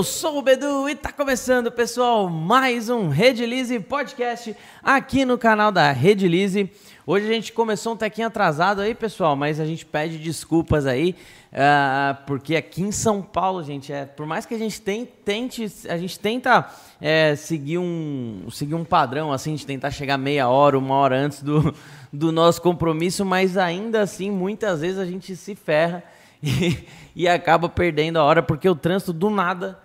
eu sou o Bedu e tá começando, pessoal, mais um Redilize Podcast aqui no canal da Redilize. Hoje a gente começou um tequinho atrasado aí, pessoal, mas a gente pede desculpas aí, uh, porque aqui em São Paulo, gente, é, por mais que a gente tem, tente, a gente tenta é, seguir, um, seguir um padrão, assim, de tentar chegar meia hora, uma hora antes do, do nosso compromisso, mas ainda assim, muitas vezes a gente se ferra e, e acaba perdendo a hora, porque o trânsito do nada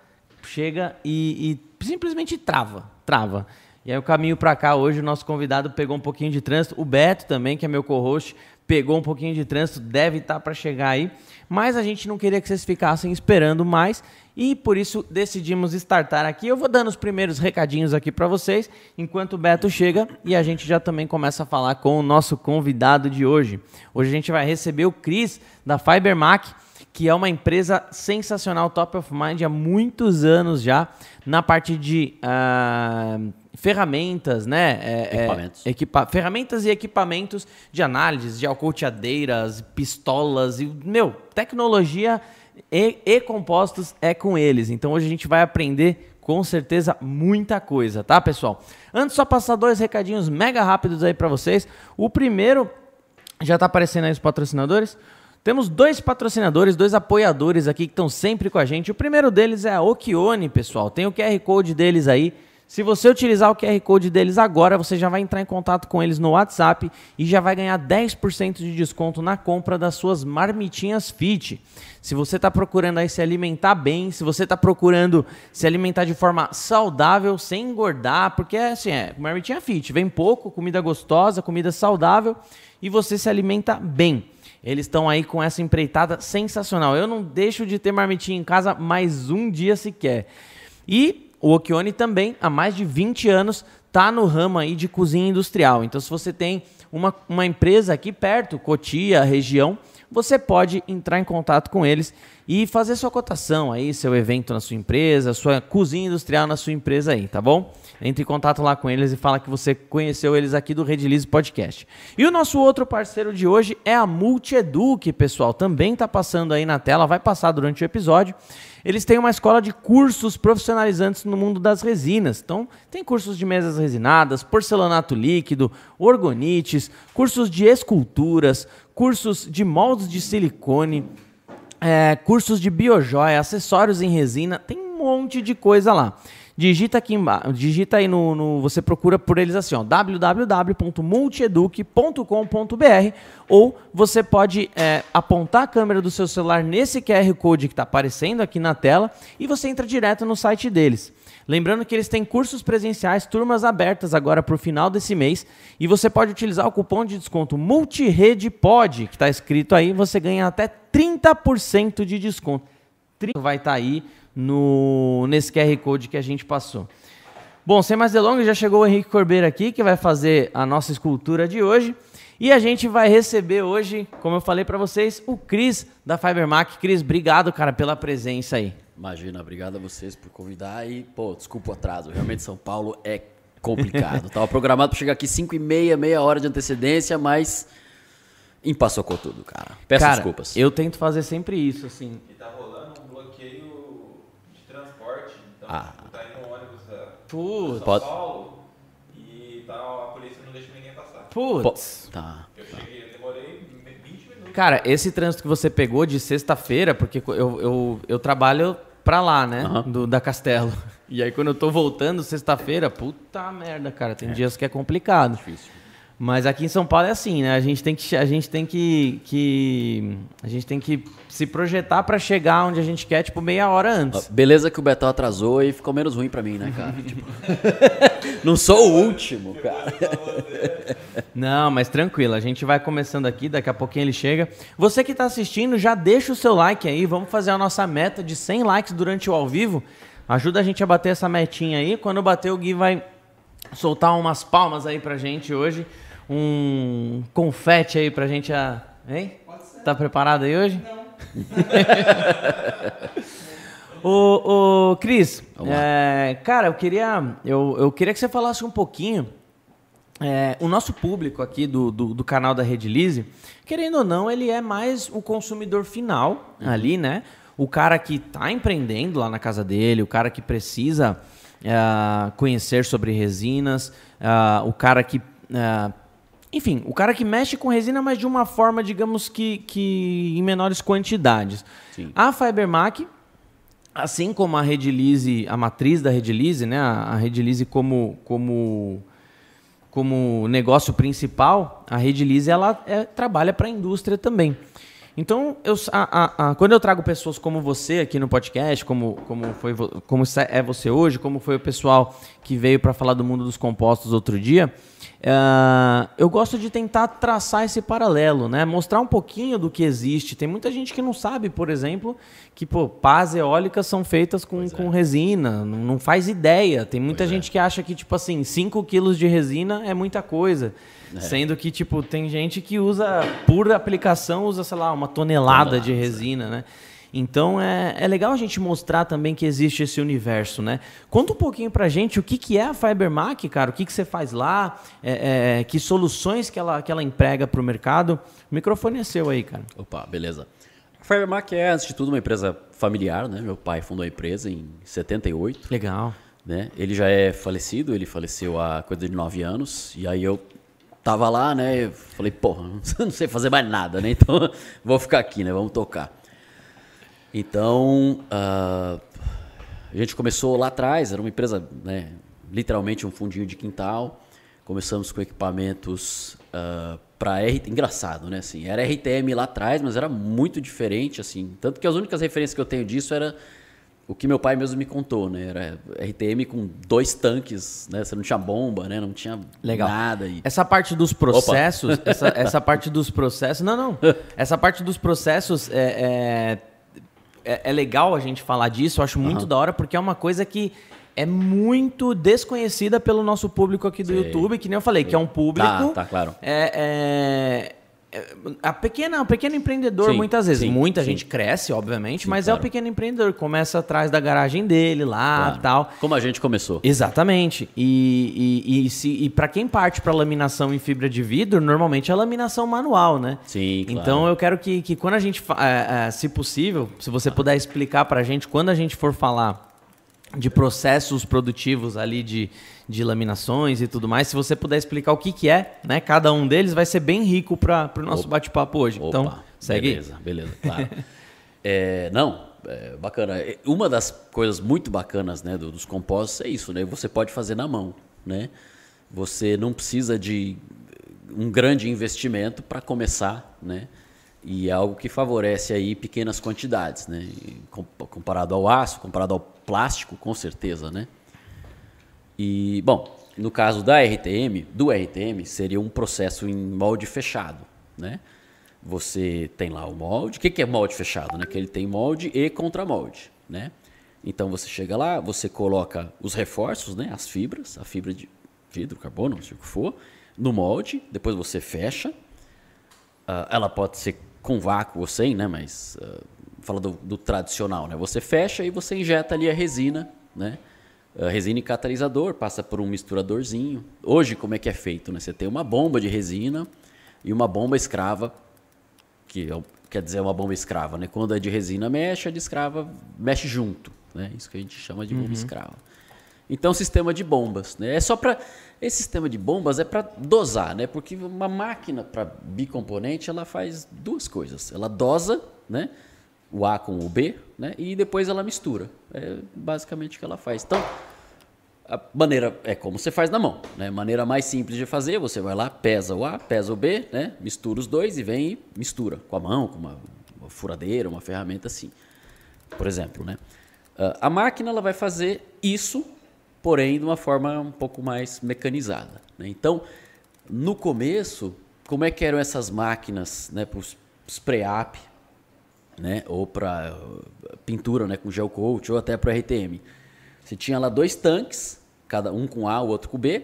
chega e, e simplesmente trava, trava. E aí o caminho para cá hoje, o nosso convidado pegou um pouquinho de trânsito, o Beto também, que é meu co-host, pegou um pouquinho de trânsito, deve estar tá para chegar aí, mas a gente não queria que vocês ficassem esperando mais e por isso decidimos startar aqui. Eu vou dando os primeiros recadinhos aqui para vocês, enquanto o Beto chega e a gente já também começa a falar com o nosso convidado de hoje. Hoje a gente vai receber o Cris da Fibermac, que é uma empresa sensacional, top of mind há muitos anos já, na parte de uh, ferramentas, né? É, é equipamentos. É, equipa ferramentas e equipamentos de análise, de alcoteadeiras, pistolas e, meu, tecnologia e, e compostos é com eles. Então hoje a gente vai aprender com certeza muita coisa, tá, pessoal? Antes só passar dois recadinhos mega rápidos aí para vocês. O primeiro já tá aparecendo aí os patrocinadores. Temos dois patrocinadores, dois apoiadores aqui que estão sempre com a gente. O primeiro deles é a Okione, pessoal. Tem o QR Code deles aí. Se você utilizar o QR Code deles agora, você já vai entrar em contato com eles no WhatsApp e já vai ganhar 10% de desconto na compra das suas marmitinhas fit. Se você está procurando aí se alimentar bem, se você está procurando se alimentar de forma saudável, sem engordar, porque assim, é marmitinha fit, vem pouco, comida gostosa, comida saudável e você se alimenta bem. Eles estão aí com essa empreitada sensacional. Eu não deixo de ter marmitinha em casa mais um dia sequer. E o Okione também, há mais de 20 anos, está no ramo aí de cozinha industrial. Então, se você tem uma, uma empresa aqui perto, Cotia, região, você pode entrar em contato com eles e fazer sua cotação aí, seu evento na sua empresa, sua cozinha industrial na sua empresa aí, tá bom? Entre em contato lá com eles e fala que você conheceu eles aqui do Redilize Podcast. E o nosso outro parceiro de hoje é a Multieduc, pessoal. Também está passando aí na tela, vai passar durante o episódio. Eles têm uma escola de cursos profissionalizantes no mundo das resinas. Então, tem cursos de mesas resinadas, porcelanato líquido, orgonites, cursos de esculturas, cursos de moldes de silicone, é, cursos de biojoia, acessórios em resina, tem um monte de coisa lá. Digita aqui embaixo, digita aí no, no, Você procura por eles assim, ó, www.multieduc.com.br ou você pode é, apontar a câmera do seu celular nesse QR Code que está aparecendo aqui na tela e você entra direto no site deles. Lembrando que eles têm cursos presenciais, turmas abertas agora para o final desse mês e você pode utilizar o cupom de desconto MultiRedePod, que está escrito aí, você ganha até 30% de desconto. Vai estar tá aí no, nesse QR Code que a gente passou. Bom, sem mais delongas, já chegou o Henrique Corbeiro aqui, que vai fazer a nossa escultura de hoje. E a gente vai receber hoje, como eu falei para vocês, o Cris da Fibermac. Cris, obrigado, cara, pela presença aí. Imagina, obrigado a vocês por convidar e, pô, desculpa o atraso. Realmente São Paulo é complicado. Tava programado para chegar aqui 5 e meia, meia hora de antecedência, mas empaçocou tudo, cara. Peço cara, desculpas. Eu tento fazer sempre isso, assim. E tá rolando um bloqueio de Então, ah. tá indo um ônibus da São Pode... Paulo e tá, a polícia não deixa ninguém passar. Putz. Tá. Eu cheguei, eu demorei 20 minutos. Cara, esse trânsito que você pegou de sexta-feira, porque eu, eu, eu trabalho pra lá, né? Uhum. Do, da Castelo. E aí quando eu tô voltando sexta-feira, puta merda, cara. Tem é. dias que é complicado. Difícil. Mas aqui em São Paulo é assim, né? A gente tem que, a gente tem que, que a gente tem que se projetar para chegar onde a gente quer, tipo, meia hora antes. Beleza que o Betão atrasou e ficou menos ruim para mim, né, cara? tipo, não sou o último, cara. Não, mas tranquilo, a gente vai começando aqui, daqui a pouquinho ele chega. Você que está assistindo, já deixa o seu like aí, vamos fazer a nossa meta de 100 likes durante o ao vivo. Ajuda a gente a bater essa metinha aí. Quando bater, o Gui vai soltar umas palmas aí pra gente hoje um confete aí pra gente. A... Hein? Tá preparado aí hoje? Não. ô, ô, Cris, é, cara, eu queria, eu, eu queria que você falasse um pouquinho. É, o nosso público aqui do, do, do, canal da Rede Lise, querendo ou não, ele é mais o consumidor final uhum. ali, né? o cara que está empreendendo lá na casa dele, o cara que precisa uh, conhecer sobre resinas, uh, o cara que. Uh, enfim, o cara que mexe com resina, mas de uma forma, digamos que, que em menores quantidades. Sim. A Fibermac, assim como a Redilize, a matriz da Redilize, né, a, Redilize como, como, como negócio principal, a Redilize ela é, trabalha para a indústria também. Então, eu, a, a, a, quando eu trago pessoas como você aqui no podcast, como, como, foi, como é você hoje, como foi o pessoal que veio para falar do mundo dos compostos outro dia, uh, eu gosto de tentar traçar esse paralelo, né? mostrar um pouquinho do que existe. Tem muita gente que não sabe, por exemplo, que pô, pás eólicas são feitas com, com é. resina, não, não, faz ideia. Tem muita pois é. gente é. que acha que, tipo assim, 5 quilos de resina é muita coisa. É. Sendo que, tipo, tem gente que usa, por aplicação, usa, sei lá, uma tonelada de resina, né? Então é, é legal a gente mostrar também que existe esse universo, né? Conta um pouquinho pra gente o que, que é a Fibermac, cara, o que, que você faz lá, é, é, que soluções que ela, que ela emprega para o mercado. O microfone é seu aí, cara. Opa, beleza. A Fibermac é, antes de tudo, uma empresa familiar, né? Meu pai fundou a empresa em 78. Legal. Né? Ele já é falecido, ele faleceu há coisa de nove anos, e aí eu tava lá, né? Eu falei, porra, não sei fazer mais nada, né? Então vou ficar aqui, né? Vamos tocar. Então uh, a gente começou lá atrás, era uma empresa, né? Literalmente um fundinho de quintal. Começamos com equipamentos uh, ah, para RTM. Engraçado, né? Assim, era RTM lá atrás, mas era muito diferente, assim. Tanto que as únicas referências que eu tenho disso era o que meu pai mesmo me contou, né? Era RTM com dois tanques, né? Você não tinha bomba, né? Não tinha Legal. nada. E... Essa parte dos processos, essa, essa, parte dos processos, não, não. Essa parte dos processos é, é, é, é legal a gente falar disso. Eu acho muito uhum. da hora porque é uma coisa que é muito desconhecida pelo nosso público aqui do Sei. YouTube, que nem eu falei, Sei. que é um público. Tá, tá claro. É, é a pequena, o pequeno empreendedor, sim, muitas vezes, sim, muita sim. gente cresce, obviamente, mas claro. é o pequeno empreendedor, começa atrás da garagem dele lá claro. tal. Como a gente começou. Exatamente. E, e, e, se, e para quem parte para laminação em fibra de vidro, normalmente é laminação manual, né? Sim, claro. Então eu quero que, que quando a gente, é, é, se possível, se você puder explicar para a gente, quando a gente for falar de processos produtivos ali de, de laminações e tudo mais. Se você puder explicar o que, que é, né? Cada um deles vai ser bem rico para o nosso bate-papo hoje. Opa, então, segue. Beleza, beleza, claro. é, não, é, bacana. Uma das coisas muito bacanas né, dos compostos é isso, né? Você pode fazer na mão, né? Você não precisa de um grande investimento para começar, né? E é algo que favorece aí pequenas quantidades, né? Comparado ao aço, comparado ao plástico, com certeza, né? E, bom, no caso da RTM, do RTM, seria um processo em molde fechado, né? Você tem lá o molde. O que é molde fechado? Né? Que ele tem molde e contramolde, né? Então você chega lá, você coloca os reforços, né? As fibras, a fibra de vidro, carbono, seja o que for, no molde. Depois você fecha. Uh, ela pode ser com vácuo ou sem, né? Mas uh, fala do, do, tradicional, né? Você fecha e você injeta ali a resina, né? A resina e catalisador, passa por um misturadorzinho. Hoje, como é que é feito? Né? Você tem uma bomba de resina e uma bomba escrava, que é, quer dizer uma bomba escrava. Né? Quando é de resina mexe, a de escrava mexe junto. Né? Isso que a gente chama de bomba uhum. escrava. Então, sistema de bombas. Né? É só para. Esse sistema de bombas é para dosar, né? porque uma máquina para bicomponente ela faz duas coisas. Ela dosa, né? O A com o B, né? E depois ela mistura. É basicamente o que ela faz. Então, a maneira é como você faz na mão, né? Maneira mais simples de fazer, você vai lá, pesa o A, pesa o B, né? Mistura os dois e vem e mistura com a mão, com uma, uma furadeira, uma ferramenta assim. Por exemplo, né? Uh, a máquina ela vai fazer isso, porém de uma forma um pouco mais mecanizada. Né? Então, no começo, como é que eram essas máquinas, né? Para os spray-up, né? Ou para pintura, né? Com gel coat ou até para RTM. Você tinha lá dois tanques, cada um com A, o outro com B,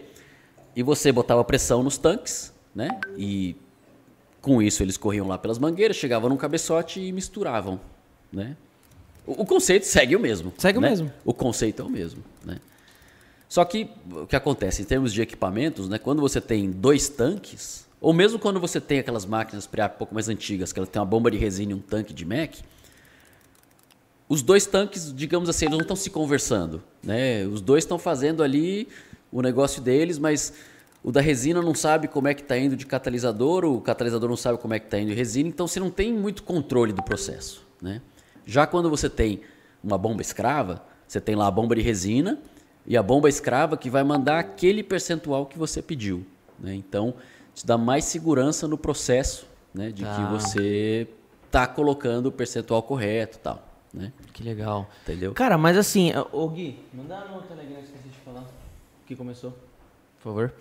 e você botava pressão nos tanques, né? E com isso eles corriam lá pelas mangueiras, chegavam num cabeçote e misturavam, né? O, o conceito segue o mesmo. Segue né? o mesmo. O conceito é o mesmo, né? Só que o que acontece em termos de equipamentos, né? Quando você tem dois tanques, ou mesmo quando você tem aquelas máquinas um pouco mais antigas, que ela tem uma bomba de resina e um tanque de Mac, os dois tanques, digamos assim, eles não estão se conversando. Né? Os dois estão fazendo ali o negócio deles, mas o da resina não sabe como é que está indo de catalisador, o catalisador não sabe como é que está indo de resina, então você não tem muito controle do processo. Né? Já quando você tem uma bomba escrava, você tem lá a bomba de resina e a bomba escrava que vai mandar aquele percentual que você pediu. Né? Então, te dá mais segurança no processo né? de que tá. você está colocando o percentual correto tal. Né? Que legal. Entendeu? Cara, mas assim, ô Gui, manda no Telegram, esqueci de falar. Que começou, por favor.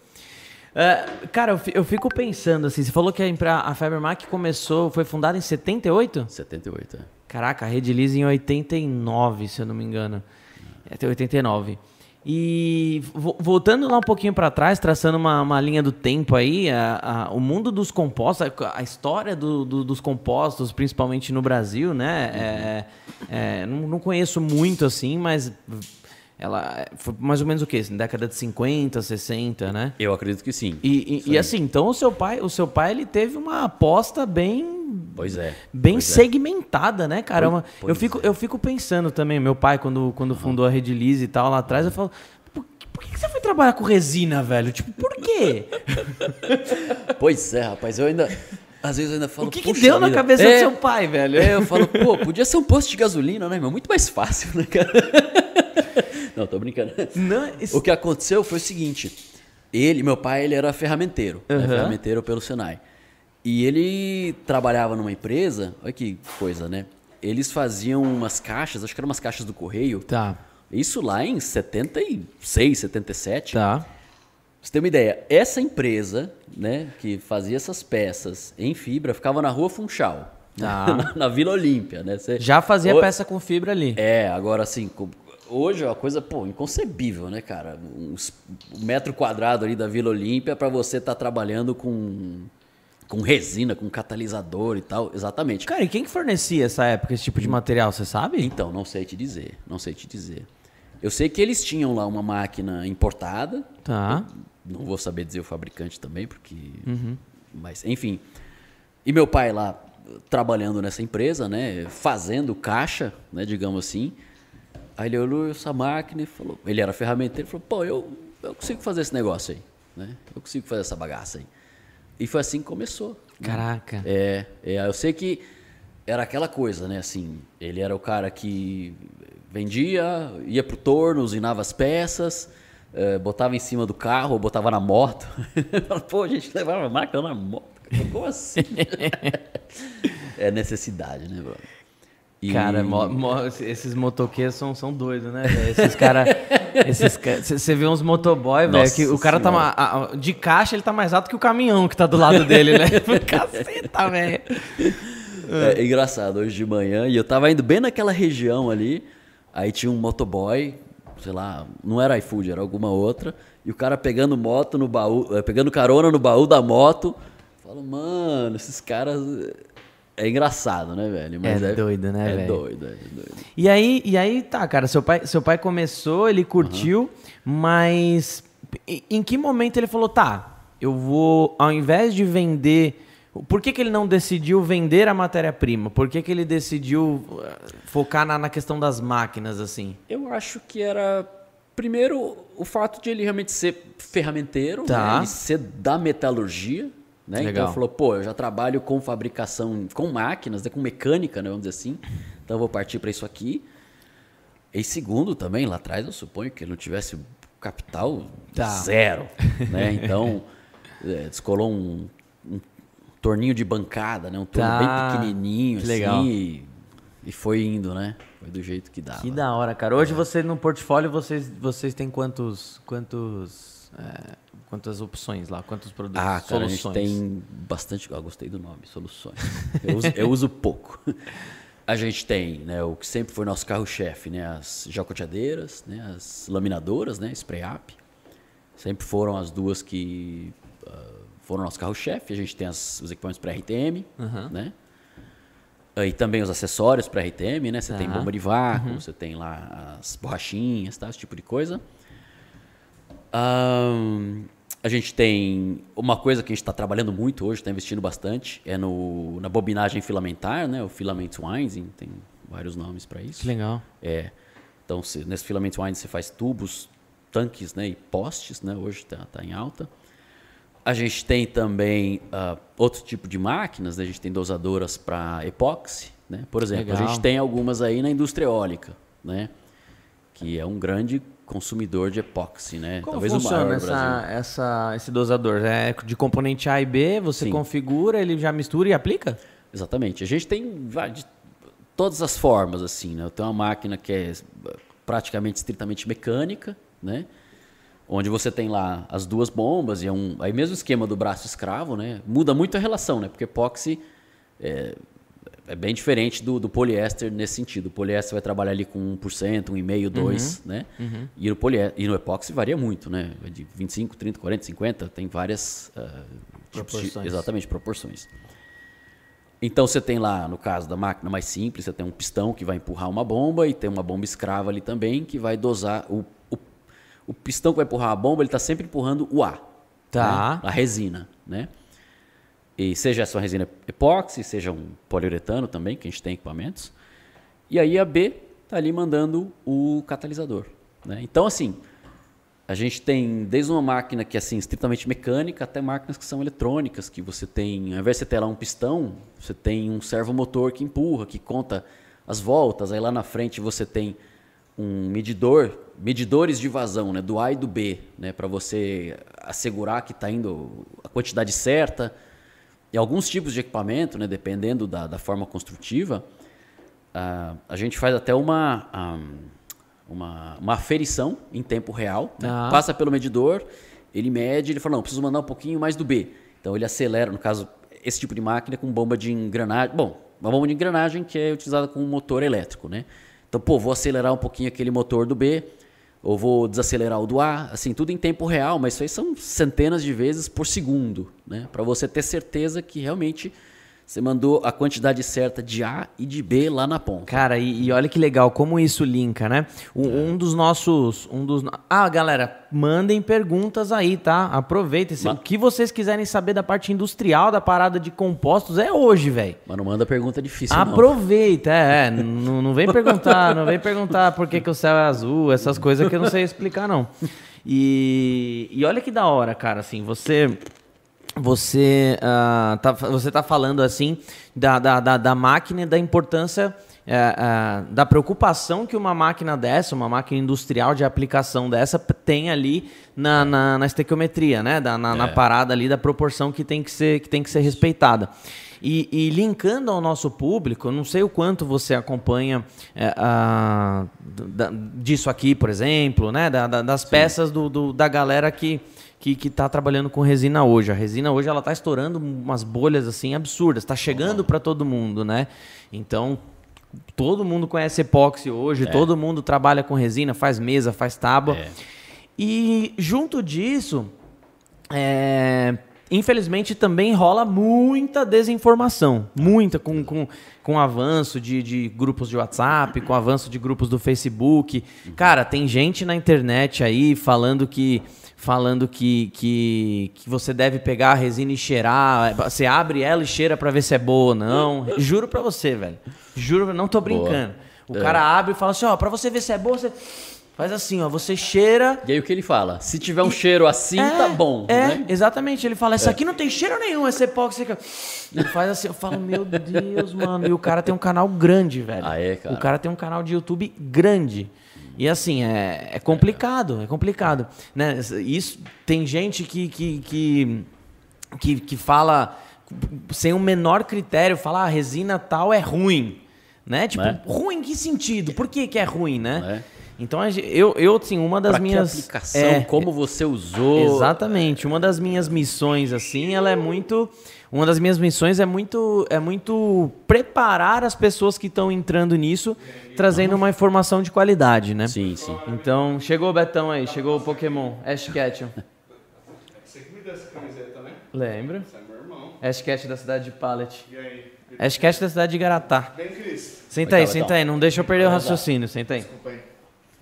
Uh, cara, eu fico pensando assim, você falou que a, a Fibermac começou, foi fundada em 78? 78, é. Caraca, a Redilize em 89, se eu não me engano. É, até 89. E voltando lá um pouquinho para trás, traçando uma, uma, linha do tempo aí, a, a, o mundo dos compostos, a, a história do, do, dos compostos, principalmente no Brasil, né? É, é, não, não, conheço muito assim, mas ela foi mais ou menos o quê? Assim, década de 50, 60, né? Eu acredito que sim. E, e, e assim, então o seu pai, o seu pai ele teve uma aposta bem Pois é. Bem pois é. segmentada, é. né, caramba? Pois, eu, fico, é. eu fico pensando também, meu pai, quando, quando fundou a Rede Lise e tal, lá atrás, eu falo, por, que você foi trabalhar com resina, velho? Tipo, por quê? pois é, rapaz, eu ainda. Às vezes eu ainda falo. O que, que deu vida? na cabeça é, do seu pai, velho? É, eu falo, pô, podia ser um posto de gasolina, né, meu? Muito mais fácil, né, cara? Não, tô brincando. Não, isso... O que aconteceu foi o seguinte: ele, meu pai, ele era ferramenteiro, uhum. né, ferramenteiro pelo Senai. E ele trabalhava numa empresa, olha que coisa, né? Eles faziam umas caixas, acho que eram umas caixas do correio. Tá. Isso lá em 76, 77. Tá. Você tem uma ideia, essa empresa, né, que fazia essas peças em fibra, ficava na Rua Funchal. Tá. Na, na Vila Olímpia, né? Você, Já fazia o... peça com fibra ali. É, agora assim, hoje é uma coisa, pô, inconcebível, né, cara? Um metro quadrado ali da Vila Olímpia para você estar tá trabalhando com com resina, com catalisador e tal, exatamente. Cara, e quem que fornecia essa época esse tipo de material, você sabe? Então, não sei te dizer, não sei te dizer. Eu sei que eles tinham lá uma máquina importada. Tá. não vou saber dizer o fabricante também, porque. Uhum. Mas, enfim. E meu pai lá trabalhando nessa empresa, né? Fazendo caixa, né? Digamos assim. Aí ele olhou essa máquina e falou. Ele era ferramenteiro e falou: pô, eu, eu consigo fazer esse negócio aí. Né? Eu consigo fazer essa bagaça aí. E foi assim que começou. Né? Caraca. Né? É, é, eu sei que era aquela coisa, né? Assim, ele era o cara que vendia, ia pro torno, usinava as peças, é, botava em cima do carro, botava na moto. Pô, a gente levava a máquina na moto. Como assim? é necessidade, né, bro? E... Cara, mo, mo, esses motoqueiros são, são doidos, né, Esses caras. Você vê uns motoboy, velho, que o cara tá senhora. tá. de caixa ele tá mais alto que o caminhão que tá do lado dele, né? Caceta, velho. É, é engraçado, hoje de manhã, e eu tava indo bem naquela região ali, aí tinha um motoboy, sei lá, não era iFood, era alguma outra, e o cara pegando moto no baú, eh, pegando carona no baú da moto. Falo, mano, esses caras é engraçado, né, velho? Mas é, é doido, né, é velho? Doido, é doido. E aí, e aí, tá, cara, seu pai, seu pai começou, ele curtiu, uhum. mas em que momento ele falou, tá, eu vou, ao invés de vender. Por que, que ele não decidiu vender a matéria-prima? Por que, que ele decidiu uh, focar na, na questão das máquinas, assim? Eu acho que era primeiro o fato de ele realmente ser ferramenteiro, tá. né? ele ser da metalurgia, né? Então ele falou, pô, eu já trabalho com fabricação, com máquinas, né? com mecânica, né? vamos dizer assim. Então eu vou partir para isso aqui. E segundo também, lá atrás eu suponho que ele não tivesse capital tá. zero. Né? Então é, descolou um, um, torninho de bancada, né? um torno tá. bem pequenininho que assim. Legal. E, e foi indo, né? Foi do jeito que dava. Que da hora, cara. Hoje é. você no portfólio, vocês, vocês têm quantos. quantos é, Quantas opções lá? Quantos produtos? Ah, cara, soluções? a gente tem bastante. Ah, gostei do nome, soluções. Eu uso, eu uso pouco. A gente tem né, o que sempre foi nosso carro-chefe, né, as jacoteadeiras, né, as laminadoras, né, spray up. Sempre foram as duas que uh, foram nosso carro-chefe. A gente tem as, os equipamentos para RTM, uhum. né? E também os acessórios para RTM, né? Você tem bomba de vácuo, uhum. você tem lá as borrachinhas, tá? esse tipo de coisa. Um, a gente tem uma coisa que a gente está trabalhando muito hoje, está investindo bastante, é no, na bobinagem filamentar, né? o filament winding. Tem vários nomes para isso. Que legal. É. Então, se, nesse filament wine você faz tubos, tanques né, e postes, né? Hoje está tá em alta. A gente tem também uh, outro tipo de máquinas, né? a gente tem dosadoras para epóxi, né? Por exemplo, Legal. a gente tem algumas aí na indústria eólica, né? Que é um grande consumidor de epóxi, né? Como Talvez funciona o maior essa, essa, esse dosador? É de componente A e B, você Sim. configura, ele já mistura e aplica? Exatamente. A gente tem de todas as formas, assim, né? Eu tenho uma máquina que é praticamente estritamente mecânica, né? onde você tem lá as duas bombas e é um aí mesmo esquema do braço escravo, né? Muda muito a relação, né? Porque epóxi é, é bem diferente do, do, poliéster nesse sentido. O poliéster vai trabalhar ali com 1%, 1,5%, 2%, uhum. né? Uhum. E, no poliéster, e no epóxi varia muito, né? De 25, 30, 40, 50, tem várias uh, proporções. De, exatamente, proporções. Então você tem lá, no caso da máquina mais simples, você tem um pistão que vai empurrar uma bomba e tem uma bomba escrava ali também que vai dosar o o pistão que vai empurrar a bomba, ele está sempre empurrando o A. Tá. Né? A resina, né? E seja essa resina epóxi, seja um poliuretano também, que a gente tem equipamentos. E aí a B está ali mandando o catalisador. Né? Então, assim, a gente tem desde uma máquina que é assim, estritamente mecânica até máquinas que são eletrônicas, que você tem, ao invés de você ter lá um pistão, você tem um servomotor que empurra, que conta as voltas. Aí lá na frente você tem um medidor, medidores de vazão, né, do A e do B, né, para você assegurar que está indo a quantidade certa. E alguns tipos de equipamento, né, dependendo da, da forma construtiva, uh, a gente faz até uma, um, uma, uma aferição em tempo real. Né? Ah. Passa pelo medidor, ele mede, ele fala, não, preciso mandar um pouquinho mais do B. Então ele acelera, no caso, esse tipo de máquina com bomba de engrenagem. Bom, uma bomba de engrenagem que é utilizada com motor elétrico, né? Então, pô, vou acelerar um pouquinho aquele motor do B, ou vou desacelerar o do A, assim, tudo em tempo real, mas isso aí são centenas de vezes por segundo, né? Para você ter certeza que realmente você mandou a quantidade certa de A e de B lá na ponta. Cara, e, e olha que legal como isso linka, né? Um, é. um, dos nossos. Um dos, ah, galera, mandem perguntas aí, tá? Aproveitem. O que vocês quiserem saber da parte industrial da parada de compostos é hoje, velho. Mas não manda pergunta difícil, Aproveita, não. é. é não, não vem perguntar, não vem perguntar por que, que o céu é azul, essas coisas que eu não sei explicar, não. E, e olha que da hora, cara, assim, você você uh, tá, você tá falando assim da, da, da, da máquina e da importância uh, uh, da preocupação que uma máquina dessa, uma máquina industrial de aplicação dessa tem ali na, na, na estequiometria, né? Da, na, é. na, parada ali da proporção que tem que ser, que tem que ser respeitada. E, e linkando ao nosso público, não sei o quanto você acompanha é, a, da, disso aqui, por exemplo, né? Da, das peças do, do, da galera que que está trabalhando com resina hoje. A resina hoje ela está estourando umas bolhas assim absurdas, está chegando para todo mundo, né? Então todo mundo conhece epóxi hoje, é. todo mundo trabalha com resina, faz mesa, faz tábua. É. E junto disso, é, infelizmente também rola muita desinformação. Muita, com, com, com avanço de, de grupos de WhatsApp, com avanço de grupos do Facebook. Cara, tem gente na internet aí falando que falando que, que, que você deve pegar a resina e cheirar. Você abre ela e cheira para ver se é boa ou não. Juro para você, velho. Juro, não tô brincando. Boa. O é. cara abre e fala assim, ó, para você ver se é boa, você faz assim, ó, você cheira. E aí o que ele fala? Se tiver um e... cheiro assim, é, tá bom. É, né? exatamente. Ele fala, isso é. aqui não tem cheiro nenhum, esse epóxi. Ele faz assim, eu falo, meu Deus, mano. E o cara tem um canal grande, velho. Ah, é, cara? O cara tem um canal de YouTube grande. E assim, é, é complicado, é complicado. Né? Isso, tem gente que, que, que, que, que fala sem o um menor critério, fala a ah, resina tal é ruim. Né? Tipo, é? ruim em que sentido? Por que, que é ruim, né? É? Então, eu, eu assim, uma das pra minhas. Que aplicação, é, como você usou. Exatamente. Uma das minhas missões, assim, ela é muito uma das minhas missões é muito, é muito preparar as pessoas que estão entrando nisso, trazendo uma informação de qualidade, né? Sim, sim. Então, chegou o Betão aí, chegou o Pokémon, Ash Ketchum. Você cuida dessa camiseta também? Lembro. Você é meu irmão. Ash Ketchum da cidade de Pallet. E aí? Ash Ketchum da cidade de Garatá. Bem, Cris. Senta aí, senta aí, não deixa eu perder o raciocínio, senta aí. Desculpa aí.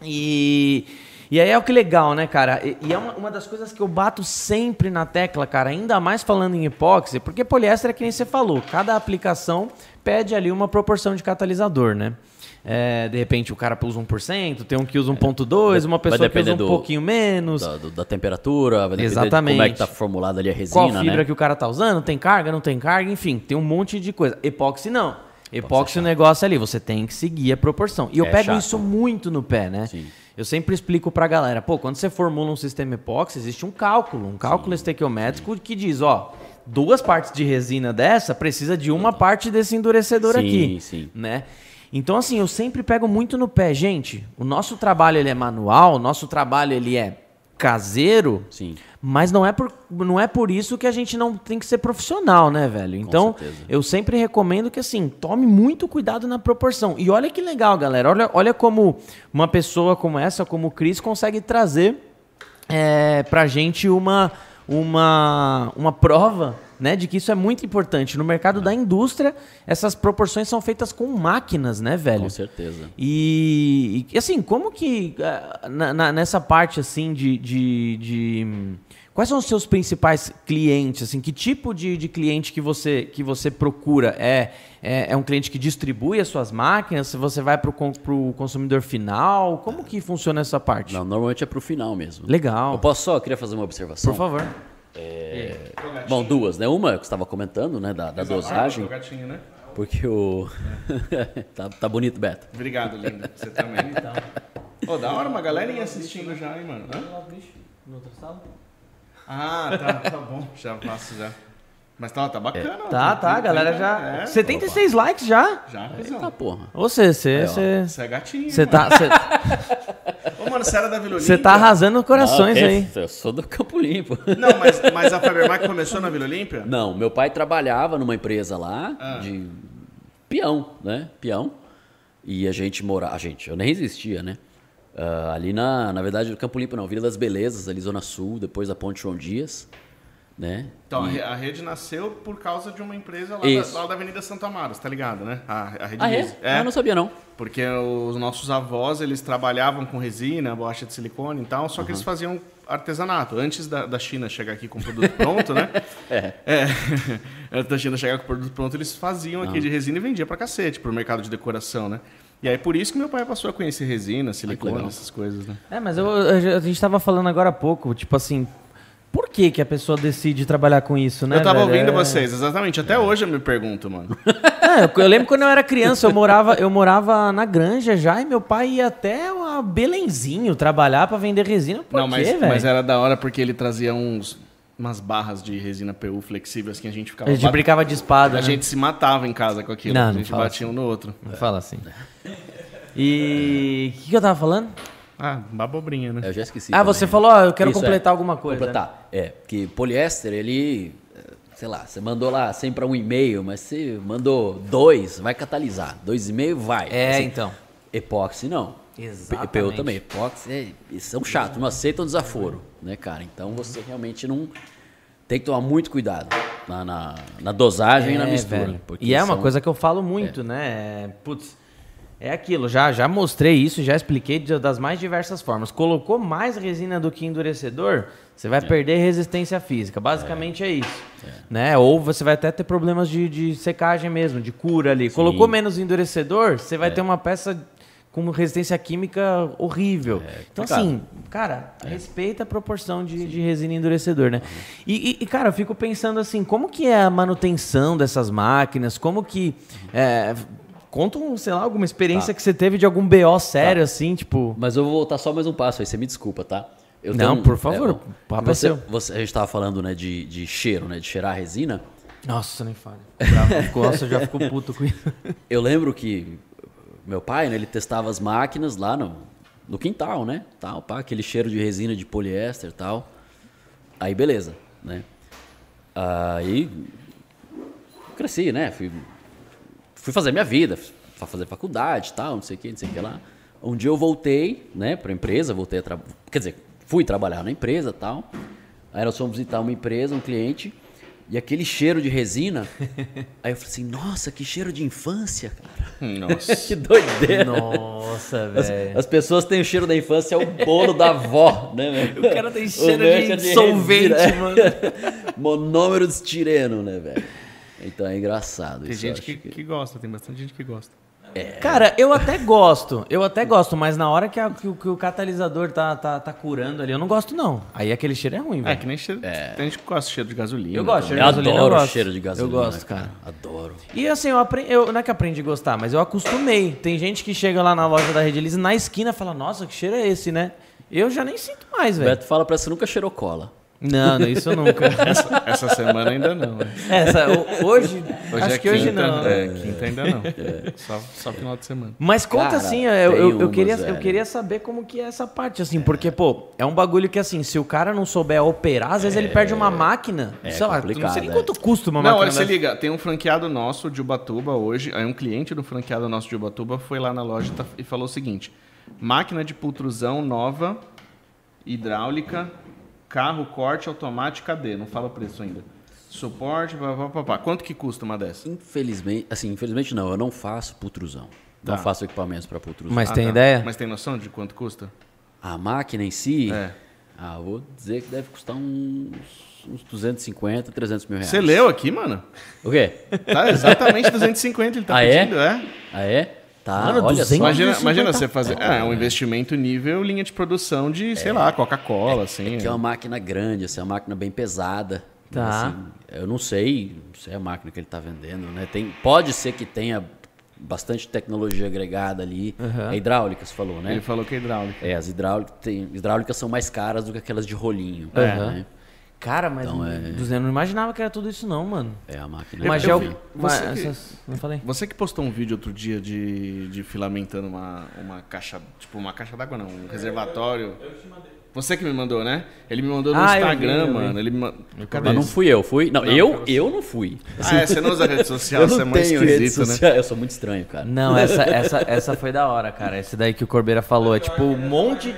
E... E aí é o que legal, né, cara? E, e é uma, uma, das coisas que eu bato sempre na tecla, cara, ainda mais falando em epóxi, porque poliéster é que nem você falou, cada aplicação pede ali uma proporção de catalisador, né? É, de repente o cara usa 1%, tem um que usa 1.2, uma pessoa que usa um do- pouquinho menos. Da, da temperatura, vai Exatamente. de como é que tá formulada ali a resina, qual fibra né? que o cara tá usando, tem carga, não tem carga, enfim, tem um monte de coisa. Epóxi não. Epóxi é o negócio ali, você tem que seguir a proporção. E eu É pego chato. isso muito no pé, né? Sim. Eu sempre explico pra galera, pô, quando você formula um sistema epóxi, existe um cálculo, um cálculo estequiométrico que diz, ó, duas partes de resina dessa precisa de uma parte desse endurecedor Sim, aqui, sim. né? Então assim, eu sempre pego muito no pé, gente. O nosso trabalho ele é manual, o nosso trabalho ele é caseiro, Sim. mas não é, por, não é por isso que a gente não tem que ser profissional, né, velho? Então, eu sempre recomendo que, assim, tome muito cuidado na proporção. E olha que legal, galera. Olha, olha como uma pessoa como essa, como o Cris, consegue trazer é, pra gente uma, uma, uma prova né, de que isso é muito importante. No mercado da indústria, essas proporções são feitas com máquinas, né, velho? Com certeza. E, e, assim, como que ah, na- na- nessa parte assim de, de, de, quais são os seus principais clientes? Assim, que tipo de, de cliente que você que você procura? É, é, é um cliente que distribui as suas máquinas? Se você vai para o consumidor final? Como que funciona essa parte? Não, normalmente é pro final mesmo. Legal. Eu posso só, eu queria fazer uma observação. Por favor. Bom, duas, né? Uma que você estava comentando, né? Da, da dosagem. O gatinho, né? Porque o. tá, tá bonito, Beto. Obrigado, lindo. Você também. Então. Ô, da hora uma galerinha assistindo já, hein, mano? Hã? Ah, tá, tá bom. Já passo já. Mas tá, tá bacana. ó. Tá, Tem- tá, a tem- galera tem- já. É, 76 likes já? já, Eita cuzão. porra. Você, você, você. Você é gatinho. Você tá, mano? Ô, mano, você era da Vila você Olímpia? tá arrasando corações Não, aí. Eu sou do Campo Limpo. Não, mas, mas a Fabermac começou na Vila Olímpia? Não, meu pai trabalhava numa empresa lá Ah. de peão, né? Peão. E a gente morava. A gente, eu nem existia, né? Ah, ali na, na verdade, no Campo Limpo não, Vila das Belezas, ali Zona Sul, depois da Ponte João Dias, né? Então, a E- a rede nasceu por causa de uma empresa lá, da, lá da Avenida Santa Amaro, tá ligado, né? A, a rede Ah, é? Rese. Ah, eu não sabia, não. Porque os nossos avós, eles trabalhavam com resina, borracha de silicone e tal, só que eles faziam artesanato. Antes da, da China chegar aqui com o produto pronto, né? É. É. Antes da China chegar com o produto pronto, eles faziam aqui de resina e vendia pra cacete, pro mercado de decoração, né? E aí por isso que meu pai passou a conhecer resina, silicone, essas coisas, né? É, mas eu- eu- a gente tava falando agora há pouco, tipo assim, por que que a pessoa decide trabalhar com isso, né? eu tava velho? ouvindo É- vocês, exatamente. Até hoje eu me pergunto, mano. É, eu, eu lembro quando eu era criança, eu morava, eu morava na granja já e meu pai ia até a Belenzinho trabalhar pra vender resina. Por Não, quê, mas, velho? mas era da hora porque ele trazia uns, umas barras de resina PU flexíveis que a gente ficava A gente bat- brincava de espada, A né? gente se matava em casa com aquilo. Não, a gente batia um no outro. Não fala assim. E o que, que eu tava falando? Ah, uma abobrinha, né? Eu já esqueci. ah, também. você falou, ó, eu quero Isso, completar é. alguma coisa. né? Completar. É, que poliéster, ele. Sei lá, você mandou lá 100 para um e-mail, mas você mandou dois, vai catalisar. Dois e meio vai. É, Assim, então. Epóxi não. Exatamente. PU também. Epóxi é, são chatos, não aceitam desaforo, né, cara? Então você realmente não. Tem que tomar muito cuidado na, na, na dosagem e na É, mistura. E é uma são- coisa que eu falo muito, né? É, Putz, é aquilo, já, já mostrei isso, já expliquei das mais diversas formas. Colocou mais resina do que endurecedor, você vai perder resistência física. Basicamente é, isso. Né? Ou você vai até ter problemas de, de secagem mesmo, de cura ali. Colocou menos endurecedor, você É. vai ter uma peça com resistência química horrível. então, complicado. assim, cara, respeita a proporção de, de resina e endurecedor, né? E, e- e, cara, eu fico pensando assim, como que é a manutenção dessas máquinas? Como que... conta, um, sei lá, alguma experiência que você teve de algum BO sério, assim, tipo... Mas eu vou voltar só mais um passo aí, você me desculpa, tá? Eu Não, tenho- por favor, é, papo é você, seu. você- a gente tava falando, né, de, de cheiro, né, de cheirar a resina. Nossa, nem fala. Bravo, Nossa, já fico puto com isso. Eu lembro que meu pai, né, ele testava as máquinas lá no, no quintal, né? Tal, pá, aquele cheiro de resina de poliéster e tal. Aí beleza, né? Aí cresci, né? Fui, fui fazer minha vida, fazer faculdade e tal, não sei o que, não sei o que lá. Um dia eu voltei, né, pra empresa, voltei a trabalhar, quer dizer, fui trabalhar na empresa e tal. Aí nós fomos visitar uma empresa, um cliente, e aquele cheiro de resina. aí eu falei assim, nossa, que cheiro de infância, cara. Nossa. que doideira. Nossa, As, velho. as pessoas têm o cheiro da infância, é o bolo da avó, né, velho? O cara tem cheiro de cheiro solvente, mano. Monômero de estireno, né, velho? Então é engraçado Tem isso. gente que, acho que gosta, tem bastante gente que gosta. Cara, eu até gosto, eu até gosto, mas na hora que, a- que o- que o catalisador tá, tá, tá curando ali, eu não gosto não. Aí aquele cheiro é ruim, É, velho. que nem cheiro. Tem gente que gosta de cheiro de gasolina. Eu gosto, cheiro Eu de gasolina, adoro eu o gosto. cheiro de gasolina. Eu gosto, cara. Adoro. E assim, eu aprendi, eu, não é que aprendi a gostar, mas eu acostumei. Tem gente que chega lá na loja da Rede Elise, na esquina, fala, nossa, que cheiro é esse, né? Eu já nem sinto mais, velho. Beto fala pra você nunca cheirou cola. Não, não, isso nunca. Essa, essa semana ainda não. né? Essa, hoje, Hoje acho é que hoje quinta, não. É, quinta ainda não. Só, só final de semana. Mas conta Cara, assim, eu, eu, eu queria, eu queria saber como que é essa parte, assim, porque, pô, é um bagulho que, assim, se o cara não souber operar, às vezes ele perde uma máquina, sei lá, não complicado, sei nem é. quanto custa uma Não, máquina olha, se dessa. liga, tem um franqueado nosso de Ubatuba hoje, aí um cliente do franqueado nosso de Ubatuba foi lá na loja e tá- e falou o seguinte: máquina de pultrusão nova, hidráulica, carro corte automática D, não fala o preço ainda. Suporte, papapá. Quanto que custa uma dessa? Infelizmente, assim, infelizmente não, eu não faço pultrusão. Tá. Não faço equipamentos pra pultrusão. Mas Ah, tem tá. ideia? Mas tem noção de quanto custa? A máquina em si, É. ah, vou dizer que deve custar uns, uns 250, 300 mil reais. Você leu aqui, mano? O quê? Tá exatamente 250 ele tá Ah, é? pedindo, é? Ah, é? Tá, Mano, olha 200? só. Imagina, 250 imagina você fazer. É, um investimento nível linha de produção de, sei lá, Coca-Cola, assim. Que é uma máquina grande, assim, é uma máquina bem pesada. Tá. Assim, eu não sei, não sei a máquina que ele está vendendo, né? Tem, pode ser que tenha bastante tecnologia agregada ali. É hidráulica, você falou, né? Ele falou que é hidráulica. É, as hidráulicas, tem, hidráulicas são mais caras do que aquelas de rolinho. Aham. né? Cara, mas Então, é- 200, eu não imaginava que era tudo isso não, mano. É a máquina. Mas eu já vi. o... Mas, Você que- essas- Não falei? Você que postou um vídeo outro dia de, de filamentando uma, uma caixa, tipo uma caixa d'água não, um reservatório. Eu que te mandei. Você que me mandou, né? Ele me mandou no Ah, eu Instagram, eu vi. mano. Ele me mandou. Mas não fui eu, fui. Não, eu, eu não fui. Ah, é, você não usa rede social, eu você é não rede esquisito, né? social. Eu sou muito estranho, cara. Não, essa, essa, essa foi da hora, cara. Esse daí que o Corbeira falou. É tipo um monte,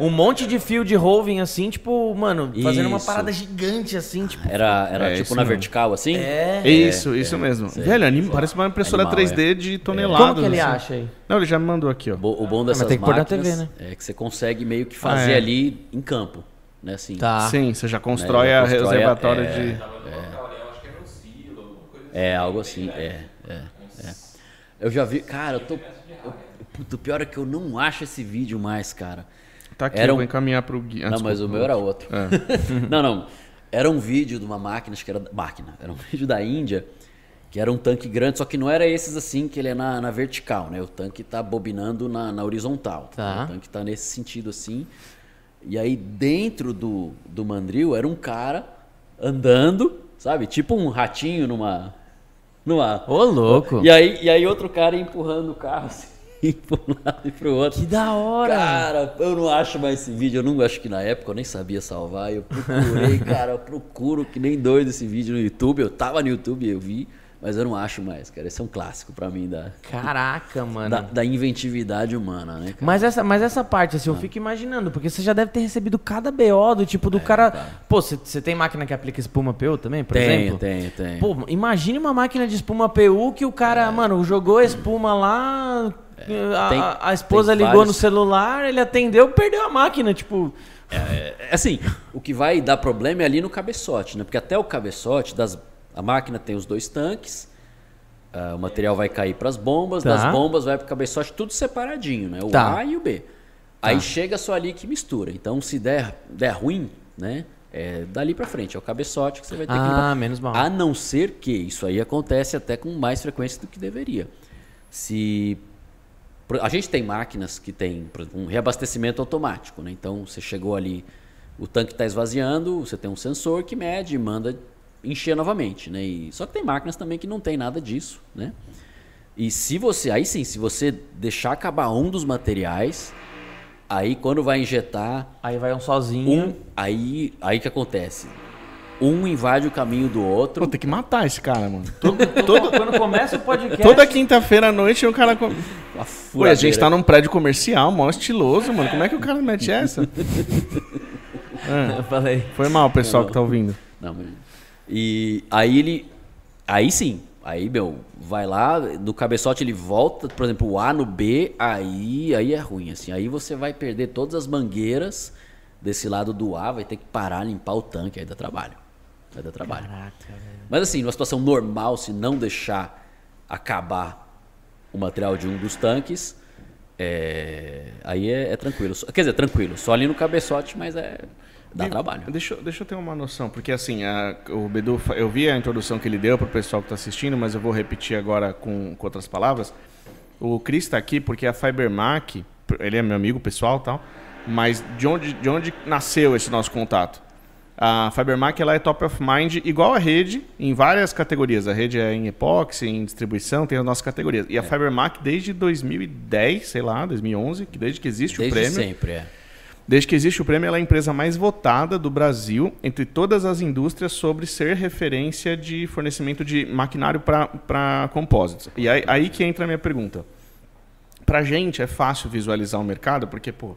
um monte de fio de roving assim, tipo, mano, fazendo uma Isso. parada gigante assim, tipo. Era, era É, tipo isso na mesmo. vertical, assim? É. Isso, isso mesmo. Velho, anim- parece uma impressora Animal, 3D de toneladas. Como que ele assim. acha aí? Não, ele já me mandou aqui, ó. Bo- O bom dessas mas tem que pôr na máquinas TV, né? é que você consegue meio que fazer Ah, é. ali em campo, né? Assim. Tá. Sim, você já constrói Né, já a constrói a- reservatório é. de. Tava no local ali, eu acho que era um silo, alguma coisa assim. É, algo assim, é, é, é. Eu já vi, cara, eu tô... Eu, puto, o pior é que eu não acho esse vídeo mais, cara. Tá aqui, Era eu um- vou encaminhar pro Gui. Ah, não, mas o desculpa. meu era outro. É. não, não. Era um vídeo de uma máquina, acho que era... Máquina. Era um vídeo da Índia, que era um tanque grande, só que não era esses assim, que ele é na, na vertical, né? O tanque tá bobinando na, na horizontal. Tá. O tanque tá nesse sentido assim. E aí dentro do, do mandril era um cara andando, sabe? Tipo um ratinho numa... numa Ô, louco. e aí, e aí outro cara empurrando o carro assim, para um lado e pro outro. Que da hora. Cara, eu não acho mais esse vídeo. Eu não acho que na época eu nem sabia salvar. Eu procurei, cara, eu procuro que nem doido esse vídeo no YouTube. Eu tava no YouTube, eu vi, mas eu não acho mais, cara. Esse é um clássico pra mim da, Caraca, mano. da, da inventividade humana, né, cara? Mas essa, mas essa parte, assim, eu Ah. fico imaginando, porque você já deve ter recebido cada BO do tipo do cara. Pô, você tem máquina que aplica espuma PU também, por É. tem, exemplo? tem, tem. Pô, imagine uma máquina de espuma PU que o cara, mano, jogou a espuma lá, a, Tem- a- esposa ligou no vários- celular, ele atendeu, perdeu a máquina, tipo. É, assim, o que vai dar problema é ali no cabeçote, né? Porque até o cabeçote das a máquina tem os dois tanques, ah, o material vai cair para as bombas, Tá. das bombas vai para o cabeçote, tudo separadinho, né? O Tá. A e o B. Aí chega só ali que mistura. Então, se der, der ruim, né? É dali para frente, é o cabeçote que você vai ter que Ah, limpar. menos mal. A não ser que isso aí acontece até com mais frequência do que deveria. Se a gente tem máquinas que tem um reabastecimento automático, né? Então você chegou ali, o tanque está esvaziando, você tem um sensor que mede e manda encher novamente, né? E, só que tem máquinas também que não tem nada disso, né? E se você, aí sim, se você deixar acabar um dos materiais, aí quando vai injetar Aí vai um sozinho. um, aí aí que acontece? Um invade o caminho do outro. Pô, tem que matar esse cara, mano. Todo, todo- Quando começa o podcast. toda quinta-feira à noite um cara. Com... a Pô, a gente tá num prédio comercial, mó estiloso, mano. Como é que o cara mete essa? Eu falei. Foi mal, pessoal que tá ouvindo. Não, mas... E aí ele. Aí sim. Aí, meu, vai lá, no cabeçote ele volta, por exemplo, o A no B, aí, aí é ruim, assim. Aí você vai perder todas as mangueiras desse lado do A, vai ter que parar, limpar o tanque, aí dá trabalho. Vai dar trabalho. Caraca, velho. Mas assim, numa situação normal, se não deixar acabar o material de um dos tanques, é, aí é, é, tranquilo. Quer dizer, tranquilo, só ali no cabeçote, mas é. Dá trabalho. Deixa, deixa eu ter uma noção, porque assim, a, o Bedu, eu vi a introdução que ele deu para o pessoal que está assistindo, mas eu vou repetir agora com, com outras palavras. O Cris está aqui porque a Fibermac, ele é meu amigo pessoal tal, mas de onde, de onde nasceu esse nosso contato? A Fibermac ela é top of mind, igual a rede, em várias categorias. A rede é em epóxi, em distribuição, tem as nossas categorias. E a é. Fibermac desde 2010, sei lá, 2011, que desde que existe desde o prêmio. Desde sempre, é. Desde que existe o prêmio, ela é a empresa mais votada do Brasil entre todas as indústrias sobre ser referência de fornecimento de maquinário para compósitos. E aí, aí que entra a minha pergunta. Para a gente é fácil visualizar o mercado, porque pô,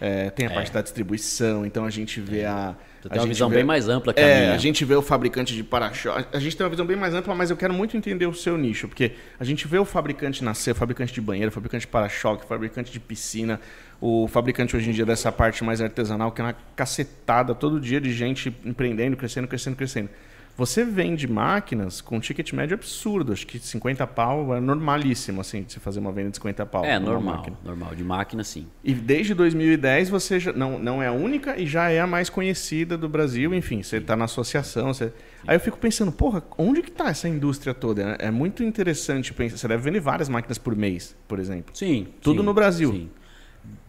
é, tem a é. parte da distribuição, então a gente vê a Tu tem uma visão vê, bem mais ampla que é, a minha. A gente vê o fabricante de para-choque. A gente tem uma visão bem mais ampla, mas eu quero muito entender o seu nicho, porque a gente vê o fabricante nascer, o fabricante de banheiro, o fabricante de para-choque, o fabricante de piscina, o fabricante hoje em dia dessa parte mais artesanal, que é uma cacetada todo dia de gente empreendendo, crescendo, crescendo, crescendo. Você vende máquinas com ticket médio absurdo, acho que 50 pau é normalíssimo, assim, de você fazer uma venda de 50 pau. É, normal, máquina. normal, de máquina sim. E desde 2010 você já, não, não é a única e já é a mais conhecida do Brasil, enfim, você está na associação. Você... Aí eu fico pensando, porra, onde que está essa indústria toda? É muito interessante pensar, você deve vender várias máquinas por mês, por exemplo. Sim. Tudo sim, no Brasil. Sim.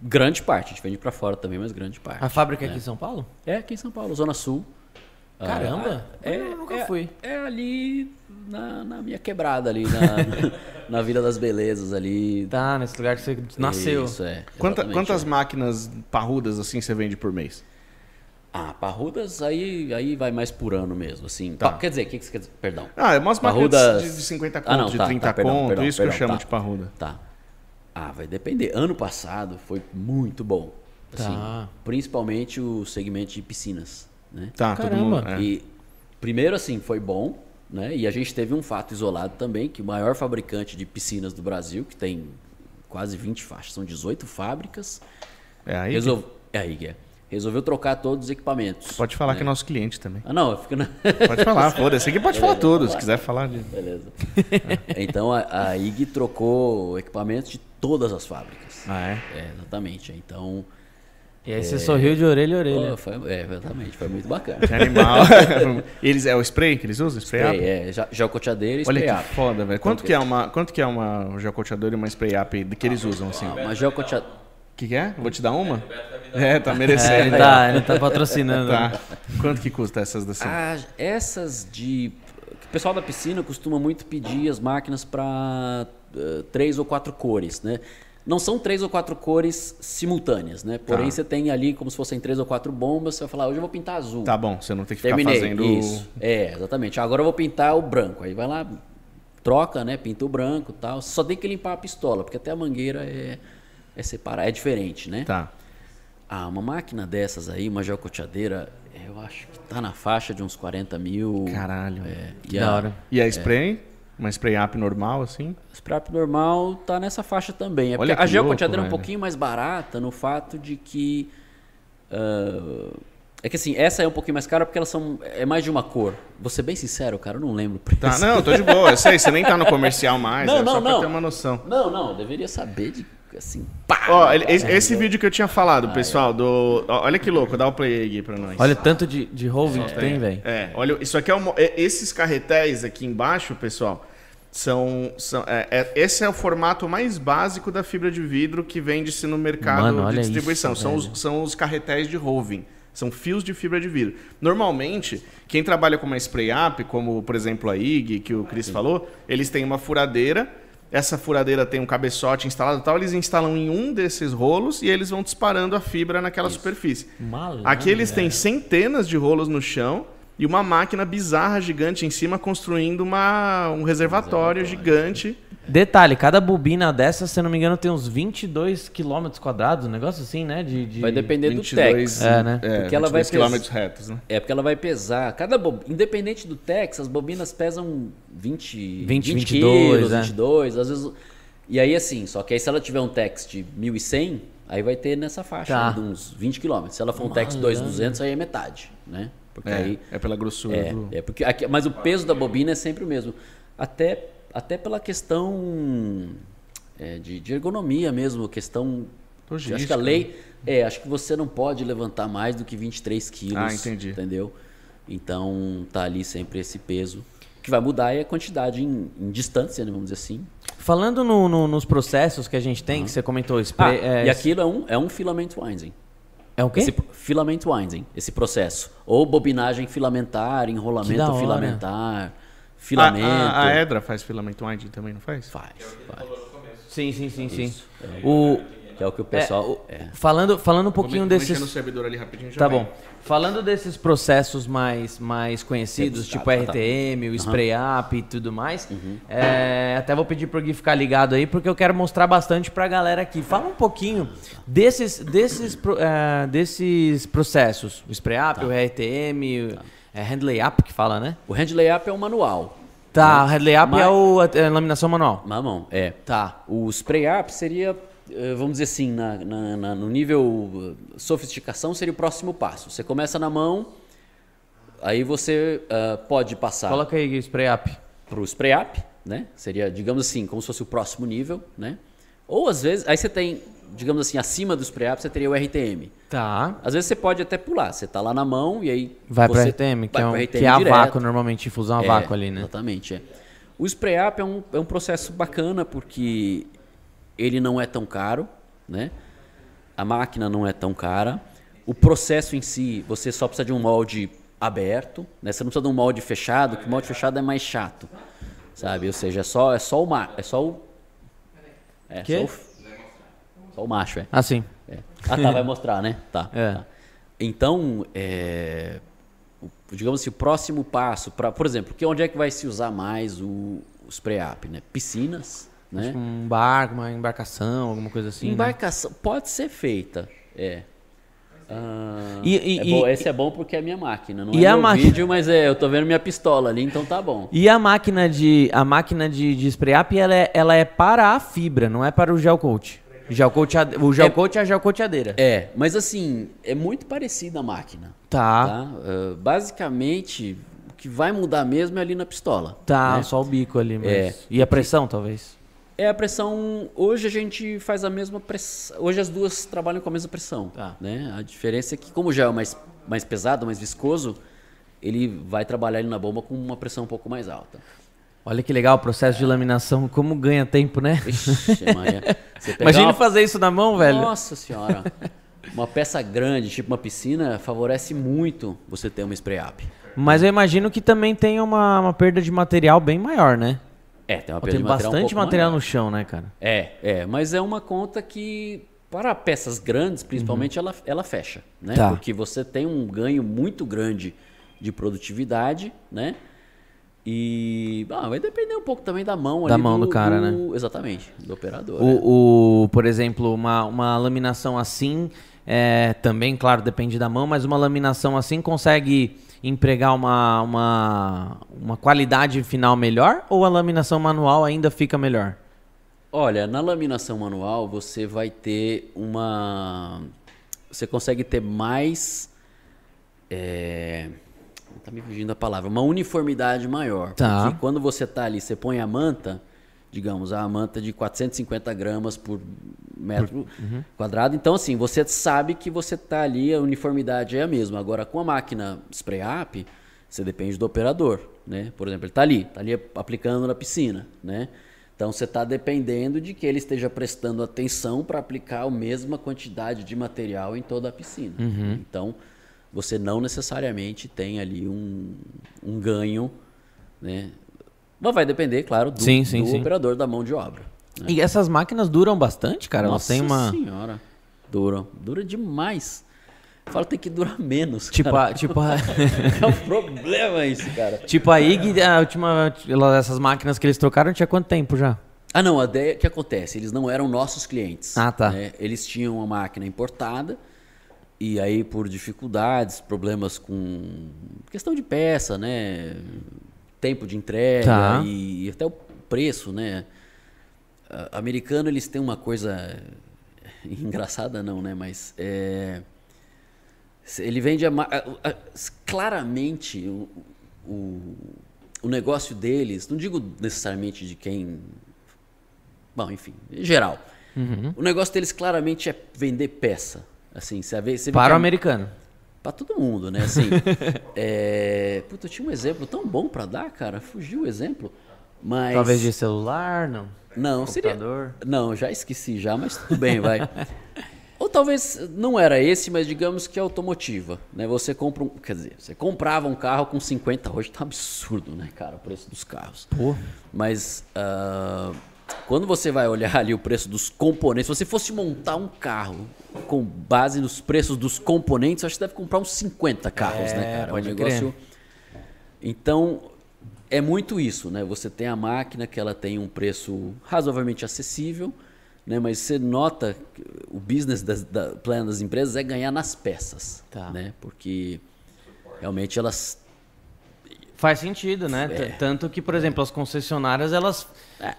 Grande parte, a gente vende para fora também, mas grande parte. A fábrica é aqui em São Paulo? É, aqui em São Paulo, Zona Sul. Caramba! Ah, é, eu nunca é, fui. É ali na, na minha quebrada ali, na, na Vila das Belezas ali. Tá, nesse lugar que você nasceu. Isso, é. Quanta, quantas é. máquinas parrudas assim você vende por mês? Ah, parrudas aí, aí vai mais por ano mesmo, assim. Tá. quer dizer, o que, que você quer dizer? Perdão. Ah, é umas parrudas... máquinas de 50 conto, ah, não, de tá, 30 tá, perdão, conto, perdão, isso perdão, que eu chamo tá, de parruda. Tá. Ah, vai depender. Ano passado foi muito bom. Assim, tá. Principalmente o segmento de piscinas. Né? Tá, Caramba. todo mundo. É. E primeiro assim, foi bom, né? E a gente teve um fato isolado também, que o maior fabricante de piscinas do Brasil, que tem quase 20 faixas, são 18 fábricas. É aí. Resolve... Que... É aí, é. Resolveu trocar todos os equipamentos. Pode falar né? que é nosso cliente também. Ah, não, fico na... Pode falar, foda-se. Aqui pode Beleza, falar tudo, se quiser falar de. Beleza. então a, a IG trocou equipamentos de todas as fábricas. Ah, é? É, exatamente. Então e aí você sorriu de orelha a orelha. Oh, foi, é, exatamente, foi muito bacana. Animal. eles, é o spray que eles usam? Spray, spray up? É, geocoteadeira e Olha spray que up. foda, velho. Quanto, que é uma, quanto que é uma geocoteadora e uma spray up que eles usam, assim? Ah, uma geocoteadora... O que, que é? Vou te dar uma? É, tá merecendo. É, ele, tá, ele tá patrocinando. tá. Quanto que custa essas desse? Ah, essas de... O pessoal da piscina costuma muito pedir as máquinas para uh, três ou quatro cores, né? Não são três ou quatro cores simultâneas, né? Porém, tá. você tem ali como se fossem três ou quatro bombas. Você vai falar, hoje eu vou pintar azul. Tá bom, você não tem que Terminei. ficar fazendo... Isso, é, exatamente. Agora eu vou pintar o branco. Aí vai lá, troca, né? Pinta o branco e tal. Só tem que limpar a pistola, porque até a mangueira é, é separar, é diferente, né? Tá. Ah, uma máquina dessas aí, uma geocoteadeira, eu acho que tá na faixa de uns 40 mil. Caralho. É, que da hora. E a spray? É, uma spray up normal, assim? Spray up normal tá nessa faixa também. É Olha a geocoteadora é um pouquinho mais barata no fato de que. Uh, é que assim, essa é um pouquinho mais cara porque elas são. É mais de uma cor. Vou ser bem sincero, cara, eu não lembro. Tá, não, tô de boa. Eu sei, você nem tá no comercial mais. Não, é não, só não. pra ter uma noção. Não, não, eu deveria saber de. Assim, pá! Ó, esse, esse vídeo que eu tinha falado, pessoal, do. Olha que louco, dá o play aí pra nós. Olha o tanto de, de roving é, que tem, velho. É, olha, isso aqui é, uma, é esses carretéis aqui embaixo, pessoal são, são é, é, esse é o formato mais básico da fibra de vidro que vende-se no mercado Mano, de distribuição. Isso, são, os, são os carretéis de roving. São fios de fibra de vidro. Normalmente, quem trabalha com uma spray up, como por exemplo a IG, que o Cris falou, eles têm uma furadeira. Essa furadeira tem um cabeçote instalado tal, eles instalam em um desses rolos e eles vão disparando a fibra naquela Isso. superfície. Malandro, Aqui eles têm centenas de rolos no chão e uma máquina bizarra gigante em cima construindo uma, um reservatório, reservatório. gigante. Detalhe, cada bobina dessa, se eu não me engano, tem uns 22 km quadrados, um negócio assim, né? De, de... Vai depender 22, do Tex. É, né? É, porque ela vai quilômetros retos, né? É, porque ela vai pesar. Cada bob... Independente do Tex, as bobinas pesam 20, 20, 20 22, quilos, é. 22, às vezes... E aí, assim, só que aí se ela tiver um Tex de 1.100, aí vai ter nessa faixa, tá. né, de uns 20 km. Se ela for um Tex 2.200, aí é metade, né? Porque é, aí, é pela grossura é, do... É porque aqui, mas o peso da bobina é sempre o mesmo. Até até pela questão é, de, de ergonomia mesmo, questão Logística. Acho que a lei. É, acho que você não pode levantar mais do que 23 quilos. Ah, entendi. Entendeu? Então tá ali sempre esse peso. O que vai mudar é a quantidade em, em distância, né, vamos dizer assim. Falando no- no- nos processos que a gente tem, que você comentou, Ah, spray, é, e aquilo é um, é um filament winding. É o quê? Esse filament winding, esse processo. Ou bobinagem filamentar, enrolamento filamentar, A, filamento. a, a Edra faz filamento winding também, não faz? Faz, faz. Sim, sim, sim, sim. O, Que é o que o pessoal. é, é. falando, falando um Vou pouquinho me- vou mexer desses... no servidor ali rapidinho já Tá vem. bom. Falando desses processos mais, mais conhecidos, Tá, tipo tá, tá. RTM, o Spray Up e tudo mais, é, até vou pedir pro Gui ficar ligado aí, porque eu quero mostrar bastante pra galera aqui. Fala um pouquinho desses, desses, é, desses processos. O Spray Up, o RTM, o- é Handley Up que fala, né? O hand layup é o manual. Tá, o Handley Up Mas- é, o, é a laminação manual. Mamão, é. Tá. O spray up seria, vamos dizer assim, na, na- na- no nível eh, sofisticação, seria o próximo passo. Você começa na mão, aí você ah, pode passar Coloca aí o Spray Up. para o spray up, né? Seria, digamos assim, como se fosse o próximo nível, né? Ou às vezes, aí você tem, digamos assim, acima do spray up, você teria o RTM. Tá. Às vezes você pode até pular, você tá lá na mão e aí Vai você RTM, que é, um, pro que RTM é a direto. vácuo, normalmente, infusão a É, vácuo ali, né? Exatamente, é. O spray up é um, é um processo bacana porque ele não é tão caro, né? A máquina não é tão cara. O processo em si, você só precisa de um molde aberto, né? Você não precisa de um molde fechado, que o molde fechado é mais chato, sabe? Ou seja, é só, é só o ma é só o é Quê? só o, só o macho, é. Ah, sim. É. Ah, tá, vai mostrar, né? Tá. É. tá. Então, é, digamos assim, o próximo passo, para, por exemplo, que onde é que vai se usar mais o, o spray up, né? Piscinas, né? Um barco, uma embarcação, alguma coisa assim. né? Embarcação pode ser feita, é. Ah, E- e- é e- bom- esse é bom porque é minha máquina, não E é a meu máquina? vídeo, mas é, eu tô vendo minha pistola ali, então tá bom. E a máquina de a máquina de, de spray up, ela é, ela é para a fibra, não é para o gel coat. Gel coat o gel coat é a gel coateadeira. É, mas assim, é muito parecida a máquina. Tá. Tá? Ah, basicamente, o que vai mudar mesmo é ali na pistola. Tá, né? só o bico ali, mas... É. E a pressão, talvez. É a pressão. Hoje a gente faz a mesma pressão. Hoje as duas trabalham com a mesma pressão. Tá. Né? A diferença é que, como o gel é mais, mais pesado, mais viscoso, ele vai trabalhar ali na bomba com uma pressão um pouco mais alta. Olha que legal o processo de laminação, como ganha tempo, né? Ixi, Imagina uma- fazer isso na mão, velho. Nossa senhora. Uma peça grande, tipo uma piscina, favorece muito você ter uma spray up. Mas eu imagino que também tem uma, uma perda de material bem maior, né? É, tem uma Tem perda de material um bastante pouco material maior. no chão, né, cara? É, é, mas é uma conta que para peças grandes, principalmente, ela, ela fecha, né? Uhum. Tá. Porque você tem um ganho muito grande de produtividade, né? E ah, vai depender um pouco também da mão Da ali mão do cara, né? Exatamente, do operador. O, o, por exemplo, uma, uma laminação assim, é, também, claro, depende da mão, mas uma laminação assim consegue empregar uma, uma, uma qualidade final melhor ou a laminação manual ainda fica melhor? Olha, na laminação manual você vai ter uma. Você consegue ter mais. É... Tá me fugindo a palavra. Uma uniformidade maior. Tá. Porque quando você tá ali, você põe a manta, digamos, a manta de 450 gramas por metro quadrado. Então, assim, você sabe que você tá ali, a uniformidade é a mesma. Agora, com a máquina spray up, você depende do operador, né? Por exemplo, ele tá ali, tá ali aplicando na piscina, né? Então, você está dependendo de que ele esteja prestando atenção para aplicar a mesma quantidade de material em toda a piscina. Então, você não necessariamente tem ali um, um ganho, né? Mas vai depender, claro, do, Sim, sim, do sim. operador da mão de obra. né? E essas máquinas duram bastante, cara? Nossa Elas têm uma. senhora, duram. Dura demais. Eu falo tem que durar menos, Tipo cara. a, tipo, a, É um problema isso, cara. tipo a IG, a última. Essas máquinas que eles trocaram tinha quanto tempo já? Ah, não, a ideia que acontece, eles não eram nossos clientes. Ah, tá. né? Eles tinham uma máquina importada e aí por dificuldades, problemas com questão de peça, né, tempo de entrega Tá. e, e até o preço, né. A- Americano eles têm uma coisa engraçada não, né, mas é, ele vende a, a- a- claramente o, o- o negócio deles, não digo necessariamente de quem. Bom, enfim, em geral. Uhum. O negócio deles claramente é vender peça. Assim, você vê, você vê Para o a- americano. Pra todo mundo, né? Assim, é... Puta, eu tinha um exemplo tão bom pra dar, cara. Fugiu o exemplo. Mas. Talvez de celular, não. Não, seria. computador. Não, já esqueci já, mas tudo bem, vai. Ou talvez não era esse, mas digamos que é automotiva, né? Você compra um, quer dizer, você comprava um carro com 50, hoje tá absurdo, né, cara, o preço dos carros. Pô. Mas ah, quando você vai olhar ali o preço dos componentes, se você fosse montar um carro com base nos preços dos componentes, acho que deve comprar uns 50 carros, É, né, cara? pode um negócio. Então, é muito isso, né? Você tem a máquina que ela tem um preço razoavelmente acessível, né? Mas você nota que o business das, da plan das empresas é ganhar nas peças, Tá. né? Porque realmente elas Faz sentido, né? É. Tanto que, por exemplo, as concessionárias, elas,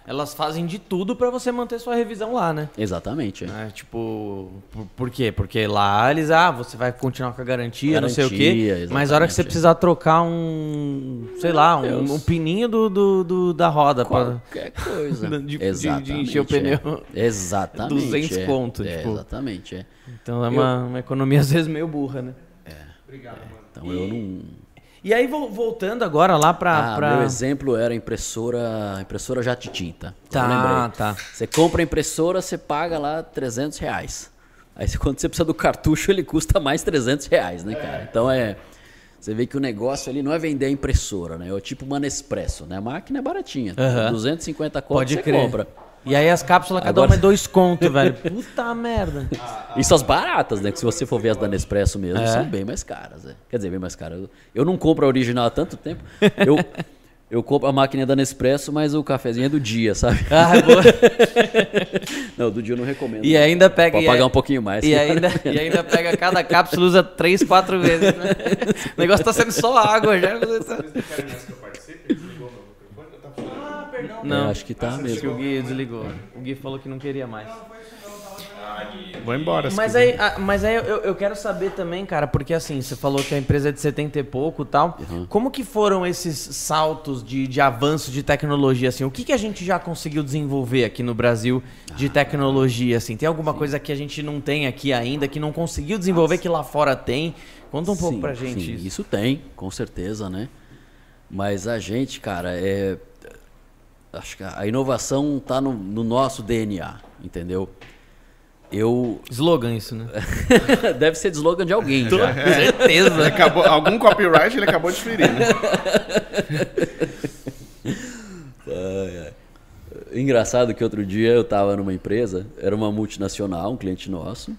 elas fazem de tudo pra você manter sua revisão lá, né? exatamente, é. É, tipo, por, por quê? Porque lá eles, ah, você vai continuar com a garantia, não sei o Garantia, quê. Mas a hora que você exatamente, é. precisar trocar um, sei lá, um, um pininho do, do, do- da roda pra, Qualquer coisa. De- de- de Exatamente, encher o pneu. É. Exatamente. 200 é. conto, É, tipo. Exatamente, é. Então é uma, uma economia às vezes meio burra, né? Então eu não. E aí, vol- voltando agora lá pra. Ah, pra... meu exemplo era impressora, impressora jato tinta. Tá, lembrei. tá. Você compra a impressora, você paga lá 300 reais. Aí quando você precisa do cartucho, ele custa mais 300 reais, né, cara? Então é. Você vê que o negócio ali não é vender a impressora, né? É o tipo uma Nespresso, né? A máquina é baratinha. Aham. 250 conto você crer. compra. E aí as cápsulas, cada Agora- uma é dois conto, velho. Puta merda. Isso as baratas, né? Que se você for ver as da Nespresso mesmo, É. são bem mais caras. né? Quer dizer, bem mais caras. Eu, não compro a original há tanto tempo. Eu, eu compro a máquina da Nespresso, mas o cafezinho é do dia, sabe? Ah, boa. Não, do dia eu não recomendo. E ainda pega. Pode pagar um pouquinho mais. E ainda, e ainda pega cada cápsula, usa três, quatro vezes, né? O negócio tá sendo só água já. Vocês não querem mais que eu Ah, perdão. É, Não, acho que tá acho que mesmo. o Gui desligou. O Gui falou que não queria mais. Vou embora. Mas aí, ah, mas aí eu, eu quero saber também, cara, porque assim, você falou que a empresa é de 70 e pouco e tal. Uhum. Como que foram esses saltos de, de avanço de tecnologia, assim? O que, que a gente já conseguiu desenvolver aqui no Brasil de tecnologia, assim? Tem alguma coisa que a gente não tem aqui ainda, que não conseguiu desenvolver, que lá fora tem? Conta um pouco Sim, pra gente sim, isso. isso tem, com certeza, né? Mas a gente, cara, é. Acho que a inovação tá no, no nosso DNA, entendeu? Eu. Slogan isso, né? Deve ser de slogan de alguém já. Certeza. Acabou, algum copyright ele acabou de ferir, né? Engraçado que outro dia eu tava numa empresa, era uma multinacional, um cliente nosso.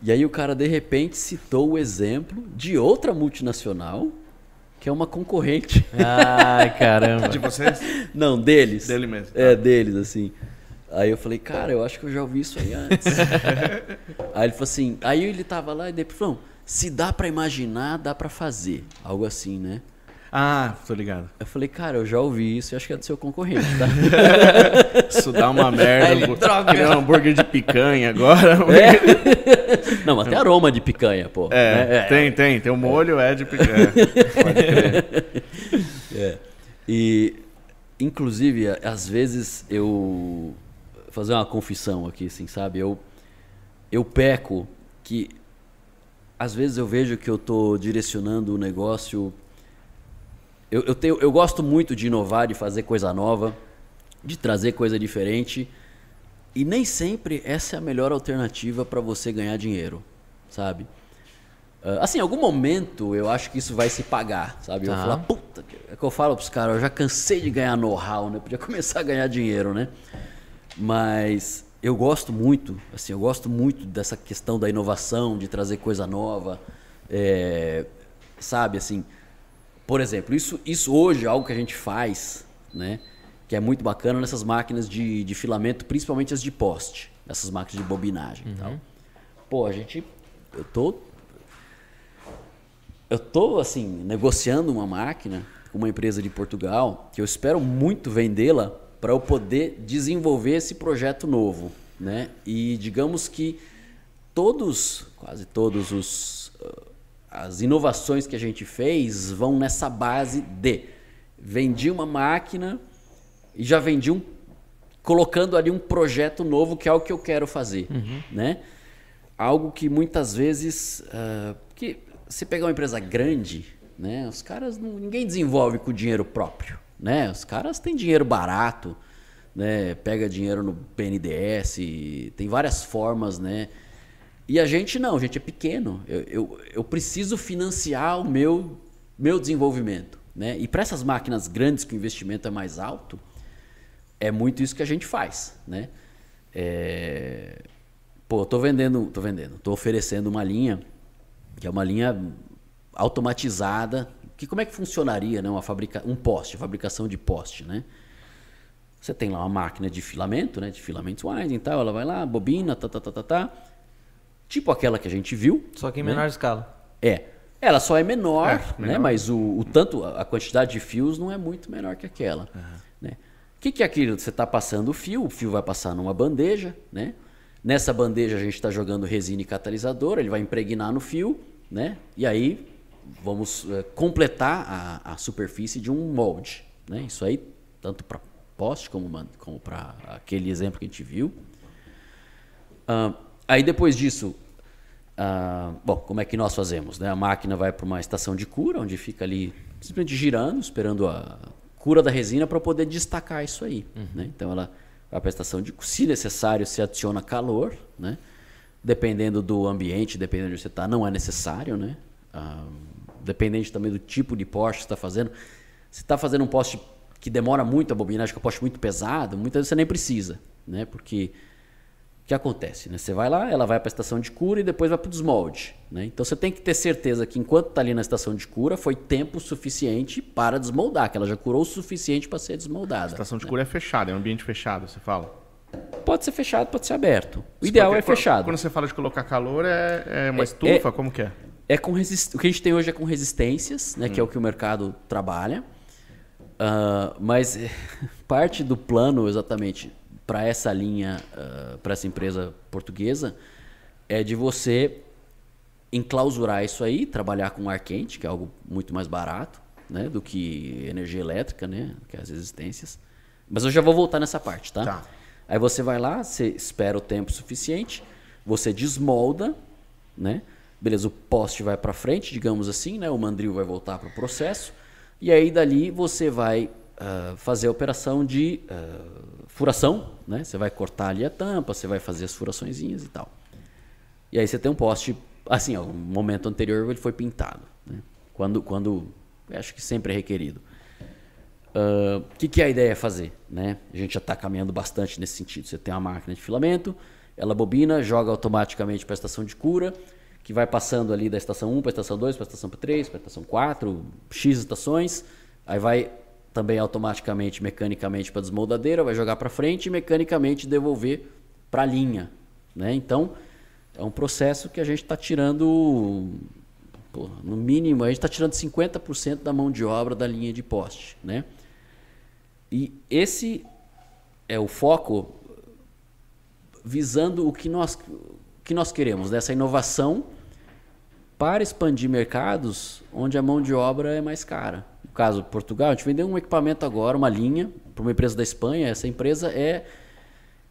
E aí o cara de repente citou o exemplo de outra multinacional, que é uma concorrente. Ai, caramba. De vocês? Não, deles. Dele mesmo. É, deles, assim. Aí eu falei, cara, eu acho que eu já ouvi isso aí antes. aí ele falou assim, aí ele tava lá e depois falou, se dá pra imaginar, dá pra fazer. Algo assim, né? Ah, tô ligado. Eu falei, cara, eu já ouvi isso e acho que é do seu concorrente, tá? Isso dá uma merda. Aí ele, vou droga. Criar um hambúrguer de picanha agora. Não, mas tem aroma de picanha, pô. É, né? tem, tem. Tem o molho, é de picanha. Pode crer. É. E, inclusive, às vezes eu. vou fazer uma confissão aqui, assim, sabe? Eu, eu peco que. Às vezes eu vejo que eu tô direcionando o negócio. Eu, eu, tenho, eu gosto muito de inovar, de fazer coisa nova, de trazer coisa diferente. E nem sempre essa é a melhor alternativa para você ganhar dinheiro, sabe? Ah, assim, em algum momento eu acho que isso vai se pagar, sabe? Eu Tá. vou falar, puta, que- é que eu falo pros caras, eu já cansei de ganhar know-how, né? Podia começar a ganhar dinheiro, né? Mas eu gosto muito, assim, eu gosto muito dessa questão da inovação, de trazer coisa nova, é, sabe, assim, por exemplo, isso, isso hoje é algo que a gente faz, né? Que é muito bacana nessas máquinas de, de filamento, principalmente as de poste, essas máquinas de bobinagem e tal. Pô, a gente, eu tô eu tô assim negociando uma máquina com uma empresa de Portugal que eu espero muito vendê-la para eu poder desenvolver esse projeto novo, né? E digamos que todos, quase todos os as inovações que a gente fez vão nessa base de vendi uma máquina e já vendi um colocando ali um projeto novo que é o que eu quero fazer, uhum. né? Algo que muitas vezes, uh, que se pegar uma empresa grande, né? Os caras não, ninguém desenvolve com dinheiro próprio, né? Os caras têm dinheiro barato, né? Pega dinheiro no PNDS, tem várias formas, né? E a gente não, a gente é pequeno. Eu, eu, eu preciso financiar o meu, meu desenvolvimento. Né? E para essas máquinas grandes que o investimento é mais alto, é muito isso que a gente faz. Né? É... Pô, tô vendendo, tô vendendo, tô oferecendo uma linha que é uma linha automatizada. Que como é que funcionaria, né? Uma fabrica, um poste, fabricação de poste, né? Você tem lá uma máquina de filamento, né? De filamentos winding e tal. Ela vai lá, bobina, tá, tá, tá, tá, tá. Tipo aquela que a gente viu. Só que em né? menor escala. É. Ela só é menor, é, menor. né? Mas o, o, tanto a quantidade de fios não é muito menor que aquela. Uhum. Né? O que, que é aquilo? Você está passando o fio, o fio vai passar numa bandeja, né? Nessa bandeja a gente está jogando resina e catalisador, ele vai impregnar no fio, né? E aí vamos é, completar a, a, superfície de um molde, né? Isso aí tanto para poste como, como para aquele exemplo que a gente viu. Uh, aí depois disso, uh, bom, como é que nós fazemos? Né? A máquina vai para uma estação de cura, onde fica ali simplesmente girando, esperando a cura da resina para poder destacar isso aí. Uhum. Né? Então ela vai para a estação de se necessário, se adiciona calor, né? Dependendo do ambiente, dependendo de onde você está, não é necessário, né? Uh, dependente também do tipo de poste que está fazendo. Se está fazendo um poste que demora muito a bobinagem, que é um poste muito pesado, muitas vezes você nem precisa, né? Porque o que acontece? Né? Você vai lá, ela vai para a estação de cura e depois vai para o desmolde. Né? Então você tem que ter certeza que enquanto está ali na estação de cura, foi tempo suficiente para desmoldar, que ela já curou o suficiente para ser desmoldada. A estação de né? cura é fechada, é um ambiente fechado, você fala? Pode ser fechado, pode ser aberto. O ideal é fechado. Quando você fala de colocar calor, é, é uma é, estufa? É, como que é? É com resist... O que a gente tem hoje é com resistências, né, hum. que é o que o mercado trabalha. Uh, mas parte do plano exatamente para essa linha, uh, para essa empresa portuguesa, é de você enclausurar isso aí, trabalhar com ar quente, que é algo muito mais barato né, do que energia elétrica, né, que é as resistências. Mas eu já vou voltar nessa parte, tá? tá. Aí você vai lá, você espera o tempo suficiente, você desmolda, né? Beleza, o poste vai para frente, digamos assim, né? O mandril vai voltar para o processo. E aí dali você vai uh, fazer a operação de uh, furação, né? Você vai cortar ali a tampa, você vai fazer as furaçõezinhas e tal. E aí você tem um poste, assim, ó, no momento anterior ele foi pintado, né? Quando, quando, acho que sempre é requerido. O uh, que, que é a ideia fazer? Né? A gente já está caminhando bastante nesse sentido. Você tem uma máquina de filamento, ela bobina, joga automaticamente para a estação de cura, que vai passando ali da estação 1 para a estação 2, para a estação 3, para a estação 4, X estações, aí vai também automaticamente, mecanicamente para a desmoldadeira, vai jogar para frente e mecanicamente devolver para a linha. Né? Então, é um processo que a gente está tirando, pô, no mínimo, a gente está tirando 50% da mão de obra da linha de poste. Né? E esse é o foco visando o que nós que nós queremos dessa inovação para expandir mercados onde a mão de obra é mais cara. Caso Portugal, a gente vendeu um equipamento agora, uma linha, para uma empresa da Espanha. Essa empresa é,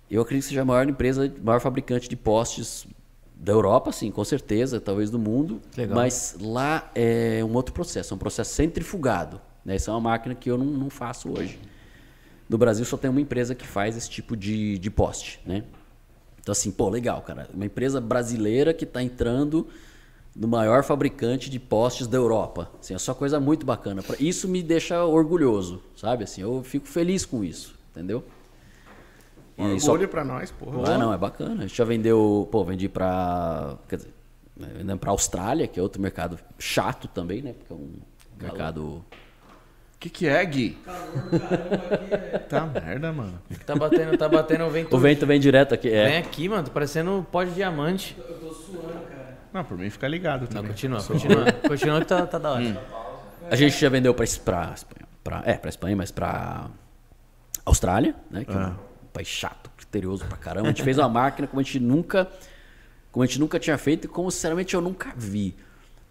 eu acredito que seja a maior empresa, maior fabricante de postes da Europa, sim, com certeza, talvez do mundo. Legal. Mas lá é um outro processo, é um processo centrifugado. Né? Essa é uma máquina que eu não, não faço hoje. No Brasil só tem uma empresa que faz esse tipo de, de poste, né? Então, assim, pô, legal, cara. Uma empresa brasileira que está entrando no maior fabricante de postes da Europa. Assim, é só coisa muito bacana. Isso me deixa orgulhoso, sabe? Assim, eu fico feliz com isso, entendeu? E Orgulho só... para nós, porra. Ah, não, é bacana. A gente já vendeu, pô, vendi para, quer dizer, né, vendendo para Austrália, que é outro mercado chato também, né? Porque é um mercado que que é, Gui? Calor caramba aqui, é. Tá merda, mano. Tá batendo, tá batendo o vento. O vento vem direto aqui, é. Vem aqui, mano, tá parecendo pó de diamante. Eu tô suando, cara. Não, por mim fica ligado também. Não, continua, continua. continua que tá, tá da hora. Hum. A gente já vendeu pra, pra Espanha, pra, é, pra Espanha, mas pra Austrália, né, que é um ah. país chato, criterioso pra caramba. A gente fez uma máquina como a gente nunca, como a gente nunca tinha feito e como, sinceramente, eu nunca vi.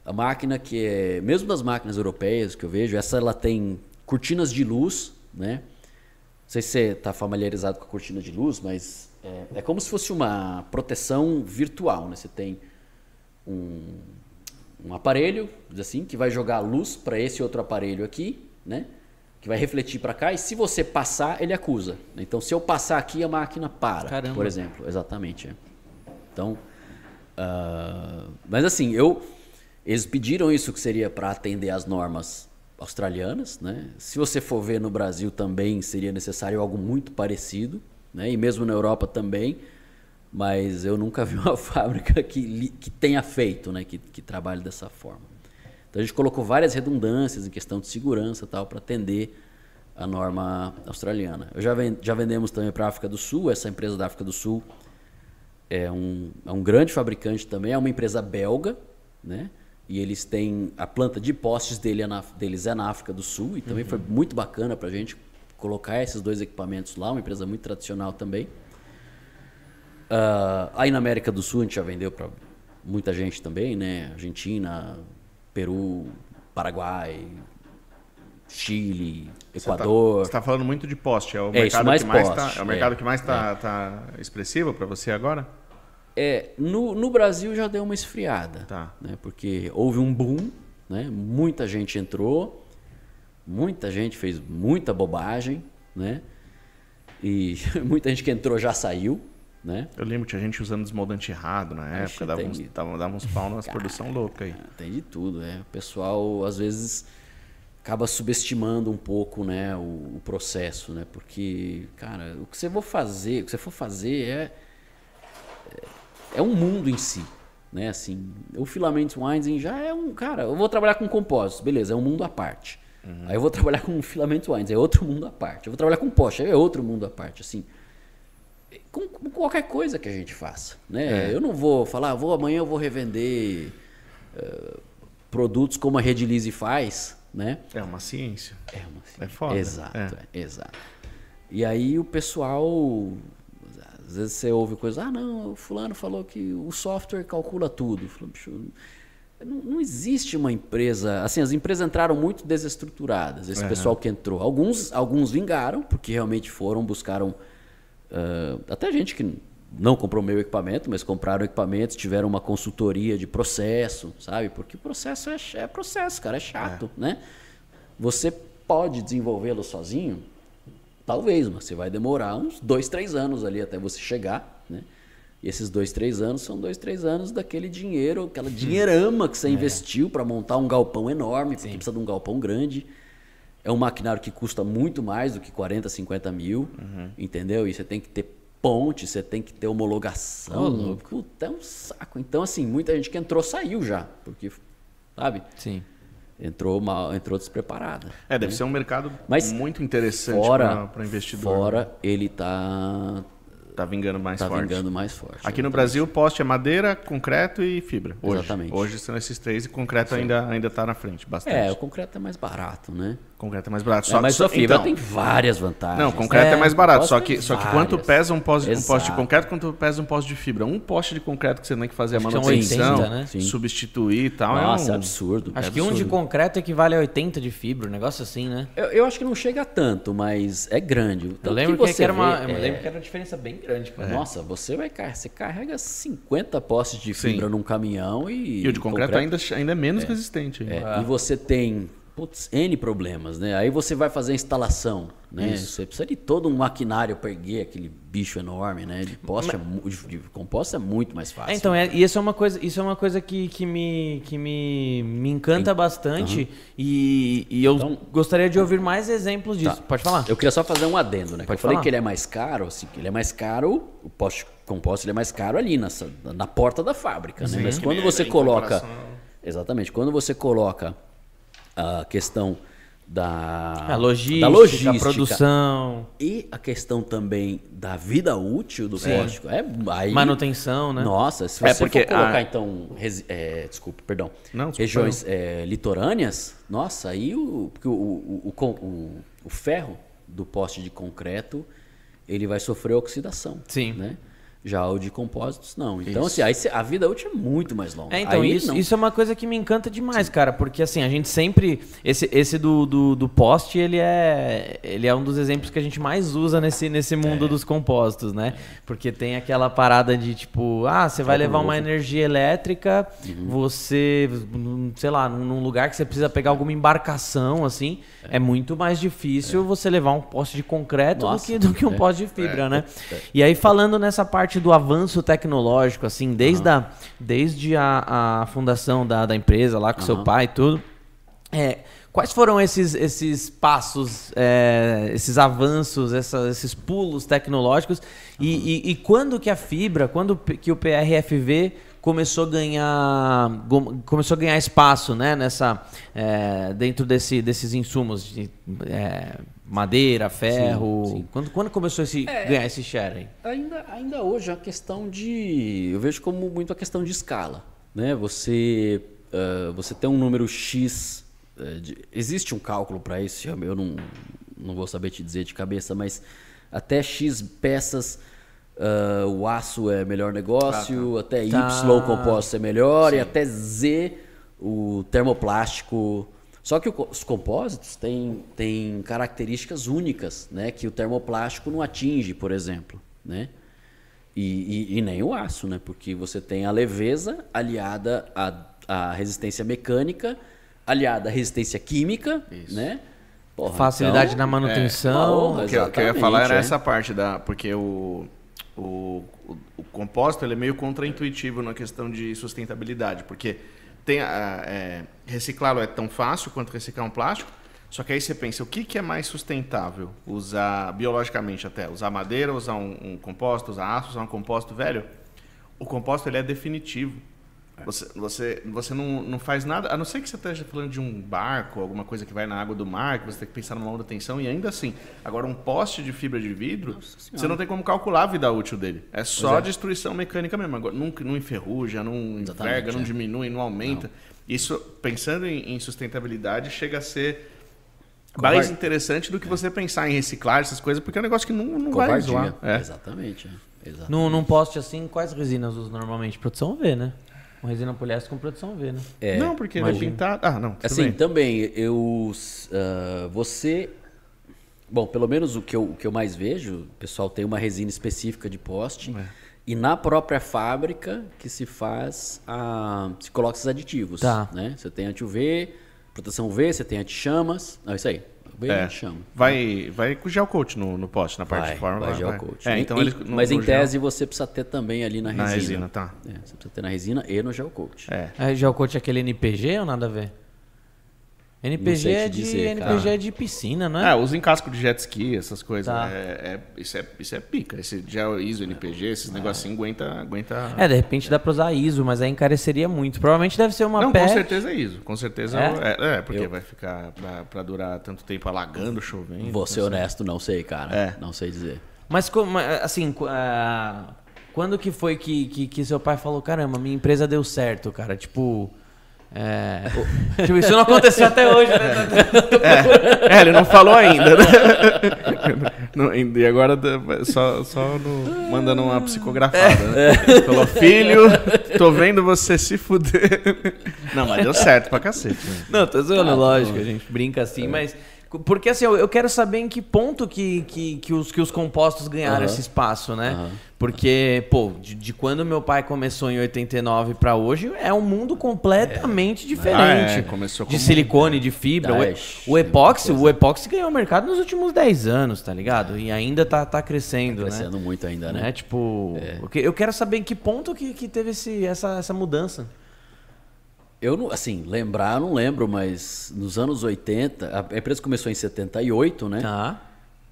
A máquina que é, mesmo das máquinas europeias que eu vejo, essa ela tem cortinas de luz, né? Não sei se você está familiarizado com a cortina de luz, mas é, é, como se fosse uma proteção virtual, né? Você tem um, um aparelho, assim, que vai jogar luz para esse outro aparelho aqui, né? Que vai refletir para cá e se você passar, ele acusa. Então, se eu passar aqui, a máquina para, Caramba. por exemplo. Exatamente. é. Então, ah, mas assim, eu eles pediram isso que seria para atender às normas australianas, né? Se você for ver no Brasil também seria necessário algo muito parecido, né? E mesmo na Europa também, mas eu nunca vi uma fábrica que, que tenha feito, né? Que, que trabalhe dessa forma. Então a gente colocou várias redundâncias em questão de segurança tal para atender a norma australiana. Eu já, já vendemos também para a África do Sul, essa empresa da África do Sul é um, é um grande fabricante também, é uma empresa belga, né? E eles têm a planta de postes dele é na- deles é na África do Sul e também foi muito bacana para a gente colocar esses dois equipamentos lá, uma empresa muito tradicional também. Ah, aí na América do Sul a gente já vendeu para muita gente também, né? Argentina, Peru, Paraguai, Chile, Equador. Você está falando muito de poste. É o É, mercado mais que mais poste, tá, é o mercado é, que mais está tá expressivo para você agora? É, no, no Brasil já deu uma esfriada. Tá. Né? Porque houve um boom, né? muita gente entrou, muita gente fez muita bobagem, né? E muita gente que entrou já saiu, né? Eu lembro que tinha gente usando desmoldante errado na Acho época, dava uns, dava, dava uns pau nas produção louca aí. Tem de tudo, é. O pessoal às vezes acaba subestimando um pouco, né, o, o processo, né? Porque, cara, o que você for fazer, o que você for fazer é é um mundo em si, né? Assim, o filament winding já é um, cara, eu vou trabalhar com compósitos, beleza, é um mundo à parte. Aí eu vou trabalhar com filament winding, é outro mundo à parte. Eu vou trabalhar com poste, é outro mundo à parte, assim. Com, com qualquer coisa que a gente faça, né? Eu não vou falar, vou amanhã eu vou revender eh, produtos como a Redilize faz, né? É uma ciência. É uma É foda, Exato, é. é, exato. E aí o pessoal, às vezes você ouve coisa, ah não, o fulano falou que o software calcula tudo. Falo, "Bicho, não, não existe uma empresa, assim, as empresas entraram muito desestruturadas, esse pessoal que entrou. Alguns, alguns vingaram, porque realmente foram, buscaram, ah, até gente que não comprou meu equipamento, mas compraram equipamentos, tiveram uma consultoria de processo, sabe? Porque o processo é, é processo, cara, é chato, né? Você pode desenvolvê-lo sozinho? Talvez, mas você vai demorar uns dois, três anos ali até você chegar, né? E esses dois, três anos são dois, três anos daquele dinheiro, aquela dinheirama que você investiu para montar um galpão enorme, porque precisa de um galpão grande. É um maquinário que custa muito mais do que 40, 50 mil, entendeu? E você tem que ter ponte, você tem que ter homologação. Puta, é um saco. Então, assim, muita gente que entrou saiu já, porque, sabe? Sim. Entrou mal, entrou despreparada. É, deve ser um mercado Mas muito interessante para investidor. fora ele tá, Tá vingando mais tá forte. vingando mais forte. Aqui no Brasil, poste é madeira, concreto e fibra. Hoje. Exatamente. Hoje são esses três e concreto ainda, ainda tá na frente, bastante. É, o concreto é mais barato, né? Concreto é mais barato. É, mas a fibra então, tem várias vantagens. Não, concreto é, É, mais barato. Só que, só que quanto pesa um poste, um poste de concreto, quanto pesa um poste de fibra? Um poste de concreto que você tem que fazer a manutenção, 80, né? Sim. substituir e tal. Nossa, é é um... absurdo. Acho é que um de absurdo. concreto equivale a 80 de fibra, um negócio assim, né? Eu, eu acho que não chega a tanto, mas é grande. Eu lembro que, você era uma, eu é, lembro que era uma diferença bem grande, cara. Nossa, você vai car- você carrega 50 postes de Sim. fibra num caminhão e. E o de concreto, Ainda, ainda é menos resistente. É. E você tem putz, N problemas, né? Aí você vai fazer a instalação, né? Você precisa de todo um maquinário para erguer aquele bicho enorme, né? De poste, é, mu- de, composta é muito mais fácil. É, então, é, e isso é uma coisa, isso é uma coisa que, que, me, que me, me encanta bastante e, e eu Então- gostaria de ouvir mais exemplos disso. Tá. Pode falar? Eu queria só fazer um adendo, né? Pode eu falei falar. que ele é mais caro, assim, que ele é mais caro, o poste composto ele é mais caro ali nessa, na porta da fábrica, né? Mas quando você coloca, comparação- exatamente, quando você coloca a questão da A logística, da logística a produção, e a questão também da vida útil do poste, é aí manutenção, né? Nossa, se É você porque for colocar a- então, resi- é, desculpa, perdão, Não, desculpa, regiões é, litorâneas, nossa, aí o, porque o, o, o- o ferro do poste de concreto ele vai sofrer oxidação, Sim. né? Já o de compósitos, não. Então, isso. assim, aí a vida útil é muito mais longa. É, então, aí, isso, isso, é uma coisa que me encanta demais, Sim. cara, porque assim, a gente sempre. Esse, esse do, do, do, poste, ele é. Ele é um dos exemplos que a gente mais usa nesse, nesse mundo é. dos compósitos, né? Porque tem aquela parada de tipo, ah, você vai levar uma energia elétrica, uhum. você, sei lá, num lugar que você precisa pegar alguma embarcação, assim, é, é muito mais difícil é. você levar um poste de concreto do que, do que um é. poste de fibra, né? E aí, falando nessa parte parte do avanço tecnológico, assim, desde, uhum. a, desde a, a fundação da, da empresa lá com uhum. seu pai e tudo. É, quais foram esses, esses passos, é, esses avanços, essa, esses pulos tecnológicos? Uhum. E, e, e, quando que a fibra, quando que o PRFV começou a ganhar começou a ganhar espaço né nessa é, dentro desse, desses insumos de é, madeira, ferro. Sim, sim. Quando, quando começou a é, ganhar esse share aí? Ainda, ainda hoje é a questão de. Eu vejo como muito a questão de escala. Né? Você, uh, você tem um número X. Uh, de, existe um cálculo para isso, eu não, não vou saber te dizer de cabeça, mas até X peças. Uh, o aço é melhor negócio, ah, tá. até tá. Y o composto é melhor, sim. e até Z o termoplástico só que os compósitos têm, têm características únicas, né? Que o termoplástico não atinge, por exemplo, né? E, e, e nem o aço, né? Porque você tem a leveza aliada à, à resistência mecânica, aliada à resistência química, Isso. né? Porra, Facilidade então, na manutenção. É, o que, eu, que eu ia falar era é. essa parte da. Porque o, o, o, o compósito ele é meio contraintuitivo na questão de sustentabilidade. Porque tem é, reciclá-lo é tão fácil quanto reciclar um plástico. Só que aí você pensa, o que, que é mais sustentável? Usar, biologicamente até, usar madeira, usar um, um composto, usar aço, usar um composto velho? O composto ele é definitivo. Você, você, você não, não faz nada, a não ser que você esteja falando de um barco, alguma coisa que vai na água do mar, que você tem que pensar numa onda tensão, e ainda assim, agora um poste de fibra de vidro, você não tem como calcular a vida útil dele. É só é. destruição mecânica mesmo. Agora, não, não enferruja, não enverga, não é. diminui, não aumenta. Não. Isso, pensando em, em, sustentabilidade, chega a ser mais interessante do que você pensar em reciclar essas coisas, porque é um negócio que não, não vai zoar. É. Exatamente. É. Exatamente. Num, num poste assim, quais resinas usam normalmente? Produção V, né? Com resina poliéster com produção V, né? É, não, porque vai pintar. Ah, não. Assim, bem. também, eu. Uh, você. Bom, pelo menos o que, eu, o que eu mais vejo, o pessoal tem uma resina específica de poste. É. E na própria fábrica que se faz a. se coloca esses aditivos. Tá. Né? Você tem anti-UV, proteção UV, você tem anti-chamas. Não, isso aí bem é. chama. Vai, vai com gel coat no, no poste, na parte vai, de forma. Vai, vai gel. É, então ele, no, mas no em gel... tese você precisa ter também ali na resina. Na resina, tá. É, você precisa ter na resina e no gel coat. É. é gel coat é aquele NPG ou nada a ver? NPG, é de, dizer, NPG é de piscina, não é? É, usa em casco de jet ski, essas coisas. Tá. É, é, isso, é, isso é pica. Esse gel ISO, NPG, esses é. negocinhos aguenta, aguenta. É, de repente dá pra usar ISO, mas aí encareceria muito. Provavelmente deve ser uma Não, com certeza é ISO. Com certeza é, é, é porque Eu... vai ficar pra, pra, durar tanto tempo alagando, chovendo. Vou ser honesto, não sei, cara. É. Não sei dizer. Mas, como, assim, uh, quando que foi que, que, que seu pai falou: caramba, minha empresa deu certo, cara? Tipo. É, tipo, isso não aconteceu até hoje, né? É, é ele não falou ainda. Né? e agora só, só no, mandando uma psicografada. Né? É. Falou, filho, tô vendo você se fuder. Não, mas deu certo pra cacete. Né? Não, tô zoando, ah, lógico, a gente brinca assim, é. mas porque assim, eu, eu quero saber em que ponto que, que, que, os, que os compostos ganharam uhum. esse espaço, né? Uhum. Porque, pô, de, de, quando meu pai começou em 89 para hoje, é um mundo completamente é. diferente. Ah, é. Começou de silicone, de fibra. o, o epóxi, o epóxi ganhou mercado nos últimos 10 anos, tá ligado? E ainda tá, tá crescendo, tá crescendo né? muito ainda, né? É, tipo, eu quero saber em que ponto que, que teve esse, essa, essa mudança. Eu não, assim, lembrar, não lembro, mas nos anos 80, a empresa começou em 78, né? Tá.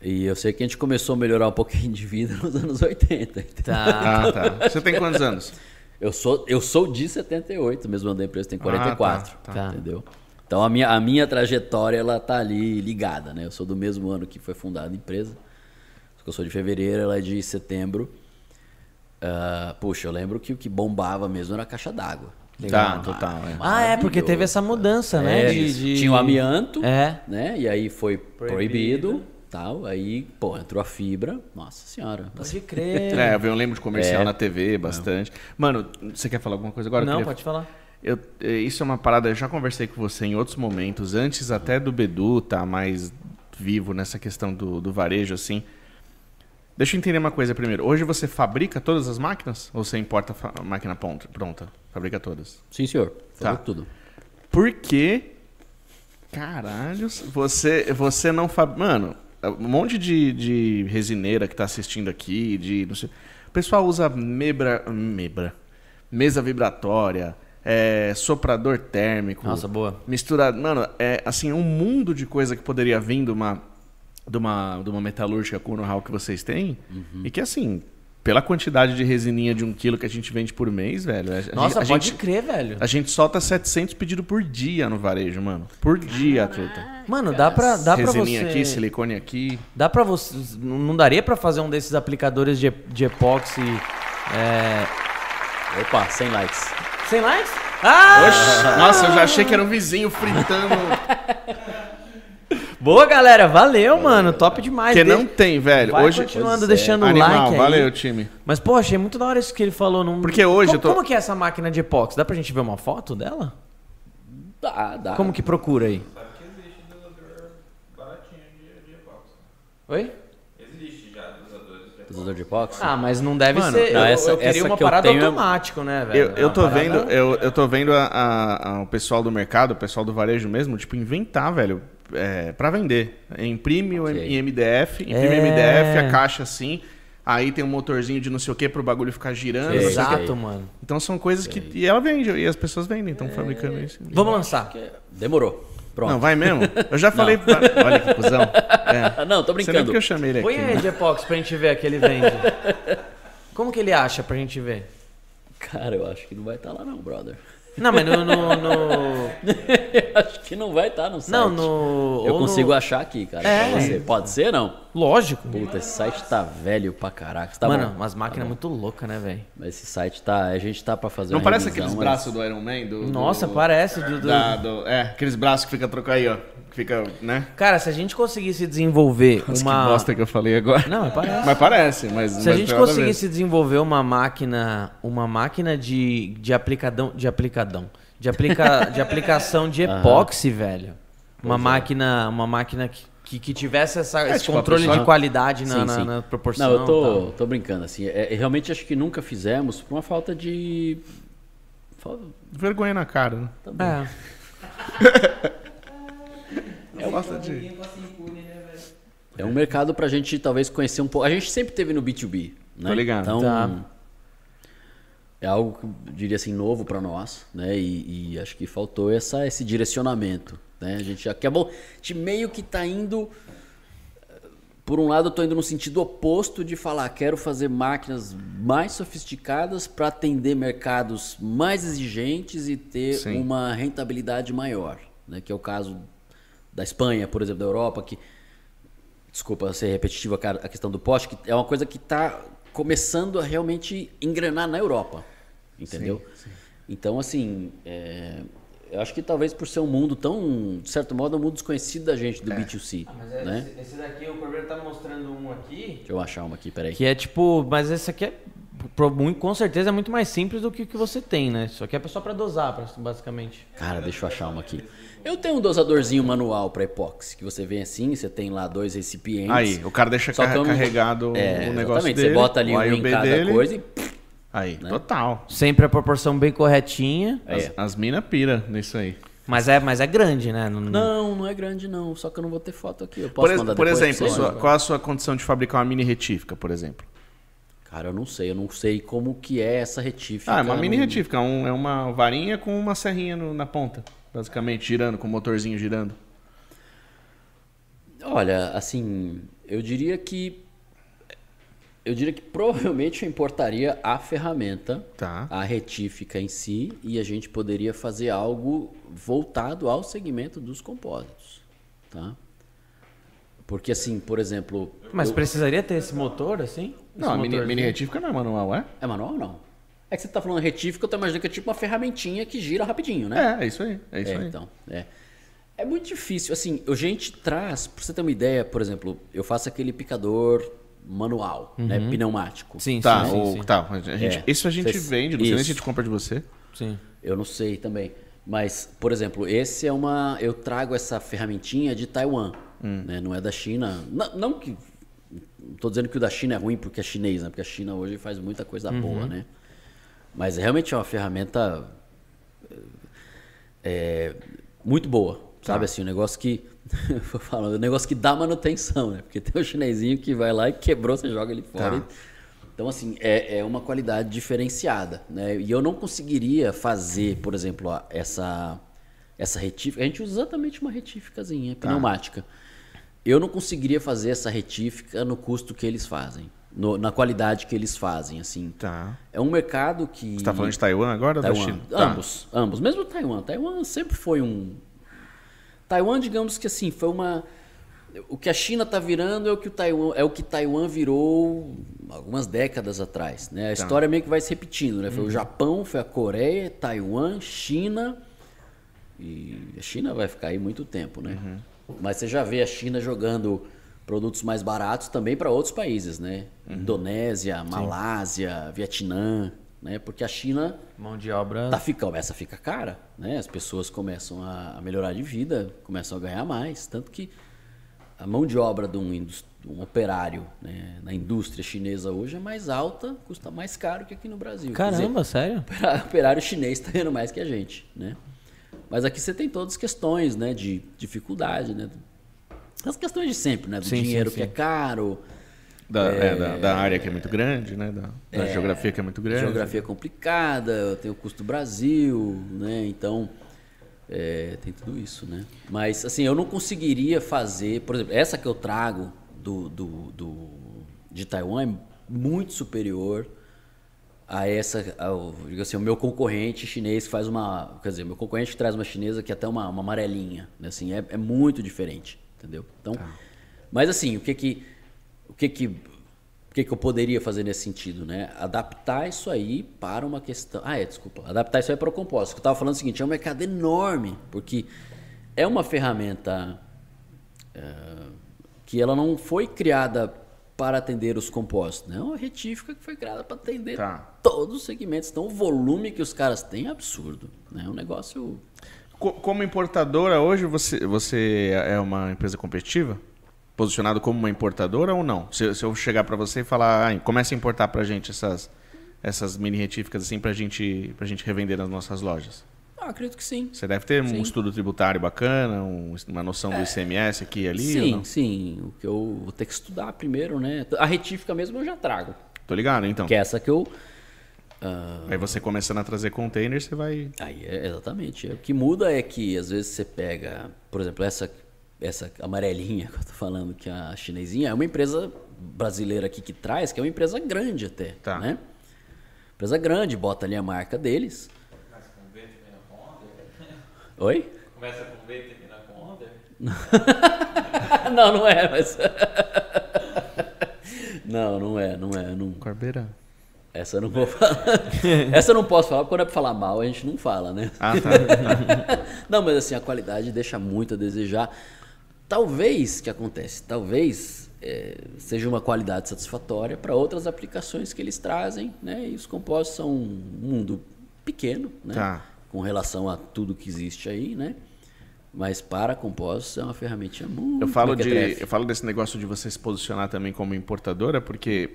E eu sei que a gente começou a melhorar um pouquinho de vida nos anos 80. Tá. Ah, tá. Você tem quantos anos? Eu sou, eu sou de 78, mesmo ano da empresa tem 44. Ah, tá, tá. Entendeu? Então a minha, a minha trajetória ela tá ali ligada, né? Eu sou do mesmo ano que foi fundada a empresa. Eu sou de fevereiro, ela é de setembro. Uh, puxa, eu lembro que o que bombava mesmo era a caixa d'água. Legal. Tá, total. É. Ah, é, porque teve essa mudança, né? É, de, de... Tinha o amianto, é. né? E aí foi proibido. proibido tal. Aí, pô, entrou a fibra. Nossa senhora. Pode crer. É, eu lembro de comercial É. na TV bastante. Mano, você quer falar alguma coisa agora? Eu Não, queria- pode falar. Eu- eh, isso é uma parada, eu já conversei com você em outros momentos, antes até do Bedu tá mais vivo nessa questão do, do varejo, assim. Deixa eu entender uma coisa primeiro. Hoje você fabrica todas as máquinas? Ou você importa a máquina pronta? pronta? Fabrica todas. Sim, senhor. Tá. Falou tudo. Por que, caralhos, você, você não fabrica... Mano, um monte de, de resineira que tá assistindo aqui, de... Não sei, o pessoal usa mebra... Mebra. Mesa vibratória, é, soprador térmico. Nossa, boa. Misturado. Mano, é assim, um mundo de coisa que poderia vir de uma, de uma, de uma metalúrgica com o know-how que vocês têm. Uhum. E que, assim, pela quantidade de resininha de um quilo que a gente vende por mês, velho. A, Nossa, a pode gente, crer, velho. a gente solta 700 pedidos por dia no varejo, mano. Por dia, truta. Mano, dá pra, dá pra Resininha você... aqui, silicone aqui. Dá pra você... Não daria pra fazer um desses aplicadores de, de epóxi... É... Opa, 100 likes. Sem likes? Ah! Oxe, nossa, eu já achei que era um vizinho fritando. Boa, galera. Valeu, mano. Top demais. que Deixa- não tem, velho. Vai Hoje. continuando é. deixando o Animal, like aí. valeu, time. Mas, pô, achei muito da hora isso que ele falou. Num... Porque hoje como, eu tô- Como que é essa máquina de epóxi? Dá pra gente ver uma foto dela? Dá, dá. Como que procura aí? Sabe que existe dosador baratinho de, de epóxi. Oi? Existe já dosadores de epóxi. Dosador de epóxi? Ah, mas não deve Mano, ser... não, eu, essa- eu queria essa uma que eu parada tenho é- automático, né, velho? Eu, eu Uma tô parada- vendo, eu, eu tô vendo a, a- a- o pessoal do mercado, o pessoal do varejo mesmo, tipo, inventar, velho, é, para vender. Imprime o Ok. em MDF, imprime É. MDF, a caixa assim, aí tem um motorzinho de não sei o que pro bagulho ficar girando. O. Exato, mano. Então são coisas que. E ela vende, e as pessoas vendem, estão fabricando isso. Vamos lançar. Demorou. Pronto. Não, vai mesmo? Eu já falei. pra- Olha que cuzão. É. Não, tô Você brincando. que eu chamei ele aqui? Põe aí né? de epóxi pra gente ver que ele vende. Como que ele acha pra gente ver? Cara, eu acho que não vai estar lá não, brother. Não, mas no... no, no- acho que não vai estar no site. Não, no... Eu ou no- consigo achar aqui, cara. É. você. Pode ser, não? Lógico. Puta, esse site tá velho pra caraca. Tá Mano, bom. umas máquinas muito loucas, né, velho? Mas esse site tá... A gente tá pra fazer Não uma parece revisão, aqueles mas- braços do Iron Man? Do, Nossa, do- parece. Do, do- da- do- é, aqueles braços que fica trocando aí, ó. Que fica, né? Cara, se a gente conseguisse desenvolver Nossa, uma... que bosta que eu falei agora. Não, mas parece. Mas parece, mas. Se mas a gente nada ver. conseguisse desenvolver uma máquina, uma máquina de, de aplicadão, de aplicadão, de, aplica, de aplicação de epóxi, velho. Uma máquina, uma máquina que, que, que tivesse essa, esse tipo, controle pessoa- de qualidade na, Sim, na- sim. na proporção. Não, eu tô, tal. tô brincando, assim. É, é, realmente acho que nunca fizemos por uma falta de... Fal- Vergonha na cara, né? É. Falta de. É um mercado pra gente talvez conhecer um pouco. A gente sempre teve no B2B, né? Tô ligado. Então, Tá. É algo que eu diria assim novo pra nós, né? E, e acho que faltou essa, esse direcionamento, né? A gente acabou, a gente meio que tá indo por um lado, eu tô indo no sentido oposto de falar, quero fazer máquinas mais sofisticadas para atender mercados mais exigentes e ter Sim. uma rentabilidade maior, né? Que é o caso da Espanha, por exemplo, da Europa, que desculpa ser repetitivo a cara- a questão do poste, que é uma coisa que está começando a realmente engrenar na Europa, entendeu? Então, assim, é, eu acho que talvez por ser um mundo tão, de certo modo, um mundo desconhecido da gente, do B2C, Mas é, né? esse, esse daqui, o Corbeiro tá mostrando um aqui. Deixa eu achar uma aqui, peraí. Que é tipo, mas esse aqui é com certeza é muito mais simples do que o que você tem, né? Isso aqui é só pra dosar, basicamente. Cara, deixa eu achar uma aqui. Eu tenho um dosadorzinho manual para epóxi, que você vem assim, você tem lá dois recipientes. Aí, o cara deixa car- eu carregado É, o negócio exatamente. dele. Você bota ali o um em cada dele. coisa e... Aí, né? total. Sempre a proporção bem corretinha. É. As, as minas pira nisso aí. Mas é, mas é grande, né? Não- Não, não é grande não, só que eu não vou ter foto aqui. Eu Por, posso ex- mandar por exemplo, sua- qual a sua condição de fabricar uma mini retífica, por exemplo? Cara, eu não sei, eu não sei como que é essa retífica. Ah, é uma mini não- retífica. um- é uma varinha com uma serrinha no- na ponta. Basicamente, girando, com o motorzinho girando. Olha, assim, eu diria que eu diria que provavelmente eu importaria a ferramenta, Tá. a retífica em si, e a gente poderia fazer algo voltado ao segmento dos compósitos, tá? Porque assim, por exemplo, Mas eu- precisaria ter esse motor, assim? Não, Esse a mini, mini retífica não é manual, é? é manual ou não? É que você tá falando retífica, eu tô imaginando que é tipo uma ferramentinha que gira rapidinho, né? É, é isso aí. É isso É, aí. então, é. É muito difícil. Assim, a gente traz, pra você ter uma ideia, por exemplo, eu faço aquele picador manual, né? Pneumático. Sim, Tá, sim, sim, o- sim. tá. A gente, É. Isso a gente Vocês- vende, não sei nem se a gente compra de você. Sim. Eu não sei também. Mas, por exemplo, esse é uma. Eu trago essa ferramentinha de Taiwan. Né? Não é da China. Não, não que. Não tô dizendo que o da China é ruim porque é chinês, né? Porque a China hoje faz muita coisa boa, né? Mas realmente é uma ferramenta é, muito boa. Sabe assim, um negócio que. falo, um negócio que dá manutenção, né? Porque tem o chinesinho que vai lá e quebrou, você joga ele fora. Tá. e- Então, assim, é, é uma qualidade diferenciada, né? E eu não conseguiria fazer, por exemplo, a- essa, essa retífica. A gente usa exatamente uma retíficazinha pneumática. Eu não conseguiria fazer essa retífica no custo que eles fazem, no- na qualidade que eles fazem, assim. Tá. É um mercado que... Você tá falando de Taiwan agora ou da Taiwan. China? Tá. Ambos, ambos. Mesmo Taiwan. Taiwan sempre foi um. Taiwan, digamos que assim, foi uma. O que a China está virando é o que o Taiwan é o que Taiwan virou algumas décadas atrás, né? A história meio que vai se repetindo, né? Foi o Japão, foi a Coreia, Taiwan, China e a China vai ficar aí muito tempo, né? Mas você já vê a China jogando produtos mais baratos também para outros países, né? Indonésia, Malásia, Vietnã, né? Porque a China Mão de obra. tá fica, começa a ficar cara, né? As pessoas começam a, melhorar de vida, começam a ganhar mais, tanto que a mão de obra de um, de um operário né, na indústria chinesa hoje é mais alta, custa mais caro que aqui no Brasil. Quer dizer, Caramba, sério? operário chinês está ganhando mais que a gente, né? Mas aqui você tem todas as questões, né? De dificuldade, né? As questões de sempre, né? Do Sim, dinheiro sim. que é caro, Da, é, da, da área que é muito grande, né? Da, da geografia que é muito grande. Geografia complicada, tem o custo do Brasil, né? Então, é, tem tudo isso, né? Mas, assim, eu não conseguiria fazer... Por exemplo, essa que eu trago do, do, do- de Taiwan é muito superior a essa... Ao, digo assim, o meu concorrente chinês que faz uma... Quer dizer, meu concorrente que traz uma chinesa que é até uma, uma amarelinha, né? Assim, é, é muito diferente, entendeu? Então, mas assim, o que que... O que que o que, que eu poderia fazer nesse sentido, né? Adaptar isso aí para uma questão. Ah, é, desculpa. Adaptar isso aí para o composto. Que eu estava falando o seguinte: é um mercado enorme, porque é uma ferramenta é, que ela não foi criada para atender os compostos, né? É uma retífica que foi criada para atender Tá. todos os segmentos. Então, o volume que os caras têm é absurdo, né? É um negócio. Co- Como importadora, hoje você, você é uma empresa competitiva? Posicionado como uma importadora ou não? Se, se eu chegar para você e falar, ah, comece a importar para gente essas, essas mini retíficas assim para gente, a gente revender nas nossas lojas. Ah, acredito que sim. Você deve ter um Sim. estudo tributário bacana, um- uma noção do ICMS aqui e ali sim, sim. O que eu vou ter que estudar primeiro, né? A retífica mesmo eu já trago. Tô ligado, então. Que é essa que eu. Ah, Aí você começando a trazer container, você vai... Aí é exatamente. O que muda é que às vezes você pega, por exemplo, essa essa amarelinha que eu tô falando, que é a chinesinha, é uma empresa brasileira aqui que traz, que é uma empresa grande até, Tá. né? Empresa grande, bota ali a marca deles. Começa com V, termina com Onder. Oi? Começa com V, termina com Onder. não, não é, mas Não, não é, não é, não. Corbeira. Essa eu não vou falar. Essa eu não posso falar, porque quando é pra falar mal, a gente não fala, né? Ah, tá. Não, mas assim, a qualidade deixa muito a desejar. Talvez, que acontece? Talvez é, seja uma qualidade satisfatória para outras aplicações que eles trazem, né? E os compostos são um mundo pequeno, né? Tá. Com relação a tudo que existe aí, né? Mas para compostos é uma ferramentinha muito Eu falo, de, mequetrefe. eu falo desse negócio de você se posicionar também como importadora, porque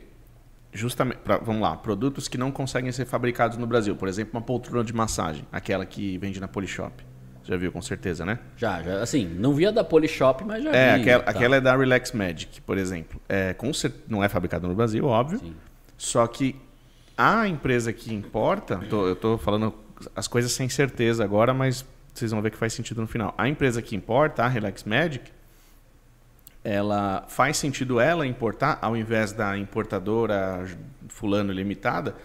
justamente, pra- vamos lá, produtos que não conseguem ser fabricados no Brasil, por exemplo, uma poltrona de massagem, aquela que vende na Polishop. Você já viu com certeza, né? Já, já, assim, não via da Polishop, mas já É, vi. aquela, tá. aquela é da Relax Magic, por exemplo. É, com cer- não é fabricada no Brasil, óbvio. Sim. Só que a empresa que importa, tô- eu estou falando as coisas sem certeza agora, mas vocês vão ver que faz sentido no final. A empresa que importa, a Relax Magic, ela faz sentido ela importar ao invés da importadora fulano limitada,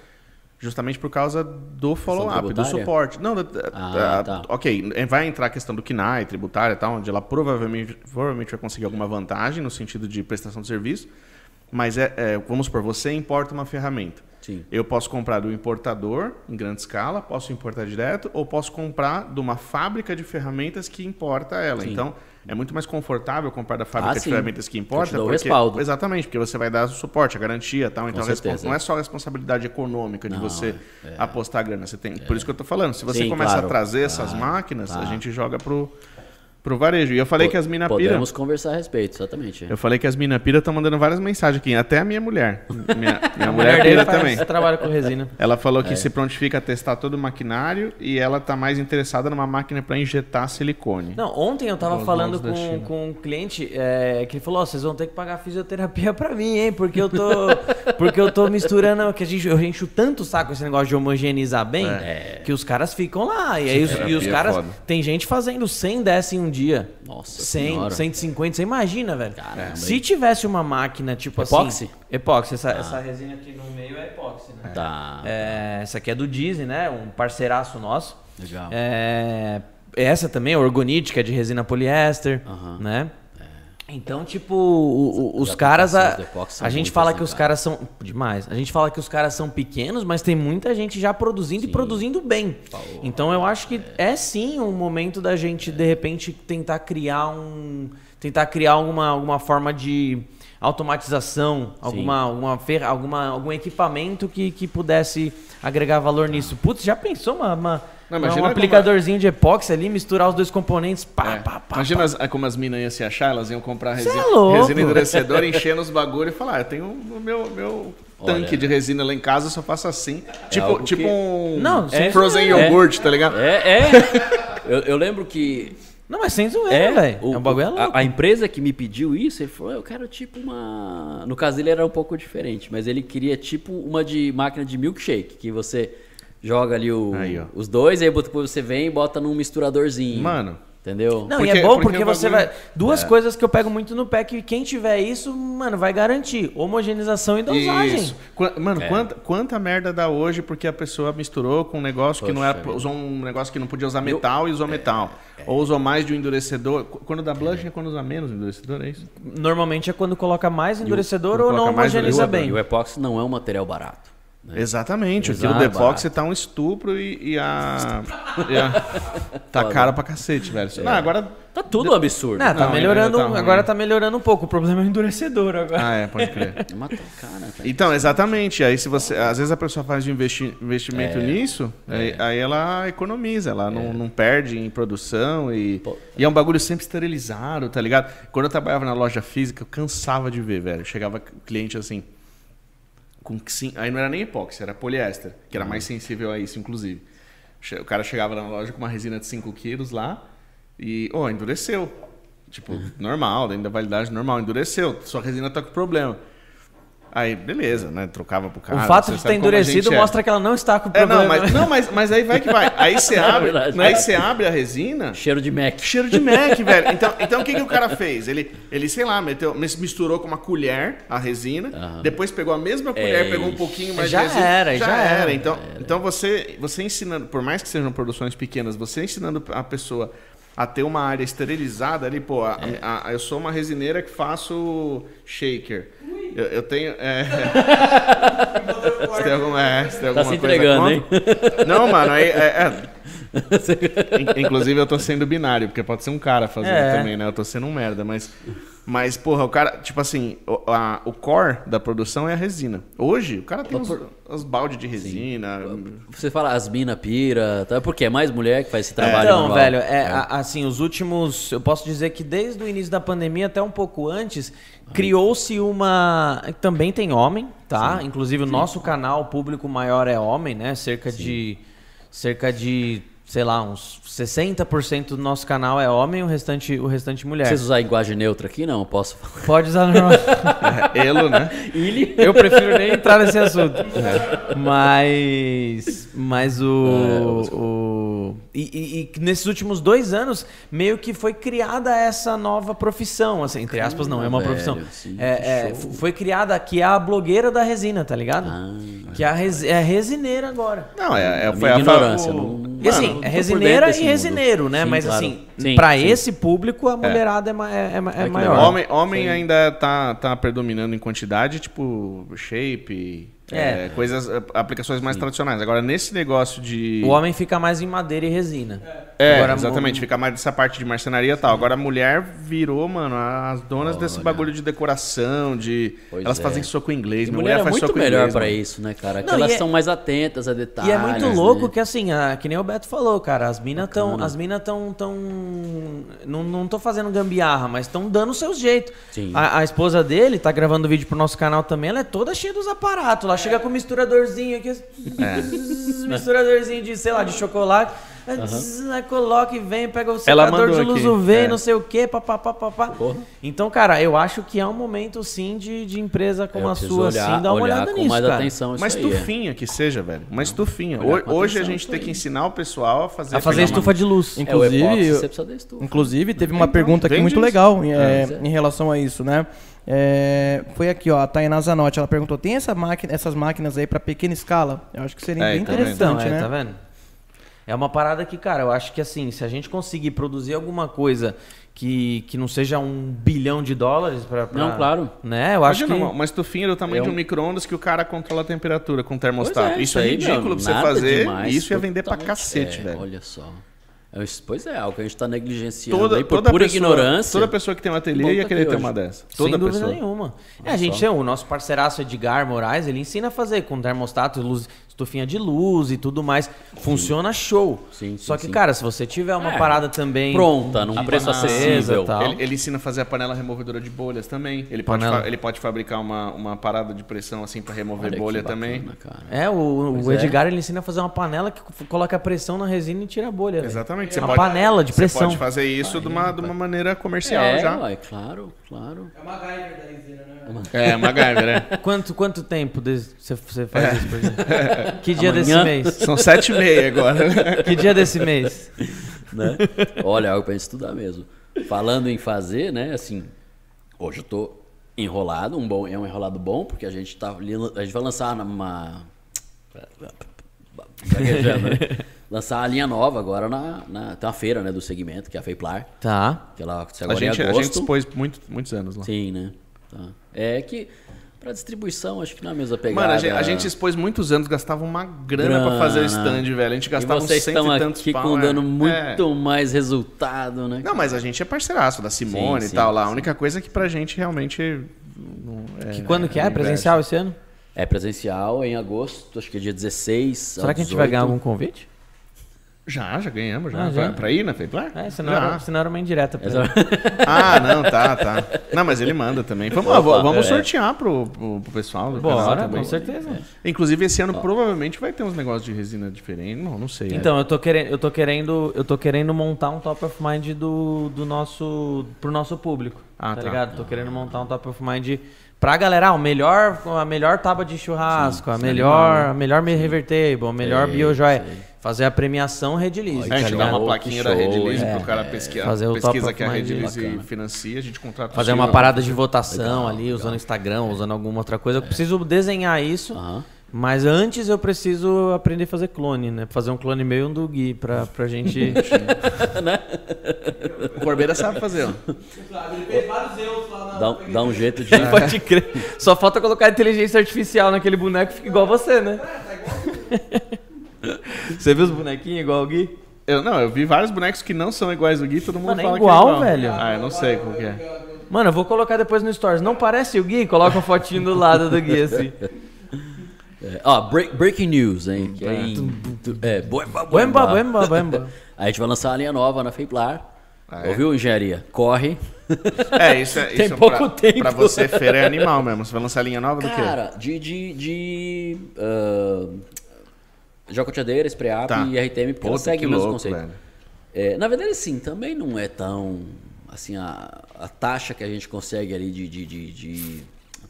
justamente por causa do follow-up, do suporte. Não, da- Ah, da- tá. ok, é, vai entrar a questão do KNAI, tributária e tal, onde ela provavelmente, provavelmente vai conseguir alguma vantagem no sentido de prestação de serviço, mas é, é, vamos supor, você importa uma ferramenta. Sim. Eu posso comprar do importador em grande escala, posso importar direto, ou posso comprar de uma fábrica de ferramentas que importa ela. Sim. Então, é muito mais confortável comprar da fábrica ah, de ferramentas que importa. Porque, o respaldo. Exatamente, porque você vai dar o suporte, a garantia tal. Então, não é só a responsabilidade econômica de não, você é. apostar a grana. Você tem, é. Por isso que eu estou falando. Se você Sim, começa claro. a trazer essas máquinas, a gente joga pro pro varejo. E eu falei P que as mina pira... Podemos conversar a respeito, exatamente. Eu falei que as mina pira estão mandando várias mensagens aqui, até a minha mulher. Minha, minha mulher pira também. trabalha com resina. Ela falou que é. se prontifica a testar todo o maquinário e ela tá mais interessada numa máquina para injetar silicone. Não, ontem eu tava falando com, com um cliente é, que ele falou, oh, vocês vão ter que pagar fisioterapia para mim, hein? Porque eu tô porque eu tô misturando, que a gente eu encho tanto o saco esse negócio de homogeneizar bem, é. que os caras ficam lá e aí os, e os é caras tem gente fazendo 100 dessa em um dia. Nossa 100, senhora. 150, você imagina, velho. Caramba, Se tivesse uma máquina tipo epóxi? assim... Epóxi? Essa, ah. essa resina aqui no meio é epóxi, né? Tá. É, essa aqui é do Disney, né? Um parceiraço nosso. Legal. É, essa também, a Orgonite, que é de resina poliéster, né? Então, tipo, o, o, os caras. A, a gente fala que os caras são. Demais. A gente fala que os caras são pequenos, mas tem muita gente já produzindo sim. e produzindo bem. Então eu acho que é, é sim um momento da gente, de repente, tentar criar um. Tentar criar alguma, alguma forma de automatização, alguma, alguma, alguma, algum equipamento que, que pudesse agregar valor nisso. Putz, já pensou uma, uma não, um aplicadorzinho como... de epóxi ali, misturar os dois componentes, pá, é. pá, pá. Imagina pá. As, como as minas iam se achar, elas iam comprar resina, é resina endurecedora, enchendo os bagulho e falar, ah, eu tenho o meu, meu tanque Olha. de resina lá em casa, eu só faço assim. É tipo tipo que... um não, é, frozen é, yogurt, tá ligado? É, é. eu, eu lembro que não, mas sem zoeira, é, velho. É um bagulho louco. A, a, empresa que me pediu isso, ele falou, eu quero tipo uma... No caso dele era um pouco diferente, mas ele queria tipo uma de máquina de milkshake, que você joga ali o, aí, os dois, aí depois você vem e bota num misturadorzinho. Mano. Entendeu? Não, porque, e é bom porque, porque você vai. Duas é. coisas que eu pego muito no pé que quem tiver isso, mano, vai garantir. Homogeneização e dosagem. Isso. Mano, é. quanta, quanta merda dá hoje porque a pessoa misturou com um negócio Poxa, que não era. Usou um negócio que não podia usar metal eu, e usou é, metal. É. Ou usou mais de um endurecedor. Quando dá blush é quando usa menos endurecedor, é isso? Normalmente é quando coloca mais endurecedor ou não homogeniza bem. E o epóxi não é um material barato. Né? Exatamente. Exato, Aquilo do epóxi tá um estupro e, e a. e a tá cara pra cacete, velho. É. Não, agora. Tá tudo um absurdo. Não, tá não, melhorando. Tá agora tá melhorando um pouco. O problema é o endurecedor agora. Ah, é, pode crer. cara, então, exatamente. Aí se você. Às vezes a pessoa faz um investi investimento é. nisso, é. Aí, aí, ela economiza, ela não, é. não perde em produção e. Pô. E é um bagulho sempre esterilizado, tá ligado? Quando eu trabalhava na loja física, eu cansava de ver, velho. Chegava cliente assim com aí não era nem epóxi, era poliéster, que era mais sensível a isso, inclusive. O cara chegava na loja com uma resina de 5 quilos lá e, oh, endureceu. Tipo, uhum. normal, dentro da validade normal, endureceu. Sua resina tá com problema. Aí, beleza, né? Trocava pro cara. O fato de estar endurecido é. mostra é. que ela não está com problema. É, não, mas, não mas, mas aí vai que vai. Aí você é abre, é aí você abre a resina. Cheiro de Mac. Cheiro de Mac, velho. Então, então o que, que o cara fez? Ele, ele sei lá, meteu, misturou com uma colher a resina, uhum. depois pegou a mesma colher, Ei. pegou um pouquinho mais já de resina. Era, já, já era. Então, era. então você, você ensinando, por mais que sejam produções pequenas, você ensinando a pessoa a ter uma área esterilizada ali, pô, a, é. a, a, eu sou uma resineira que faço shaker. Eu, eu tenho. É... você tem alguma, é, você tem tá se entregando, hein? Não, mano, aí. É, é... Inclusive eu tô sendo binário, porque pode ser um cara fazendo é. também, né? Eu tô sendo um merda, mas. Mas, porra, o cara, tipo assim, o, a, o core da produção é a resina. Hoje, o cara tem os, os baldes de resina. Sim. Você fala as mina pira, tá? porque é mais mulher que faz esse trabalho. Então, velho, é, é. assim, os últimos. Eu posso dizer que desde o início da pandemia, até um pouco antes, criou-se uma. Também tem homem, tá? Sim. Inclusive, o nosso canal, o público maior é homem, né? Cerca Sim. de. Cerca de sei lá, uns 60% do nosso canal é homem, o restante, o restante mulher. Vocês usar linguagem neutra aqui? Não, posso falar. Pode usar normal. é, elo, né? Ele. Eu prefiro nem entrar nesse assunto. É. Mas. Mas o. É, o e, e, e, nesses últimos dois anos, meio que foi criada essa nova profissão, assim, entre aspas, não, é uma velho, profissão. Sim, é, é foi criada que é a blogueira da resina, tá ligado? Ah, que é a, res, é a resineira agora. Não, é, é foi a ignorância. Não... E assim, é resineira e resineiro, né? Sim, Mas claro. assim, sim. esse público, a é. mulherada é, é, é, é maior. Homem, homem ainda tá, tá predominando em quantidade, tipo, shape, É. é. coisas, aplicações mais Sim. tradicionais. Agora, nesse negócio de. O homem fica mais em madeira e resina. É, Agora, exatamente. Fica mais dessa parte de marcenaria e tal. Agora, a mulher virou, mano, as donas Olha. desse bagulho de decoração, de. Pois elas é. fazem soco inglês. Mulher, mulher é faz muito soco melhor para isso, né, cara? Que Não, elas é... são mais atentas a detalhes. E é muito louco né? que, assim, a, que nem o Beto falou, cara. As minas estão. As minas estão. Tão... Não, não tô fazendo gambiarra, mas estão dando o seu jeito. A, a, esposa dele tá gravando vídeo pro nosso canal também. Ela é toda cheia dos aparatos lá chega com um misturadorzinho aqui. É. misturadorzinho de, sei lá, de chocolate. Uhum. Coloca e vem, pega o secador de luz UV, é. não sei o que, papapá. Então, cara, eu acho que é um momento sim de, de empresa como a sua, olhar, assim, dar uma olhada nisso. Mais cara. atenção uma estufinha é. que seja, velho. Uma estufinha. Hoje a gente tem que ensinar o pessoal a fazer. A fazer estufa uma... de luz. É, inclusive, é, inclusive teve uma pergunta aqui muito legal é, em relação a isso, né? É, foi aqui, ó, a Tainá Zanotti, ela perguntou: tem essa máquina, essas máquinas aí para pequena escala? Eu acho que seria é, bem tá interessante, vendo? né? É, tá vendo? É uma parada que, cara, eu acho que assim, se a gente conseguir produzir alguma coisa que, que não seja um bilhão de dólares para. Não, claro. Né? Eu acho Imagina, que. Uma estufinha do tamanho é um... de um micro-ondas que o cara controla a temperatura com termostato. É, isso, é ridículo pra você fazer. Demais, isso ia vender pra cacete, é, velho. Olha só. Pois é, algo que a gente está negligenciando toda, aí por toda pura pessoa, ignorância. Toda pessoa que tem um ateliê ia querer ter uma dessa. Toda Sem dúvida nenhuma. É, a gente o nosso parceiraço Edgar Moraes, ele ensina a fazer com termostato, luz, estufinha de luz e tudo mais. Funciona show. Sim, sim, Só que, sim. cara, se você tiver uma é, parada também. Pronta, num preço acessível. Tal. Ele, ele, ensina a fazer a panela removedora de bolhas também. Ele pode, ele pode fabricar uma, uma parada de pressão assim para remover Olha bolha bacana, também. Cara. É, o, o é. Edgar é. ele ensina a fazer uma panela que coloca a pressão na resina e tira a bolha. Exatamente. Você uma pode, panela de pressão. Você pode fazer isso de, uma, de uma maneira comercial é, já. Ué, claro, claro. É uma MacGyver da resina, né? É, MacGyver, é. quanto, quanto tempo você faz é. isso por exemplo? Que dia Amanhã? desse mês? São sete e meia agora. Que dia desse mês? Né? Olha, algo pra gente estudar mesmo. Falando em fazer, né? Assim, hoje eu tô enrolado, um bom, é um enrolado bom, porque a gente tá. A gente vai lançar uma. Né? Lançar a linha nova agora na, na. Tem uma feira, né, do segmento, que é a Feiplar. Tá. Que ela, a, gente, a gente expôs muito, muitos anos lá. Sim, né? Tá. É que para distribuição, acho que não é a mesma pegada. Mano, a gente, a gente expôs muitos anos, gastava uma grana, grana. para fazer o stand, velho. A gente gastava e vocês uns cento estão e tantos aqui pau, com dando é. muito é. mais resultado, né? Não, mas a gente é parceiraço da Simone sim, e sim, tal lá. A única coisa é que pra gente realmente... É, que quando que é? Presencial esse ano? É presencial em agosto, acho que é dia 16. Será que a gente vai ganhar algum convite? Já, já ganhamos, já. Ah, já? Pra, pra, ir na Feiplar? É, senão, era, senão era uma indireta. Pra ah, não, tá, tá. Não, mas ele manda também. Vamos, Opa, vamos é. sortear pro, pro, pro pessoal. Do Bora, com certeza. É. Inclusive, esse ano provavelmente vai ter uns negócios de resina diferentes. Não, não sei. Então, é. eu, tô querendo, eu, tô querendo, eu tô querendo montar um top of mind do, do nosso, pro nosso público. Ah, tá, tá. ligado? Tô querendo montar um top of mind pra galera, ah, o melhor, a melhor tábua de churrasco, sim, a, melhor, a melhor revertable, a melhor biojoia. Fazer a premiação Redilize. É, a gente tá dá uma plaquinha show, da Redilize é, pro cara pesquisar. Fazer o pesquisa que a Redilize financia, a gente contrata Fazer uma parada de votação legal, ali, legal. usando Instagram, usando alguma outra coisa. Eu preciso desenhar isso. Mas antes eu preciso aprender a fazer clone, né? Fazer um clone meu e um do Gui pra, pra gente. né? O Corbeira sabe fazer, ó. Ele fez vários erros lá na. Dá, dá um jeito de. Pode crer. Só falta colocar inteligência artificial naquele boneco e fica igual você, né? É, tá igual. Você viu os bonequinhos igual o Gui? Eu, não, eu vi vários bonecos que não são iguais ao Gui, todo mundo Mano, é fala igual, que é igual, velho. Ah, eu não sei qual que é. Mano, eu vou colocar depois no Stories. Não parece o Gui? Coloca uma fotinho do lado do Gui, assim. É, ó, break, breaking news, hein? Que é, em, é, boemba, boemba. Boemba, boemba, a gente vai lançar a linha nova na Feiplar. Ah, é? Ouviu, engenharia? Corre. É, isso é, Tem isso pouco pra, tempo. Pra você, feira é animal mesmo. Você vai lançar a linha nova Cara, do quê? Cara, de, de, de uh, Jacoteadeira, Spreap tá. e RTM, porque ela segue o mesmo conceito. É, na verdade, sim, também não é tão. Assim, a, a taxa que a gente consegue ali de, de, de, de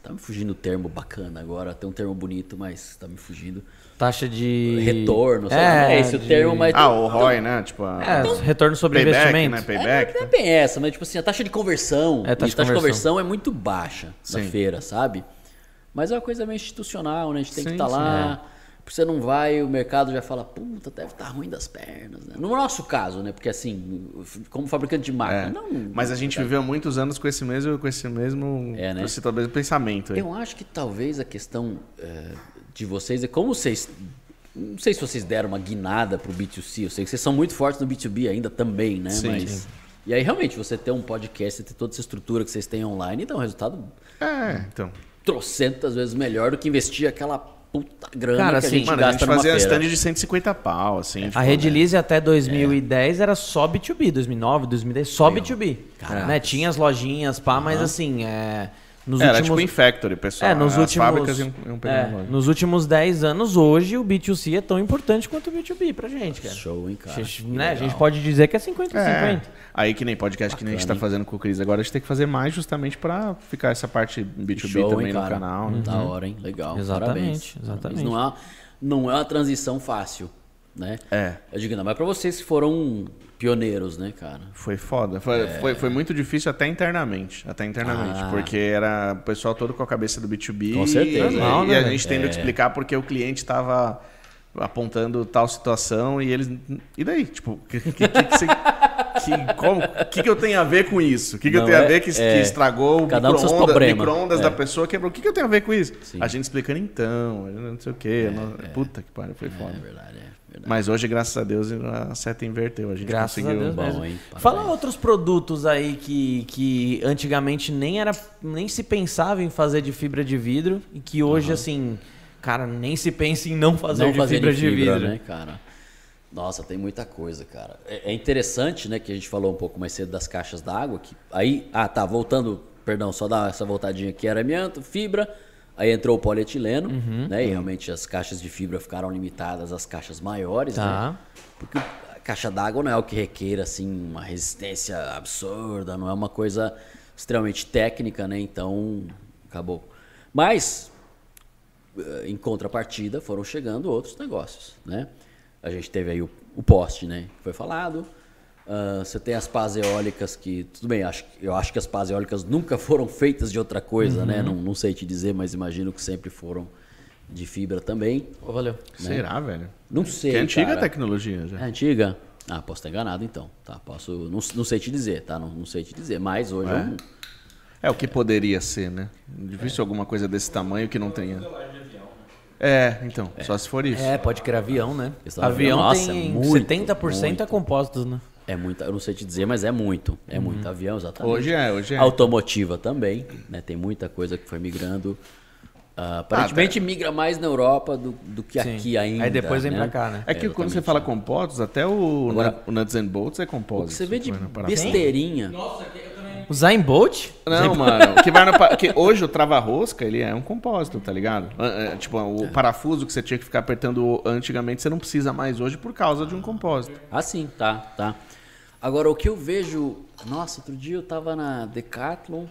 Tá me fugindo o termo bacana agora, tem um termo bonito, mas tá me fugindo. Taxa de. Retorno, sei é, é esse de... o termo, mas. Ah, o ROI, né? Tipo, a... é, então, retorno sobre payback, investimento. Né? Payback. É, não é bem essa, mas tipo assim, a taxa de conversão. É, taxa, de, taxa conversão. de conversão é muito baixa Sim. na feira, sabe? Mas é uma coisa meio institucional, né? A gente tem sim, que estar tá lá. É você não vai, o mercado já fala, puta, deve estar tá ruim das pernas. Né? No nosso caso, né? Porque assim, como fabricante de máquina, é, não. Mas a gente viveu muitos anos com esse mesmo, com esse mesmo, é, né? esse talvez pensamento. Aí. Eu acho que talvez a questão é, de vocês é como vocês. Não sei se vocês deram uma guinada pro B2C. Eu sei que vocês são muito fortes no B2B ainda também, né? Sim, Mas. sim. E aí, realmente, você ter um podcast, ter toda essa estrutura que vocês têm online, dá um resultado É, então. trocentas vezes melhor do que investir aquela puta grana Cara, que a assim, gente Mano, a gasta gente numa fazia stand de 150 pau, assim. tipo, A Redilize até 2010 era só B2B, 2009, 2010, só B2B. Caraca. Né? Tinha as lojinhas, pá, mas assim, é, nos Era últimos... tipo em factory, pessoal. É, nos As últimos, fábricas iam, iam pegar é, nos últimos 10 anos, hoje, o B2C é tão importante quanto o B2B pra gente, cara. Show, hein, cara. A gente, né, a gente pode dizer que é 50 É. 50. Aí que nem podcast que nem a gente tá Bacana, hein? fazendo com o Cris agora, a gente tem que fazer mais justamente pra ficar essa parte B2B Show, também hein, no canal. Né? Da hora, hein? Legal. Exatamente, Parabéns. exatamente. Parabéns. Não é, não é uma transição fácil, né? É. Eu digo, não, mas pra vocês que foram pioneiros, né, cara? Foi foda. Foi, foi, foi muito difícil até internamente. Até internamente. Ah. Porque era o pessoal todo com a cabeça do B2B. Com certeza. E, Não, e né, a velho? gente tendo que explicar porque o cliente tava apontando tal situação e eles. E daí? Tipo, que, que, que, que, você- que- como, que, que eu tenho a ver com isso? O que, que eu tenho a é- ver que, que é. estragou o um micro-ondas problemas. micro-ondas É. da pessoa quebrou? O que, que eu tenho a ver com isso? Sim. A gente explicando então, não sei o quê. não- Puta que pariu, foi foda. É verdade, é verdade. Mas hoje, graças a Deus, a seta inverteu. A gente Graças a conseguiu. Deus Bom, hein? Fala outros produtos aí que, que antigamente nem era nem se pensava em fazer de fibra de vidro e que hoje assim, cara, nem se pensa em não fazer, não de, fazer fibra de de fibra, vidro. né, cara? Nossa, tem muita coisa, cara. É, é interessante, né, que a gente falou um pouco mais cedo das caixas d'água, que aí, ah, tá, voltando, perdão, só dar essa voltadinha aqui, era amianto, fibra, aí entrou o polietileno, Uhum. né, e realmente as caixas de fibra ficaram limitadas às caixas maiores, Tá. né? Porque a caixa d'água não é o que requer, assim, uma resistência absurda, não é uma coisa extremamente técnica, né, então, acabou. Mas, eh, em contrapartida, foram chegando outros negócios, né? A gente teve aí o, o poste, né? Que foi falado. Ah, você tem as pás eólicas que, tudo bem, acho, eu acho que as pás eólicas nunca foram feitas de outra coisa, né? Não, não sei te dizer, mas imagino que sempre foram de fibra também. Ô, valeu. Será, velho? Não sei, Que é antiga a cara. tecnologia já. É antiga? Ah, posso estar enganado então. Tá, posso, não, não sei te dizer, tá? Não, não sei te dizer, mas hoje É? eu É o que poderia ser, né? Difícil alguma coisa desse tamanho que não tenha. É, então, só se for isso. É, pode criar avião, né? Avião avião, nossa, tem muito, 70% é muito. compostos, né? É muito, eu não sei te dizer, mas é muito. É muito avião, exatamente. Hoje é, hoje é. Automotiva também, né? Tem muita coisa que foi migrando. Ah, aparentemente migra mais na Europa do, do que Sim. aqui ainda. Aí depois vem né? pra cá, né? É que quando você fala compostos, até o, Agora- o Nuts and Bolts é compósito. você vê de Vai na parada. O Zayn Bolt? Não, mano, que vai no, que hoje o trava-rosca, ele é um compósito, tá ligado? É, é, tipo, o parafuso que você tinha que ficar apertando antigamente, você não precisa mais hoje por causa de um compósito. Ah, sim, tá, tá. Agora, o que eu vejo... Nossa, outro dia eu tava na Decathlon,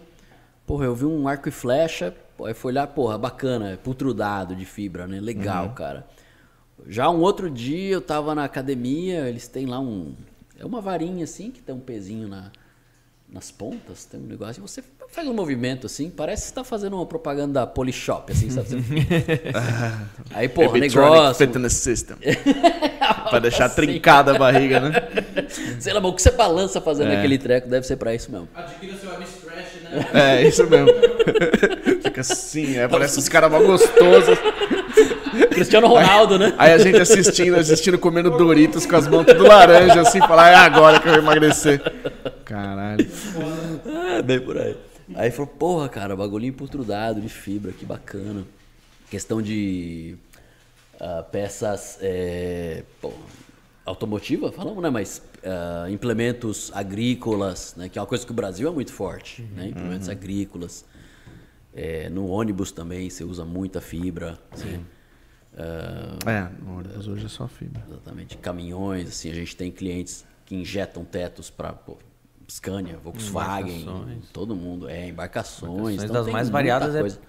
porra, eu vi um arco e flecha, aí fui olhar, porra, bacana, putrudado de fibra, né? Legal, Uhum. cara. Já um outro dia eu tava na academia, eles têm lá um... É uma varinha assim, que tem um pezinho na, nas pontas, tem um negócio, e você faz um movimento assim, parece que você tá fazendo uma propaganda da Polishop, assim, sabe? Aí, porra, negócio... Fitness System. pra deixar trincada a barriga, né? Sei lá, mas o que você balança fazendo É. aquele treco deve ser pra isso mesmo. Adquira seu Amistrash, né? É, isso mesmo. Fica assim, é, parece uns caras mal gostosos. Cristiano Ronaldo, né? Aí a gente assistindo, assistindo, comendo Doritos com as mãos tudo laranja, assim, falar, é agora que eu vou emagrecer. Caralho. É, bem por aí. Aí falou, porra, cara, bagulhinho putrudado de fibra, que bacana. Questão de ah, peças é, pô, automotiva, falamos, né? Mas ah, implementos agrícolas, né? Que é uma coisa que o Brasil é muito forte, né? Implementos agrícolas. É, no ônibus também você usa muita fibra. Sim. É, no ônibus hoje é só fibra. Exatamente. Caminhões, assim, a gente tem clientes que injetam tetos para Scania, Volkswagen, Embarcações. todo mundo, é, embarcações. Embarcações então das mais variadas é- coisa.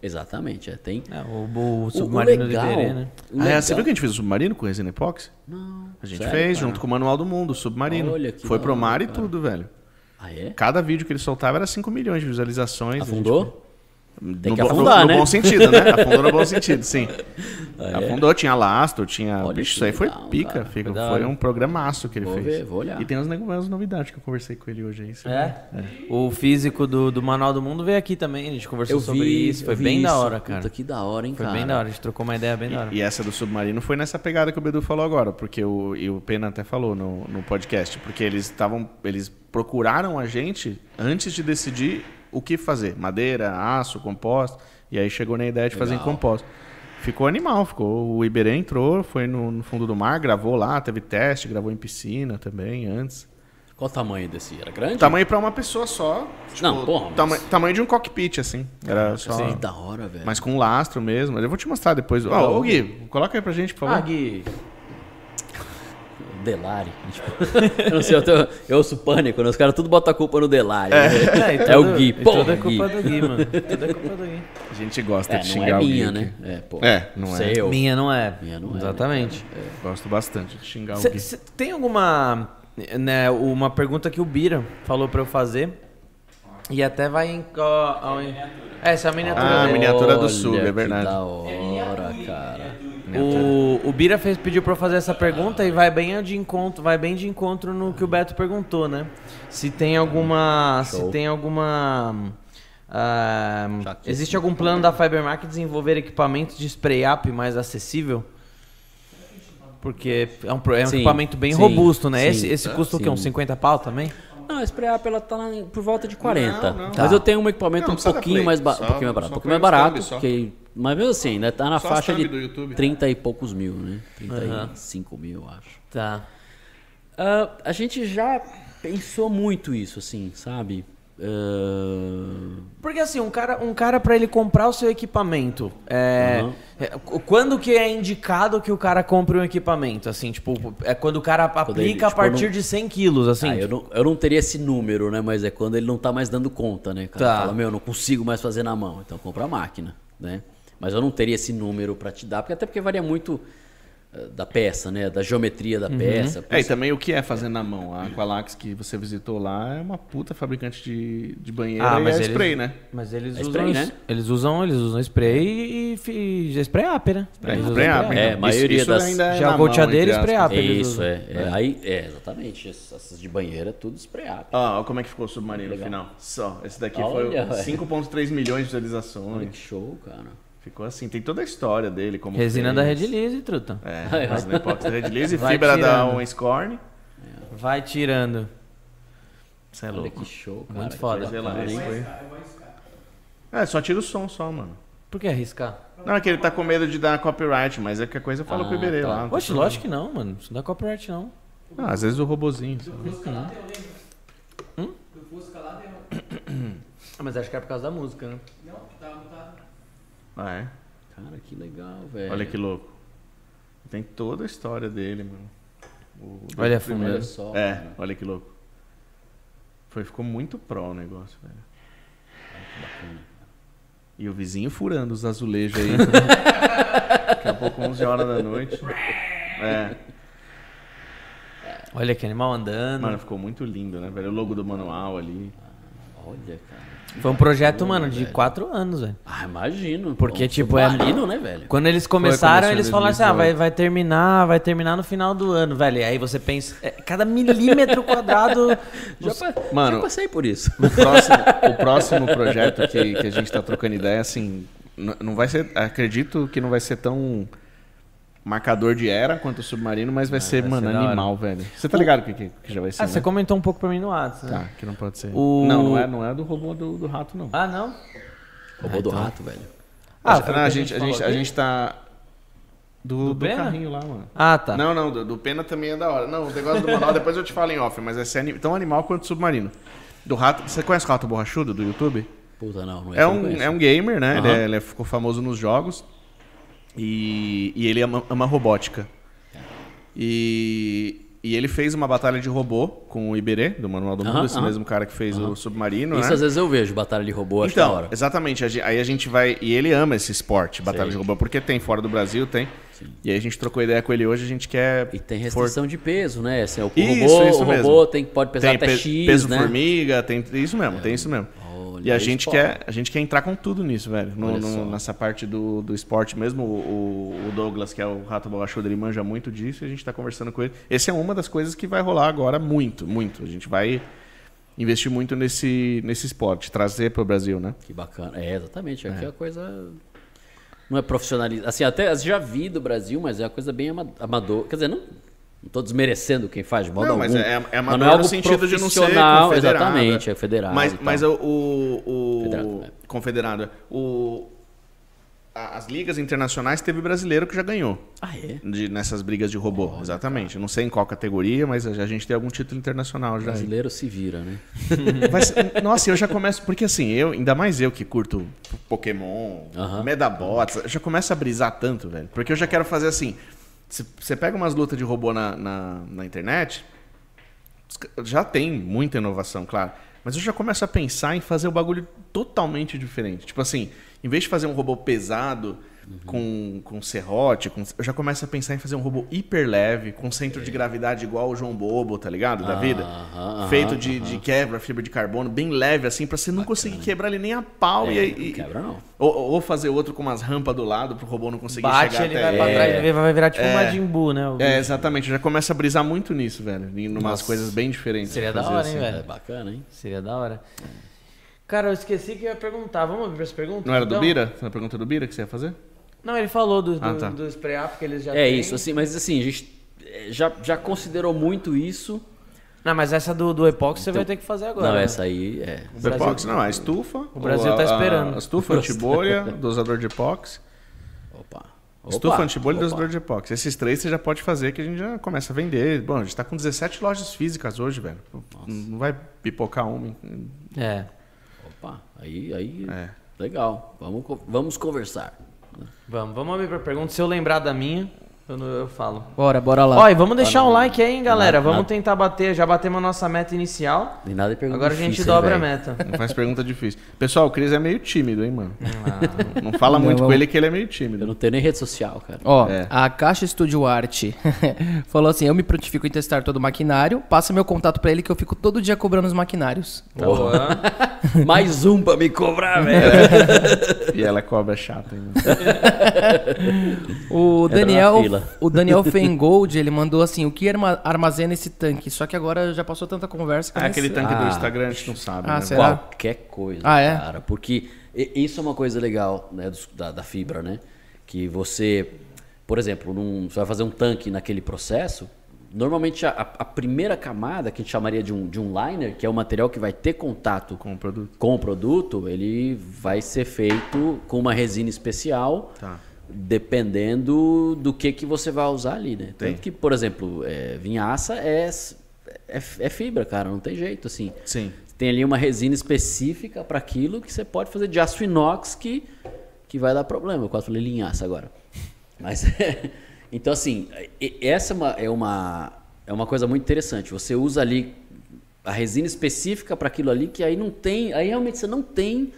Exatamente, é, tem. É, o, o submarino o legal, Iberê, né? o Ah, é, legal- você viu que a gente fez o submarino com resina epóxi? Não. A gente sério, fez, cara? junto com o Manual do Mundo, o submarino. Olha que Foi pro mar e cara. tudo, velho. Ah, é? Cada vídeo que ele soltava era 5 milhões de visualizações. a gente Afundou? Tem no, que bo- afundar, no, né? no bom sentido, né? Afundou no bom sentido, sim. é? Afundou, tinha lastro, tinha. Olha Bicho, isso aí foi legal, pica. cara. fica- Foi da foi um programaço que ele Vou fez. ver, vou olhar. E tem umas, umas novidades que eu conversei com ele hoje aí. isso É? O físico do, do Manual do Mundo veio aqui também, a gente conversou Eu sobre vi, isso. Foi bem da isso. hora, cara. Puta, que da hora, hein, Foi cara. bem da hora, a gente trocou uma ideia bem da hora. E essa do submarino foi nessa pegada que o Bedu falou agora, porque o, e o Pena até falou no, no podcast, porque eles estavam. Eles procuraram a gente antes de decidir o que fazer. Madeira, aço, composto. E aí chegou na ideia de fazer em Legal. composto. Ficou animal, ficou. O Iberê entrou, foi no, no fundo do mar, gravou lá, teve teste, gravou em piscina também antes. Qual o tamanho desse? Era grande? Tamanho pra uma pessoa só. tipo, Não, porra, mas- tama- Tamanho de um cockpit, assim. Era só. Que da hora, velho. Mas com lastro mesmo. Eu vou te mostrar depois. Ó, ô Gui, coloca aí pra gente, por favor. Ah, Gui. Delari. Tipo, eu não sei, eu, tô- eu ouço pânico, né? Os caras tudo botam a culpa no Delari. né? É, e É o tudo- Gui, pô, Tudo é Gui. culpa do Gui, mano. Tudo é culpa do Gui. A gente gosta É, de não xingar é o Gui minha, né? É, pô. É, não é. Sei, Minha não é. Minha não é, né? Exatamente. Gosto bastante de xingar o Cê- Gui. cê tem alguma. Né, uma pergunta que o Bira falou pra eu fazer. E até vai em. ó, Essa é a miniatura Ah, a miniatura do Olha sub, é que verdade. da hora, cara. O, o Bira fez, pediu pra eu fazer essa pergunta e vai bem de encontro, vai bem de encontro no que o Beto perguntou, né? Se tem alguma. Se Show. tem alguma. que- existe algum plano da Fibermark desenvolver equipamentos de spray up mais acessível? Porque é um, é um Sim, equipamento bem sim, robusto, né? sim, esse esse custa o quê? Uns 50 pau também? Não, a Spray Up ela tá por volta de 40. Não, não. Mas Tá. eu tenho um equipamento Não, um pouquinho Play, mais, ba- só- um pouquinho mais barato. Um pouquinho mais barato, que, mas mesmo assim, ainda tá na Só faixa de do YouTube. 30 e poucos mil, né? 35 mil, eu acho. Tá. Ah, a gente já pensou muito isso, assim, sabe? Ah, Porque assim, um cara, um cara para ele comprar o seu equipamento, é, Aham. é, qu- quando que é indicado que o cara compre um equipamento? Assim, tipo, é quando o cara aplica ele, a tipo, partir não- de 100 quilos, assim. ah, eu, não, eu não teria esse número, né? Mas é quando ele não tá mais dando conta, né? O cara Tá. fala, meu, eu não consigo mais fazer na mão, então compra a máquina, né? Mas eu não teria esse número pra te dar, porque até porque varia muito eh, da peça, né? Da geometria da peça. É, e também o que é fazer na mão? A Aqualax que você visitou lá é uma puta fabricante de, de banheiro Ah, e mas é eles- spray, né? Mas eles É usam, spray, né? eles usam, eles usam spray e, e spray up, né? É, Eles spray. É, Isso- a maioria isso das- ainda é Já na a mão, e spray eles Isso, é, é, Aí, é, exatamente. Essas de banheiro é tudo spray up. Ó, ó como é que ficou o submarino no final. Só, esse daqui Olha, foi velho. 5.3 milhões de Olha visualizações. que show, cara. Ficou assim, tem toda a história dele, como Resina fez. da Red Lease, truta. É, resina epóxi da Red Lease e Vai fibra da tirando. One Scorn. Vai tirando. Você é Olha louco. que show, cara. Muito foda. lá, foi- É, só tira o som só, mano. Por que arriscar? Não, é que ele tá com medo de dar copyright, mas é que a coisa fala Ah, com o Iberê tá. lá. não Oxe, lógico que não, mano. Isso não dá copyright, não. Ah, às vezes o robozinho. sabe? Ah, mas acho que é por causa da música, né? Ah, é? Cara, que legal, velho. Olha que louco. Tem toda a história dele, mano. O- Olha a Olha só. É, cara. olha que louco. Foi, ficou muito pró o negócio, velho. E o vizinho furando os azulejos aí. Daqui a pouco, 11 horas da noite. É, Olha que animal andando. mano, ficou muito lindo, né, velho? O logo do manual ali. Olha, cara. Foi um projeto, mano, de quatro anos, velho. Ah, imagino. Porque, Pô, tipo, é- submarino, né, velho? Quando eles começaram, eles falaram assim: ah, vai, 2018. vai terminar, vai terminar no final do ano, velho. E aí você pensa, é, cada milímetro quadrado. Já, pa- Mano, já passei por isso. O próximo, o próximo projeto que, que a gente tá trocando ideia, assim, não vai ser. Acredito que não vai ser tão marcador de era quanto o submarino, mas vai ser, vai mano, ser animal, velho. Você tá ligado que, que, que já vai ser? Ah, né? você comentou um pouco pra mim no WhatsApp. né? Tá, que não pode ser. O- Não, não é, não é do robô do, do rato, não. Ah, não? Robô do rato, velho. Ah, a, o não, a, gente, a, gente, a gente tá. Do, Do do, Pena? carrinho lá, mano. Ah, tá. Não, não, do, do Pena também é da hora. Não, o negócio do manual depois eu te falo em off, mas é ani- tão animal quanto o submarino. Do rato. Você conhece o rato borrachudo do YouTube? Puta, não. não É não um, é um gamer, né? Ele, Aham. é- ele é- ficou famoso nos jogos. E, e ele ama, ama robótica. E, e ele fez uma batalha de robô com o Iberê, do Manual do Mundo, esse mesmo cara que fez o Submarino, Isso né? às vezes eu vejo, batalha de robô, acho Então, hora. exatamente. Aí a gente vai. E ele ama esse esporte, batalha de robô, porque tem fora do Brasil, tem. E aí a gente trocou ideia com ele hoje, a gente quer. E tem for- restrição de peso, né? Assim, o Isso, robô, isso o robô tem, pode pesar tem até pe- X, peso né? formiga, tem isso mesmo, tem isso mesmo. Olha E a gente, quer, a gente quer entrar com tudo nisso, velho. No, no, nessa parte do, do esporte mesmo. O, o Douglas, que é o Rato Bolachudo, ele manja muito disso e a gente está conversando com ele. Essa é uma das coisas que vai rolar agora muito, muito. A gente vai investir muito nesse, nesse esporte, trazer para o Brasil, né? Que bacana. É, exatamente. Aqui é a coisa não é profissionalizado. Assim, até já vi do Brasil, mas é uma coisa bem amador. Quer dizer, não não estou desmerecendo quem faz de modo não, algum. Mas é, é amador não é no sentido de não ser confederado. Exatamente, é federado. Mas, mas o, o, o confederado, é. confederado, o as ligas internacionais teve brasileiro que já ganhou. Ah, é? De, nessas brigas de robô, oh, exatamente. Não sei em qual categoria, mas a gente tem algum título internacional já. Brasileiro se vira, né? Mas, nossa, eu já começo. Porque assim, eu, ainda mais eu que curto Pokémon, uh -huh. Medabots, eu já começo a brisar tanto, velho. Porque eu já quero fazer assim. Você pega umas lutas de robô na, na, na internet, já tem muita inovação, claro. Mas eu já começo a pensar em fazer o bagulho totalmente diferente. Tipo assim, em vez de fazer um robô pesado, uhum. com, com serrote, com, eu já começo a pensar em fazer um robô hiper leve, com centro é. de gravidade igual o João Bobo, tá ligado? Da vida. Feito de, de quebra, fibra de carbono, bem leve, assim, pra você não Bacana. conseguir quebrar ele nem a pau. É, e, não quebra, não. Ou, ou, fazer outro com umas rampas do lado pro robô não conseguir Bate, chegar ele até... vai pra trás, ele vai virar tipo é. um Majin Buu, né? É, exatamente. Eu já começa a brisar muito nisso, velho. Em umas Nossa. coisas bem diferentes. Seria da hora, assim. hein, velho? É bacana, hein? Seria da hora. Cara, eu esqueci que eu ia perguntar. Vamos abrir as perguntas? Não era então? do Bira? Na pergunta do Bira que você ia fazer? Não, ele falou do, ah, do, tá. do spray up que eles já É têm. isso, assim, mas assim, a gente eh, já, já considerou muito isso. Não, mas essa do, do Epox você então, vai ter que fazer agora. Não, né? essa aí é. O Epox não, a estufa. O Brasil tá esperando. A, estufa antibolha, dosador de Epox. Opa. Estufa antibolha e dosador de Epox. Esses três você já pode fazer que a gente já começa a vender. Bom, a gente tá com 17 lojas físicas hoje, velho. Nossa. Não vai pipocar uma. É. Opa, aí, aí. É. Legal. Vamos, vamos conversar. Vamos, vamos abrir para pergunta. Se eu lembrar da minha, eu, eu falo. Bora, bora lá. Olha, vamos deixar um like aí, hein, galera. Vamos nada. tentar bater. Já batemos a nossa meta inicial. Nem nada de pergunta Agora a gente dobra a meta. Não faz pergunta difícil. Pessoal, o Cris é meio tímido, hein, mano? Ah. Não fala muito com ele que ele é meio tímido. Eu não tenho nem rede social, cara. Ó, é. a Caixa Studio Art falou assim: eu me prontifico em testar todo o maquinário. Passa meu contato pra ele que eu fico todo dia cobrando os maquinários. Boa. Mais um pra me cobrar, velho. É. E ela cobra chata ainda. o Daniel. O Daniel Fengold, ele mandou assim: o que armazena esse tanque? Só que agora já passou tanta conversa que É aquele tanque ah, do Instagram, a gente não sabe. Ah, né? será? Qualquer coisa, ah, é? cara. Porque isso é uma coisa legal né, da, da fibra, né? Que você, por exemplo, num, você vai fazer um tanque naquele processo. Normalmente a, a, primeira camada, que a gente chamaria de um, de um liner, que é o material que vai ter contato com o produto, com o produto ele vai ser feito com uma resina especial. Tá dependendo do que, que você vai usar ali, né? Tem. Tanto que, por exemplo, é, vinhaça é, é, é, fibra, cara, não tem jeito, assim. Sim. Tem ali uma resina específica para aquilo que você pode fazer de aço inox que, que vai dar problema. Eu quase falei linhaça agora. Mas, então assim, essa é uma, é, uma, é uma coisa muito interessante. Você usa ali a resina específica para aquilo ali que aí não tem, aí realmente você não tem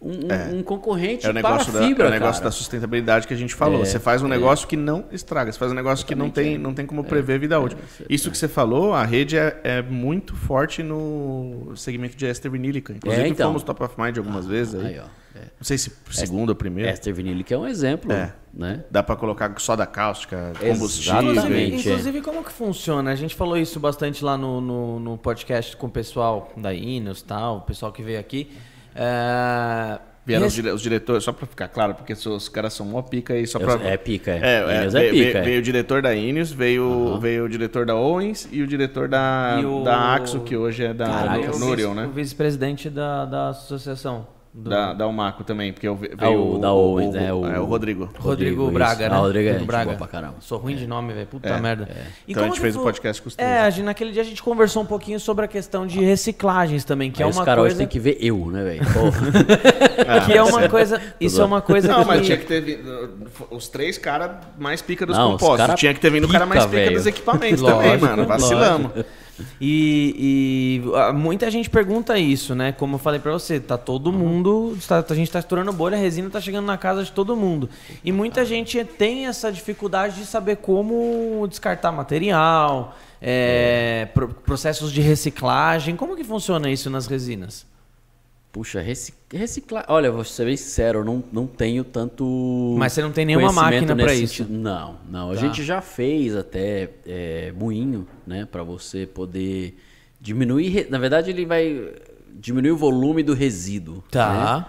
um, é. um, concorrente é o negócio para a fibra, da, É o negócio cara. da sustentabilidade que a gente falou. É, você faz um é. negócio que não estraga. Você faz um negócio que não tem, não tem como prever vida útil. Isso que você falou, a rede é, é muito forte no segmento de ester vinílica. Inclusive, então. fomos top of mind algumas ah, vezes. Aí. aí não sei se segundo ou primeiro. Ester vinílica é um exemplo. Né? Dá para colocar soda cáustica, combustível. Inclusive, inclusive, como que funciona? A gente falou isso bastante lá no, no, no podcast com o pessoal da Ineos tal, o pessoal que veio aqui. É... Vieram os, os, diretores, só para ficar claro, porque os caras são mó pica aí, só para É pica, é. é, é, veio, é pica, veio, é. o diretor da Ineos, veio, uhum. veio o diretor da Owens e o diretor da, o... da Axo, que hoje é da Caraca, né? O vice-presidente da, da associação. Do... Da, da Umaco também, porque veio ah, o, da Owens, o, é, o, é, o Rodrigo. Rodrigo, Rodrigo Braga, isso. né? Ah, Rodrigo é Braga. pra caramba. Sou ruim de nome, velho. Puta é, merda. É. então a gente fez o um podcast com os três. É, a gente, naquele dia a gente conversou um pouquinho sobre a questão de reciclagens também, que Aí é uma os coisa... hoje tem que ver eu, né, velho? que é uma coisa... Isso é uma coisa Não, que... mas tinha que ter vindo os três caras mais pica dos Não, compostos. Tinha que ter vindo o cara mais pica véio. dos equipamentos também, mano. Vacilamos. E, e, muita gente pergunta isso, né? Como eu falei para você, tá todo mundo, tá, a gente tá estourando bolha, a resina tá chegando na casa de todo mundo. E muita gente tem essa dificuldade de saber como descartar material, é, processos de reciclagem. Como que funciona isso nas resinas? Puxa, reciclar. Olha, vou ser bem sincero, eu não, não tenho tanto. Mas você não tem nenhuma máquina para isso? Sentido. Não, não. Tá. A gente já fez até é, moinho, né? Para você poder diminuir. Na verdade, ele vai diminuir o volume do resíduo. Tá. Né?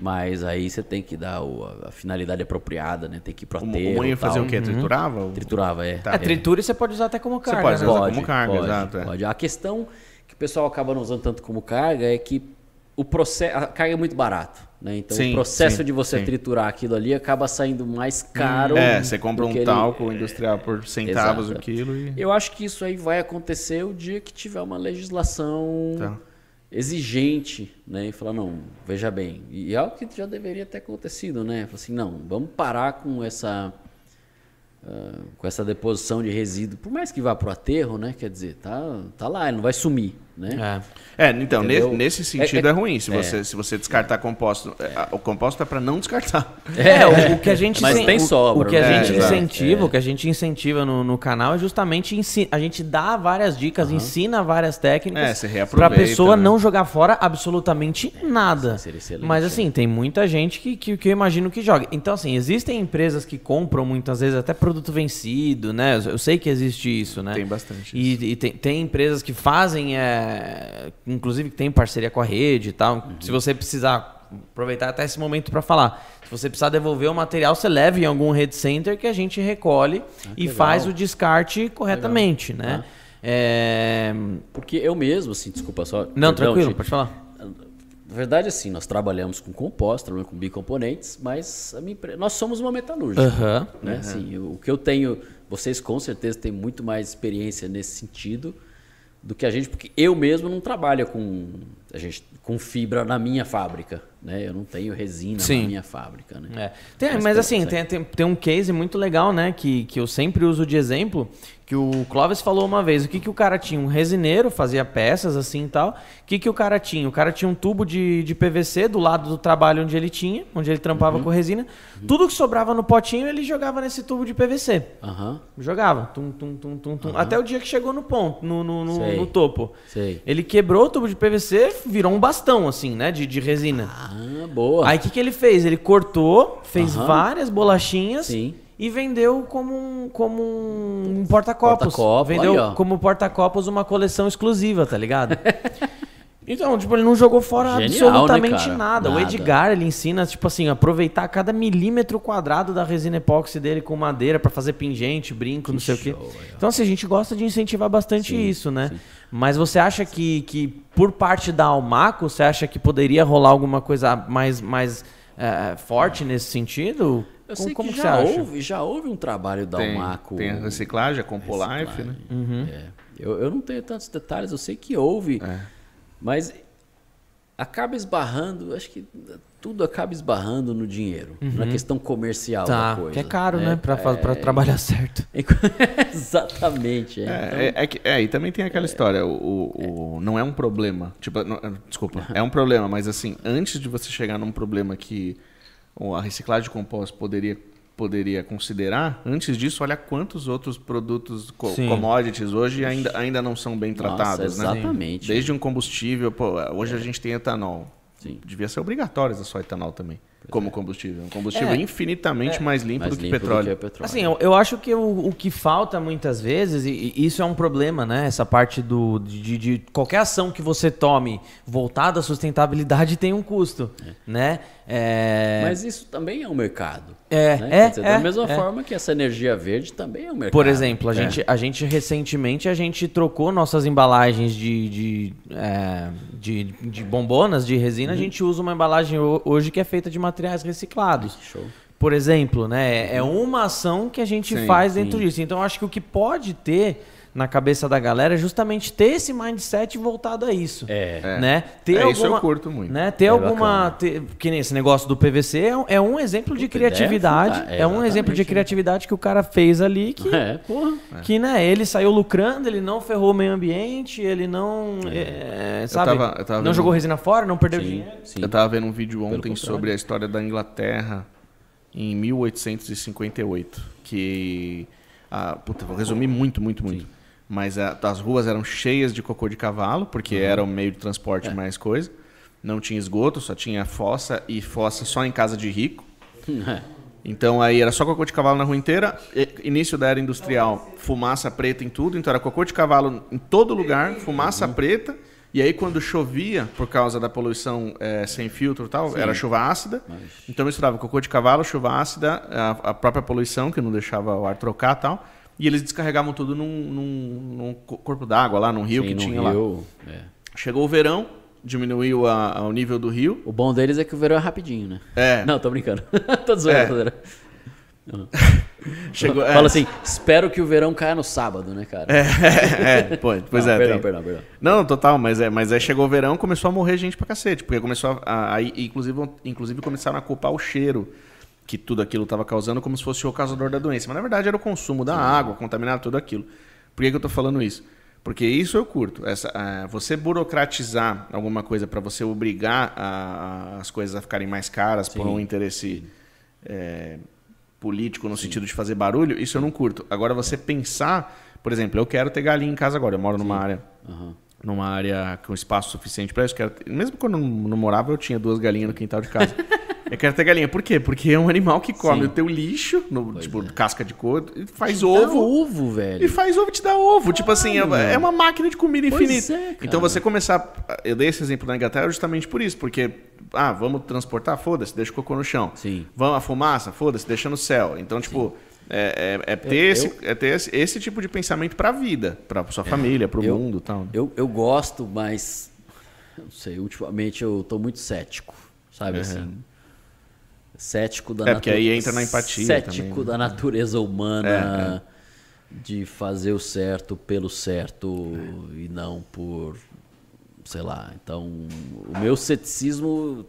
Mas aí você tem que dar o, a finalidade apropriada, né? Tem que ir pro aterro. O moinho fazer o quê? Triturava? Uhum. Triturava, é. Tá. A tritura você pode usar até como carga. Você pode né? usar pode, como carga, pode, exato. É. Pode. A questão que o pessoal acaba não usando tanto como carga é que o processo, a carga é muito barato, né? Então sim, o processo sim, de você sim. triturar aquilo ali acaba saindo mais caro. É, você compra um talco ele... industrial por centavos Exato. o quilo. E... Eu acho que isso aí vai acontecer o dia que tiver uma legislação tá. exigente, né? E falar não, veja bem, e é algo que já deveria ter acontecido, né? Falar assim, não, vamos parar com essa uh, com essa deposição de resíduo, por mais que vá para o aterro, né? Quer dizer, tá, tá lá, ele não vai sumir né? É, é então, Entendeu? nesse sentido é, é, é ruim. Se, é. você, se você descartar composto, é, o composto é para não descartar. É, o, o, que a gente Mas tem sobra. O que a né? gente incentiva, o que a gente incentiva no, no canal é justamente a gente dá várias dicas, uhum. ensina várias técnicas para a pessoa né? não jogar fora absolutamente nada. Mas assim, tem muita gente que, que, que eu imagino que joga. Então assim, existem empresas que compram muitas vezes até produto vencido, né? Eu sei que existe isso, né? Tem bastante. E, e tem, tem empresas que fazem é, é, inclusive tem parceria com a rede e tal. Uhum. Se você precisar aproveitar até esse momento para falar. Se você precisar devolver o material, você leva em algum rede center que a gente recolhe ah, e legal. faz o descarte corretamente, legal. né? Ah. É... Porque eu mesmo, assim, desculpa só. Não, perdão, tranquilo, pode falar. Na verdade, assim, nós trabalhamos com composta, com bicomponentes, mas nós somos uma metalúrgica. Uhum, né? Uhum. Assim, o que eu tenho, vocês com certeza têm muito mais experiência nesse sentido do que a gente, porque eu mesmo não trabalho com a gente com fibra na minha fábrica, né? Eu não tenho resina Sim. na minha fábrica, né? É. Tem, mas, mas assim, tem, tem, tem, um case muito legal, né? Que, que eu sempre uso de exemplo, que o Clóvis falou uma vez, o que, que o cara tinha? Um resineiro, fazia peças assim e tal. O que, que o cara tinha? O cara tinha um tubo de, de PVC do lado do trabalho onde ele tinha, onde ele trampava uhum. com resina. Uhum. Tudo que sobrava no potinho, ele jogava nesse tubo de PVC. Uhum. Jogava. Tum, tum, tum, tum, tum. Até o dia que chegou no ponto, no, no, no, no topo. Sei. Ele quebrou o tubo de PVC, virou um bastão, assim, né? De, de resina. Ah, boa. Aí o que, que ele fez? Ele cortou, fez várias bolachinhas. Sim e vendeu como um, como um porta-copos. Porta vendeu aí, como porta-copos uma coleção exclusiva, tá ligado? então, tipo, ele não jogou fora Genial, né, absolutamente nada. nada. O Edgar, ele ensina, tipo assim, aproveitar cada milímetro quadrado da resina epóxi dele com madeira para fazer pingente, brinco, não sei show, o quê. Então, assim, a gente gosta de incentivar bastante isso, né? Mas você acha que, que, por parte da Almaco, você acha que poderia rolar alguma coisa mais, mais é, forte nesse sentido? Eu como, sei como que já houve, já houve um trabalho da tem, Almaco. Tem a reciclagem, a Compolife, né? Uhum. É. Eu, eu não tenho tantos detalhes, eu sei que houve, é. mas acaba esbarrando, acho que tudo acaba esbarrando no dinheiro, uhum. na questão comercial tá, da coisa. Que é caro, né? né pra, é, trabalhar certo. Exatamente. É, então... é, é, que, é, e também tem aquela história, o, o, o, não é um problema, tipo, não, desculpa, é um problema, mas assim, antes de você chegar num problema que a reciclagem de compostos poderia poderia considerar. Antes disso, olha quantos outros produtos co Sim. commodities hoje ainda, ainda não são bem tratados, Nossa, exatamente. Né? Desde um combustível, pô, hoje é. a gente tem etanol. Sim. Devia ser obrigatório só etanol também como combustível. Um combustível é, infinitamente é, mais limpo, mais do, que limpo petróleo. do, que petróleo. Assim, eu, eu acho que o, o, que falta muitas vezes, e, e, isso é um problema, né? Essa parte do, de, de, qualquer ação que você tome voltada à sustentabilidade tem um custo, é. né? É... Mas isso também é um mercado. É, né? é, dizer, Da é, mesma é. forma que essa energia verde também é um mercado. Por exemplo, a, é. gente, a gente recentemente a gente trocou nossas embalagens de, de, é, de, de, bombonas de resina. Uhum. A gente usa uma embalagem hoje que é feita de materiais reciclados. Show. Por exemplo, né? É uma ação que a gente sim, faz dentro sim. disso. Então, acho que o que pode ter na cabeça da galera é justamente ter esse mindset voltado a isso. É. Né? Ter é, alguma, isso eu curto muito. Né? Ter é alguma. Ter, que nem esse negócio do PVC é um, é um exemplo de criatividade. É, é um exemplo de criatividade que o cara fez ali que. É, porra. Que, né, ele saiu lucrando, ele não ferrou o meio ambiente, ele não. É. É, sabe? Eu tava, eu tava não jogou resina fora, não perdeu sim, dinheiro. Sim. Eu tava vendo um vídeo ontem sobre a história da Inglaterra em 1858. Que. Ah, puta, vou resumir muito, muito, muito. Sim mas a, as ruas eram cheias de cocô de cavalo, porque uhum. era o meio de transporte é. mais coisa. não tinha esgoto, só tinha fossa e fossa só em casa de rico. Então aí era só cocô de cavalo na rua inteira. Início da era industrial, fumaça preta em tudo. Então era cocô de cavalo em todo lugar, fumaça preta. E aí quando chovia, por causa da poluição é, sem filtro e tal, Sim. era chuva ácida. Mas... Então misturava cocô de cavalo, chuva ácida, a, a, própria poluição, que não deixava o ar trocar e tal. E eles descarregavam tudo num, num, num corpo d'água lá, num rio Sim, que tinha rio, lá. É. Chegou o verão, diminuiu a, a, o nível do rio. O bom deles é que o verão é rapidinho, né? É. Não, tô brincando. tô zoando, é. Chegou, Fala é. assim, espero que o verão caia no sábado, né, cara? É, é, é pô, pois não, é. Perdão, tem... perdão, perdão. Não, total, mas é, mas aí chegou o verão, começou a morrer gente pra cacete, porque começou a, a inclusive, inclusive começaram a culpar o cheiro que tudo aquilo estava causando como se fosse o causador da doença, mas na verdade era o consumo da Sim. água, contaminado tudo aquilo. Por que, que eu tô falando isso? Porque isso eu curto. Essa, uh, você burocratizar alguma coisa para você obrigar a, a, as coisas a ficarem mais caras Sim. por um interesse é, político no Sim. sentido de fazer barulho, isso eu não curto. Agora você pensar, por exemplo, eu quero ter galinha em casa agora. Eu moro numa área, uhum. Numa área com espaço suficiente para isso. Quero ter, mesmo quando eu não, morava, eu tinha duas galinhas no quintal de casa. Eu quero ter galinha. Por quê? Porque é um animal que come Sim. o teu lixo, no, tipo, é. casca de couro, e faz te ovo. Dá ovo, velho. E faz ovo e te dá ovo. Caralho, tipo assim, é, é, uma máquina de comida infinita. É, então você começar. Eu dei esse exemplo na Inglaterra justamente por isso, porque. Ah, vamos transportar? Foda-se, deixa o cocô no chão. Sim. Vamos a fumaça? Foda-se, deixa no céu. Então, tipo. É, é, é, ter, eu, esse, é ter esse, esse, tipo de pensamento para a vida, para sua é, família, para o mundo tal. Eu, eu gosto, mas. Não sei, ultimamente eu tô muito cético, sabe uhum. assim cético da é, porque aí entra na empatia cético também. da né? natureza humana é, é. de fazer o certo pelo certo e não por sei lá então o meu ceticismo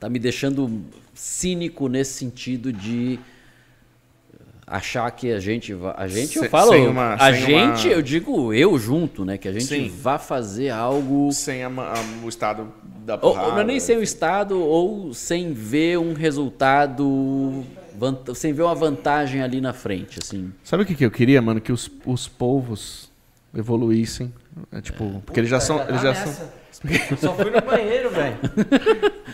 tá me deixando cínico nesse sentido de achar que a gente vai. A gente, Se, eu falo. Uma, a gente, uma... eu digo eu junto, né? Que a gente Sim. vá fazer algo. Sem a, a, o Estado da porrada. Ou, não é nem sem o Estado, ou sem ver um resultado. Sem ver uma vantagem ali na frente, assim. Sabe o que, que eu queria, mano? Que os, os povos evoluíssem. É, tipo, é. porque eles já são. Eles já são só fui no banheiro, velho.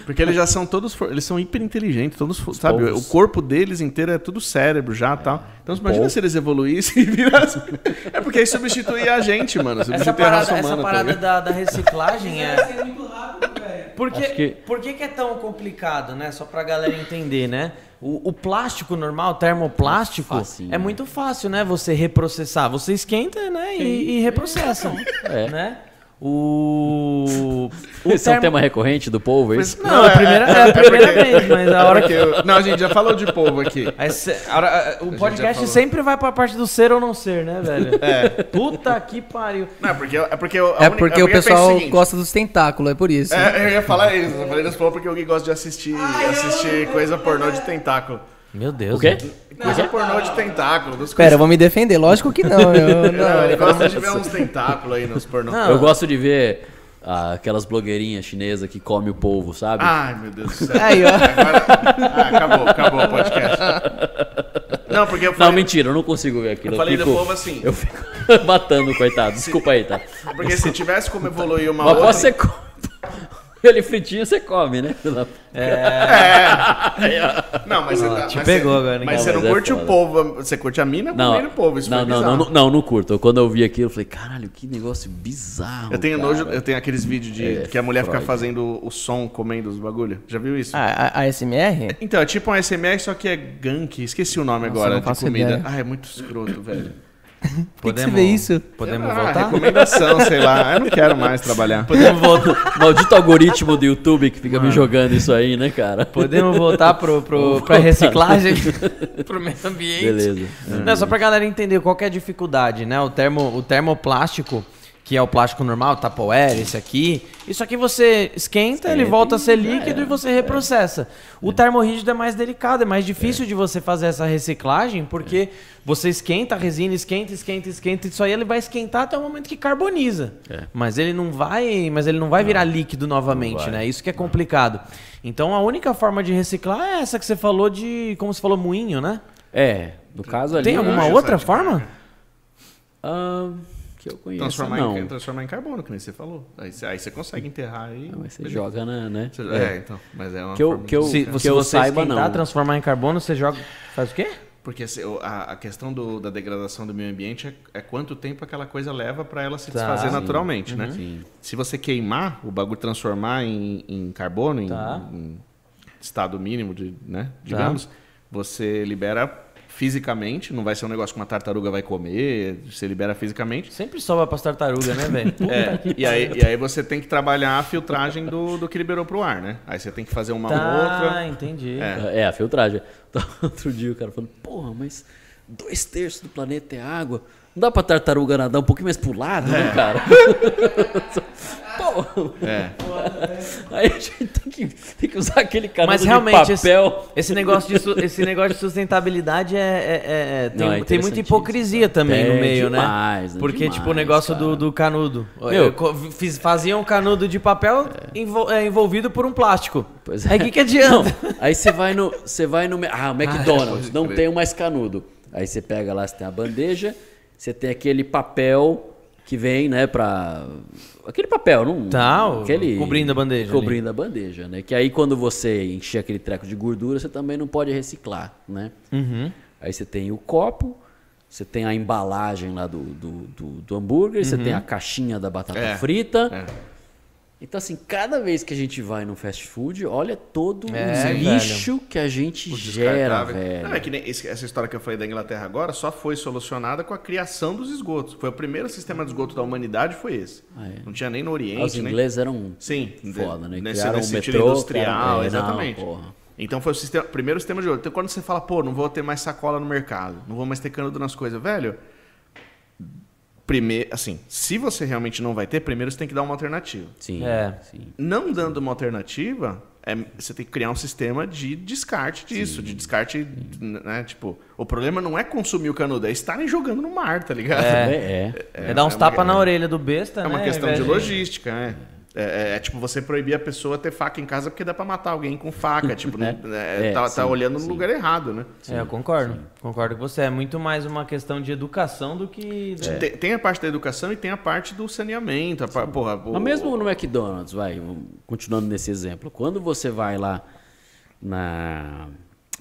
Porque eles já são todos. Eles são hiper inteligentes, todos. Os sabe? Povos. O corpo deles inteiro é tudo cérebro já e é. tal. Então imagina se eles evoluíssem e virassem. É porque aí substituir a gente, mano. Substituir essa parada, a raça humana. Essa parada da, da, reciclagem é. Por que, que... por que, que é tão complicado, né? Só pra galera entender, né? O, o plástico normal, o termoplástico, Facinho, é muito fácil, né? Você reprocessar. Você esquenta, né? E, e reprocessa. É. Né? O. o Esse termo... é um tema recorrente do povo, é isso? Não, não é, a primeira, é, é a primeira é vez, mas a hora que. Eu... Não, a gente já falou de povo aqui. hora, o podcast sempre vai pra parte do ser ou não ser, né, velho? É. Puta que pariu. Não, é porque, é porque, é porque o pessoal gosta dos tentáculos, é por isso. É, eu ia falar isso, eu falei das povos porque alguém gosta de assistir, Ai, assistir coisa pornô de tentáculo. Meu Deus. O quê? Coisa pornô de tentáculo. Pera, coisas... vou me defender. Lógico que não. Eu, não, ele gosta de ver uns tentáculos aí nos pornô. Não. Eu gosto de ver ah, aquelas blogueirinhas chinesas que come o povo, sabe? Ai, meu Deus do céu. Aí, ó. Agora... Ah, acabou, acabou o podcast. Não, porque eu falei... Não, mentira, eu não consigo ver aquilo. Eu falei eu fico... do povo assim. Eu fico matando, coitado. Desculpa aí, tá? Porque se tivesse como evoluir uma Mas outra... Mas você ele fritinho você come, né? É. é. Não, mas você tá, Te mas pegou você, agora. Mas você não, curte é o povo, você curte a mina não, comendo o povo. Isso não, não, não, não, não, não curto. Quando eu vi aquilo, eu falei, caralho, que negócio bizarro. Eu tenho cara. nojo, eu tenho aqueles vídeos de é, que a mulher Freud. fica fazendo o som comendo os bagulho. Já viu isso? Ah, a, a SMR? Então, é tipo um ASMR, só que é gank. Esqueci o nome Nossa, agora de comida. Ideia. Ah, é muito escroto, velho. Por que, você vê isso? Podemos ah, voltar? Recomendação, sei lá. Eu não quero mais trabalhar. Podemos voltar. Maldito algoritmo do YouTube que fica Mano. me jogando isso aí, né, cara? Podemos voltar pro, pro, pra reciclagem, pro meio ambiente. Beleza. Não, só pra galera entender qual é a dificuldade, né? O, termo, o termoplástico que é o plástico normal, Tupperware, esse aqui. Isso aqui você esquenta, ele volta a ser líquido é, e você reprocessa. O é. termorrígido é mais delicado, é mais difícil é. de você fazer essa reciclagem, porque você esquenta a resina, esquenta, esquenta, esquenta, isso aí ele vai esquentar até o momento que carboniza. É. Mas ele não vai, mas ele não vai virar líquido novamente, né? Isso que é complicado. Então a única forma de reciclar é essa que você falou de, como você falou, moinho, né? É, no caso ali. Tem alguma outra forma? Uh, que eu conheço. Transformar, não. Em, transformar em carbono, que nem você falou. Aí, você- aí você consegue enterrar e. Ah, mas você joga, na, né? Você- É, então. Mas é uma Que eu- forma que eu- Se, que se eu você saiba, não. transformar em carbono, você joga. Faz o quê? Porque a, questão do- da degradação do meio ambiente é, é quanto tempo aquela coisa leva para ela se Tá. desfazer Sim. naturalmente, né? Sim. Se você queimar o bagulho, transformar em, em carbono, em, Tá. em estado mínimo, de, né? Digamos, você libera fisicamente, não vai ser um negócio que uma tartaruga vai comer, você libera fisicamente. Sempre sobra pras tartarugas, né, velho? É, e, aí, e aí você tem que trabalhar a filtragem do, do que liberou pro ar, né? Aí você tem que fazer uma Tá, outra. entendi. É. É, a filtragem. Outro dia o cara falando, porra, mas dois terços do planeta é água. Não dá pra tartaruga nadar um pouquinho mais pro lado, né, cara? porra. É. Aí a gente tem que, tem que usar aquele canudo Mas de realmente, esse, papel. esse negócio de, esse negócio de sustentabilidade é, é- é- é- tem, Não, é tem muita hipocrisia também no É meio, demais, né? é Porque, demais, tipo, o negócio do, do canudo. Meu. Fiz- faziam um canudo de papel envol- é, envolvido por um plástico. Pois Aí o que, que adianta? Não, aí você vai no. Você vai no. Ah, o McDonald's, pode não tem o mais canudo. Aí você pega lá, você tem a bandeja, você tem aquele papel que vem, né, pra. Aquele papel, não. Tá, aquele, cobrindo a bandeja ali. Cobrindo a bandeja, né? Que aí quando você encher aquele treco de gordura, você também não pode reciclar, né? Uhum. Aí você tem o copo, você tem a embalagem lá do, do, do, do hambúrguer, você tem a caixinha da batata É, frita. é. Então, assim, cada vez que a gente vai no fast food, olha todo É, o lixo que a gente Os gera, velho. Não, é que nem esse- essa história que eu falei da Inglaterra agora só foi solucionada com a criação dos esgotos. Foi o primeiro sistema de esgoto da humanidade, foi esse. Ah, é. Não tinha nem no Os Oriente, nem... ingleses eram Sim, foda, né? Nesse, Criaram nesse o sentido metrô, industrial, é, não, exatamente. porra. então foi o sistema, primeiro sistema de ouro. Então quando você fala, pô, não vou ter mais sacola no mercado, não vou mais ter canudo nas coisas, velho. Primeiro, assim, se você realmente não vai ter, primeiro você tem que dar uma alternativa. Sim, É. sim. Não dando uma alternativa, é, você tem que criar um sistema de descarte disso, de descarte, né? Tipo, o problema não é consumir o canudo, é estarem jogando no mar, tá ligado? É, é. É, dar uns é uma- tapas na orelha do besta, É né? uma questão de logística, né? É, é- é tipo você proibir a pessoa ter faca em casa porque dá pra matar alguém com faca. Tipo, não- é, É, tá, sim, tá olhando no sim. lugar errado, né? É, eu concordo. Concordo com você. É muito mais uma questão de educação do que. Tem, tem a parte da educação e tem a parte do saneamento. A porra, o- Mas mesmo no McDonald's, vai, continuando nesse exemplo, quando você vai lá na.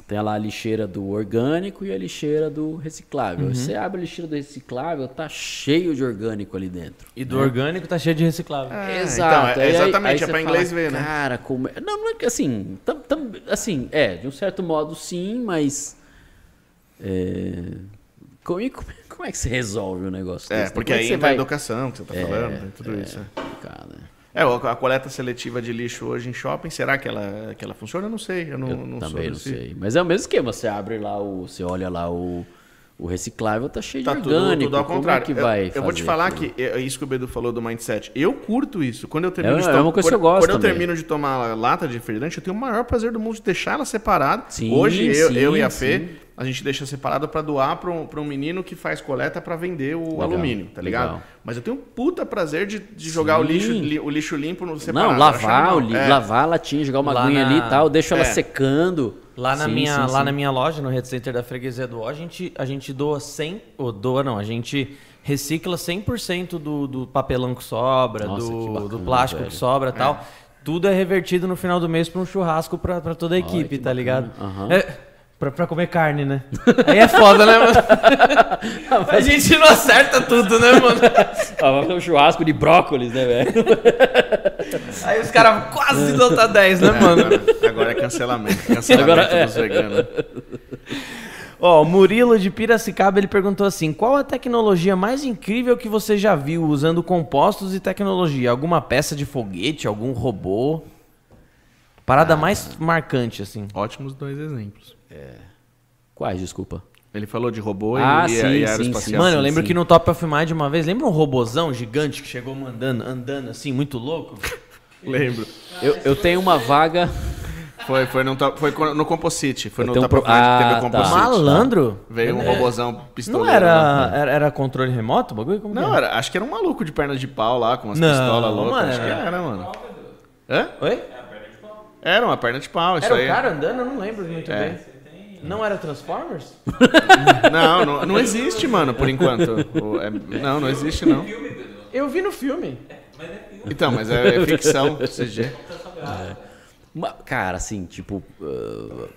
Tem lá a lixeira do orgânico e a lixeira do reciclável. Uhum. Você abre a lixeira do reciclável, tá cheio de orgânico ali dentro. E do orgânico tá cheio de reciclável. É, Exato. então, é- Aí- aí- exatamente, aí é fala, inglês ver, né? Cara, como é... Não, não é que assim, tam, tam- assim, é, de um certo modo sim, mas é, como, como, como é que você resolve o negócio É, desse? porque Como é aí que entra a você educação que você tá falando, tem tudo isso. é. complicado, né? É, a coleta seletiva de lixo hoje em shopping, será que ela, que ela funciona? Eu não sei. Eu não, Eu não também não sei. Mas é o mesmo esquema, você abre lá o, você olha lá o, o reciclável, tá cheio Tá de tudo, orgânico. tudo ao como contrário. É que Eu- vai eu, vou te falar aquilo? que é isso que o Bedu falou do mindset. Eu curto isso. Quando eu termino É, de é uma coisa que eu gosto Quando eu também. termino de tomar lata de refrigerante, eu tenho o maior prazer do mundo de deixar ela separada. Sim, Hoje eu, sim, eu e a sim. Fê, a gente deixa separado para doar para um, pra um menino que faz coleta para vender o Legal, alumínio, tá ligado? legal. Mas eu tenho um puta prazer de, de jogar o lixo, li- o lixo limpo no separado. Não, lavar, o li, É. lavar a latinha, jogar uma Lá aguinha na- ali e tal, deixa ela É. secando. Lá na, Sim, minha, sim, lá sim. na minha loja, no Red Center da Freguesia do O, a gente, a gente doa 100... Ou doa não, a gente recicla 100% do, do papelão que sobra, Nossa, que do, bacana, do plástico velho. que sobra e tal. Tudo é revertido no final do mês pra um churrasco pra, pra toda a equipe, que tá ligado? Aham. É, pra, pra comer carne, né? Aí é foda, né, mano? a gente não acerta tudo, né, mano? Ah, vai fazer um churrasco de brócolis, né, velho? Aí os caras quase nota 10, né, mano? Agora, agora é cancelamento. Cancelamento Agora é. dos veganos. Ó, o Murilo de Piracicaba, ele perguntou assim: qual a tecnologia mais incrível que você já viu usando compostos e tecnologia? Alguma peça de foguete, algum robô? Parada mais marcante, assim. Ótimos dois exemplos. Quais, desculpa? Ele falou de robô Ah, e, sim, e sim, aeroespacial. Mano, eu sim, lembro sim. que no Top of Mind uma vez, lembra um robozão gigante que chegou mandando, andando assim, muito louco? Lembro. Eu, eu tenho uma vaga. Foi, foi, no, foi no Composite. Foi Eu no Top of pro- Mind que Ah, teve o tá. Composite. Malandro? Veio um É, robozão Não pistoleiro. né? era, era, era controle remoto o bagulho? Como que Não, era? era, acho que era um maluco de perna de pau lá, com umas Não, pistolas loucas. mano, acho que era- era, mano. Hã? Oi? Era uma perna de pau, isso Era aí. o cara andando? Eu não lembro muito É. bem. Não era Transformers? não, não, não existe, mano, por enquanto. O- é- não, não existe, não. Eu vi no filme. Então, mas é ficção, CG. Ma- Cara, assim, tipo. ah,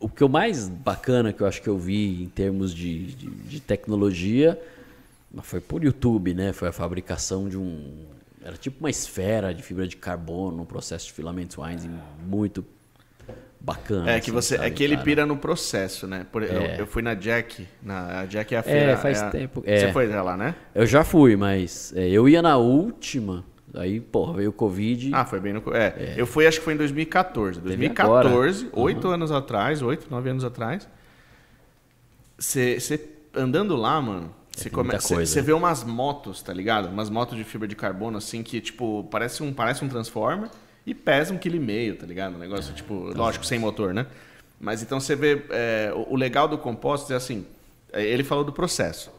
o que eu mais bacana que eu acho que eu vi em termos de, de, de tecnologia mas foi por YouTube, né? Foi a fabricação de um. Era tipo uma esfera de fibra de carbono, um processo de filamentos Weinstein muito bacana. É que assim, você, é sabe, que ele cara? pira no processo, né? Por- eu, É. eu fui na Jack, na a Jack é a feira. faz é a- tempo, Você é. foi já lá, né? Eu já fui, mas é, eu ia na última, aí, porra, veio o Covid. Ah, foi bem no. É, eu fui, acho que foi em 2014. Teve 2014, oito anos atrás, oito, nove anos atrás. Você andando lá, mano, você coisa. Você vê umas motos, tá ligado? Umas motos de fibra de carbono, assim, que, tipo, parece um, parece um Transformer e pesa um quilo e meio, tá ligado? Um negócio, tipo, lógico, sem motor, né? Mas então você vê. é, o, legal do composto é assim. é, Ele falou do processo.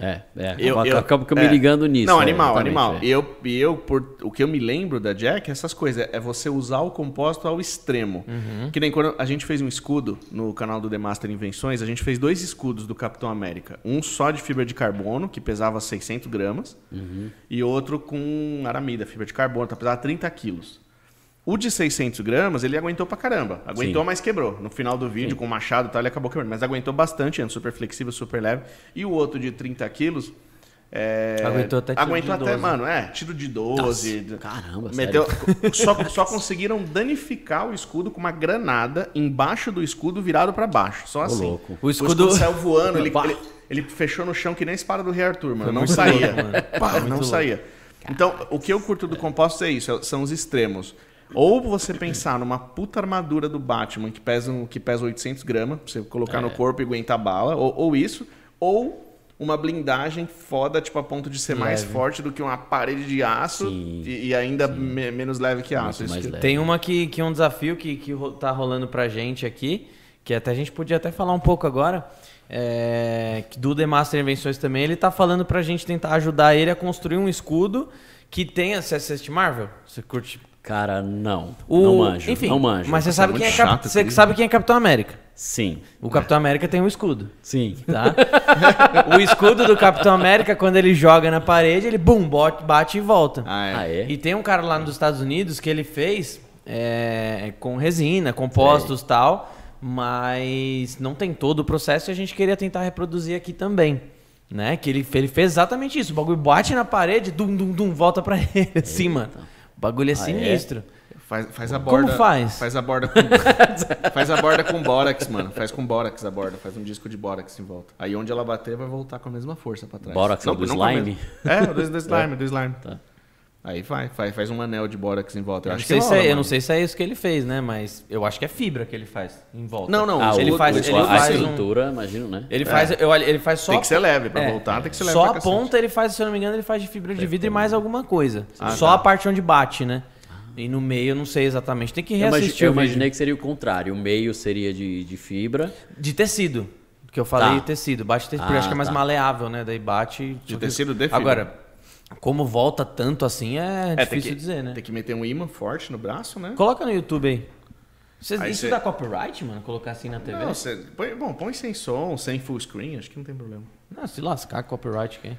É, é. Eu, eu- acaba que eu é. me ligando nisso. Não, é, animal, exatamente, animal. é. Eu, eu por, o que eu me lembro da Jack, é essas coisas, é você usar o composto ao extremo. Uhum. Que nem quando a gente fez um escudo no canal do The Master Invenções, a gente fez dois escudos do Capitão América. Um só de fibra de carbono, que pesava 600 gramas, Uhum. e outro com aramida, fibra de carbono, que pesava 30 quilos. O de 600 gramas, ele aguentou pra caramba. Aguentou, Sim. mas quebrou. No final do vídeo, com o machado e tal, ele acabou quebrando. Mas aguentou bastante, é super flexível, super leve. E o outro de 30 quilos... é, Aguentou até tiro Aguentou de até, 12. mano, é, tiro de 12. Nossa, caramba, meteu, só, só conseguiram danificar o escudo com uma granada embaixo do escudo virado pra baixo. Só assim. louco. O escudo- saiu voando, ele, ele, ele fechou no chão que nem a espada do Rei Arthur, mano. Não saía. louco, mano. Pá, não louco. saía. Então, o que eu curto do composto é isso, são os extremos. Ou você pensar numa puta armadura do Batman que pesa, que pesa 800 gramas, pra você colocar É. no corpo e aguentar bala, ou, ou isso, ou uma blindagem foda, tipo, a ponto de ser mais Leve. forte do que uma parede de aço e, e ainda me- menos leve que aço. Mais que- leve. Tem uma que, que é um desafio que, que tá rolando pra gente aqui, que até a gente podia até falar um pouco agora, é, que do The Master Invenções também, ele tá falando pra gente tentar ajudar ele a construir um escudo que tenha... Você assiste Marvel? Você curte... Cara, não. O, não manjo. Enfim, não manjo. mas você sabe, é quem é Cap- você sabe quem é Capitão América. Sim. O Capitão América tem um escudo. Sim. tá? o escudo do Capitão América, quando ele joga na parede, ele bum, bote- bate e volta. Ah, é. Ah, é? E tem um cara lá nos Estados Unidos que ele fez é, com resina, compostos e tal, mas não tem todo o processo e a gente queria tentar reproduzir aqui também. Né? Que ele, ele fez exatamente isso. O bagulho bate na parede, dum, dum, dum, volta pra ele, assim, mano. O bagulho é é? sinistro. Faz, faz a Como borda. faz? Faz a borda com. faz a borda com bórax, mano. Faz com bórax a borda. Faz um disco de bórax em volta. Aí onde ela bater, vai voltar com a mesma força pra trás. Bórax é o do com a slime? É, do, do slime, do slime. Tá. Aí vai, faz, faz um anel de bórax em volta. Eu Eu não, acho sei que se rola, é, eu não sei se é isso que ele fez, né? Mas eu acho que é fibra que ele faz em volta. Não, não, Ah, ele o- faz- o- ele a faz um- estrutura, imagino, né? Ele faz, eu, ele faz só Tem que ser leve. Pra É. voltar, tem que ser leve Só pra a cacete. ponta ele faz, se eu não me engano, ele faz de fibra de vidro e mais alguma coisa. Ah, Só tá. a parte onde bate, né? E no meio eu não sei exatamente. Tem que Eu, imagi- reassistir eu imaginei que seria o contrário. O meio seria de, de fibra. De tecido. Que eu falei Tá. tecido. Bate tecido, porque eu Ah, acho que é mais tá. maleável, né? Daí bate. De tecido de fibra. Agora, como volta tanto assim é, É, difícil que, dizer, né? Tem que meter um imã forte no braço, né? Coloca no YouTube aí. Vocês- Aí isso cê- dá copyright, mano? Colocar assim na TV? Não, você, põe, bom, põe sem som, sem full screen, acho que não tem problema. Não, se lascar, copyright aqui.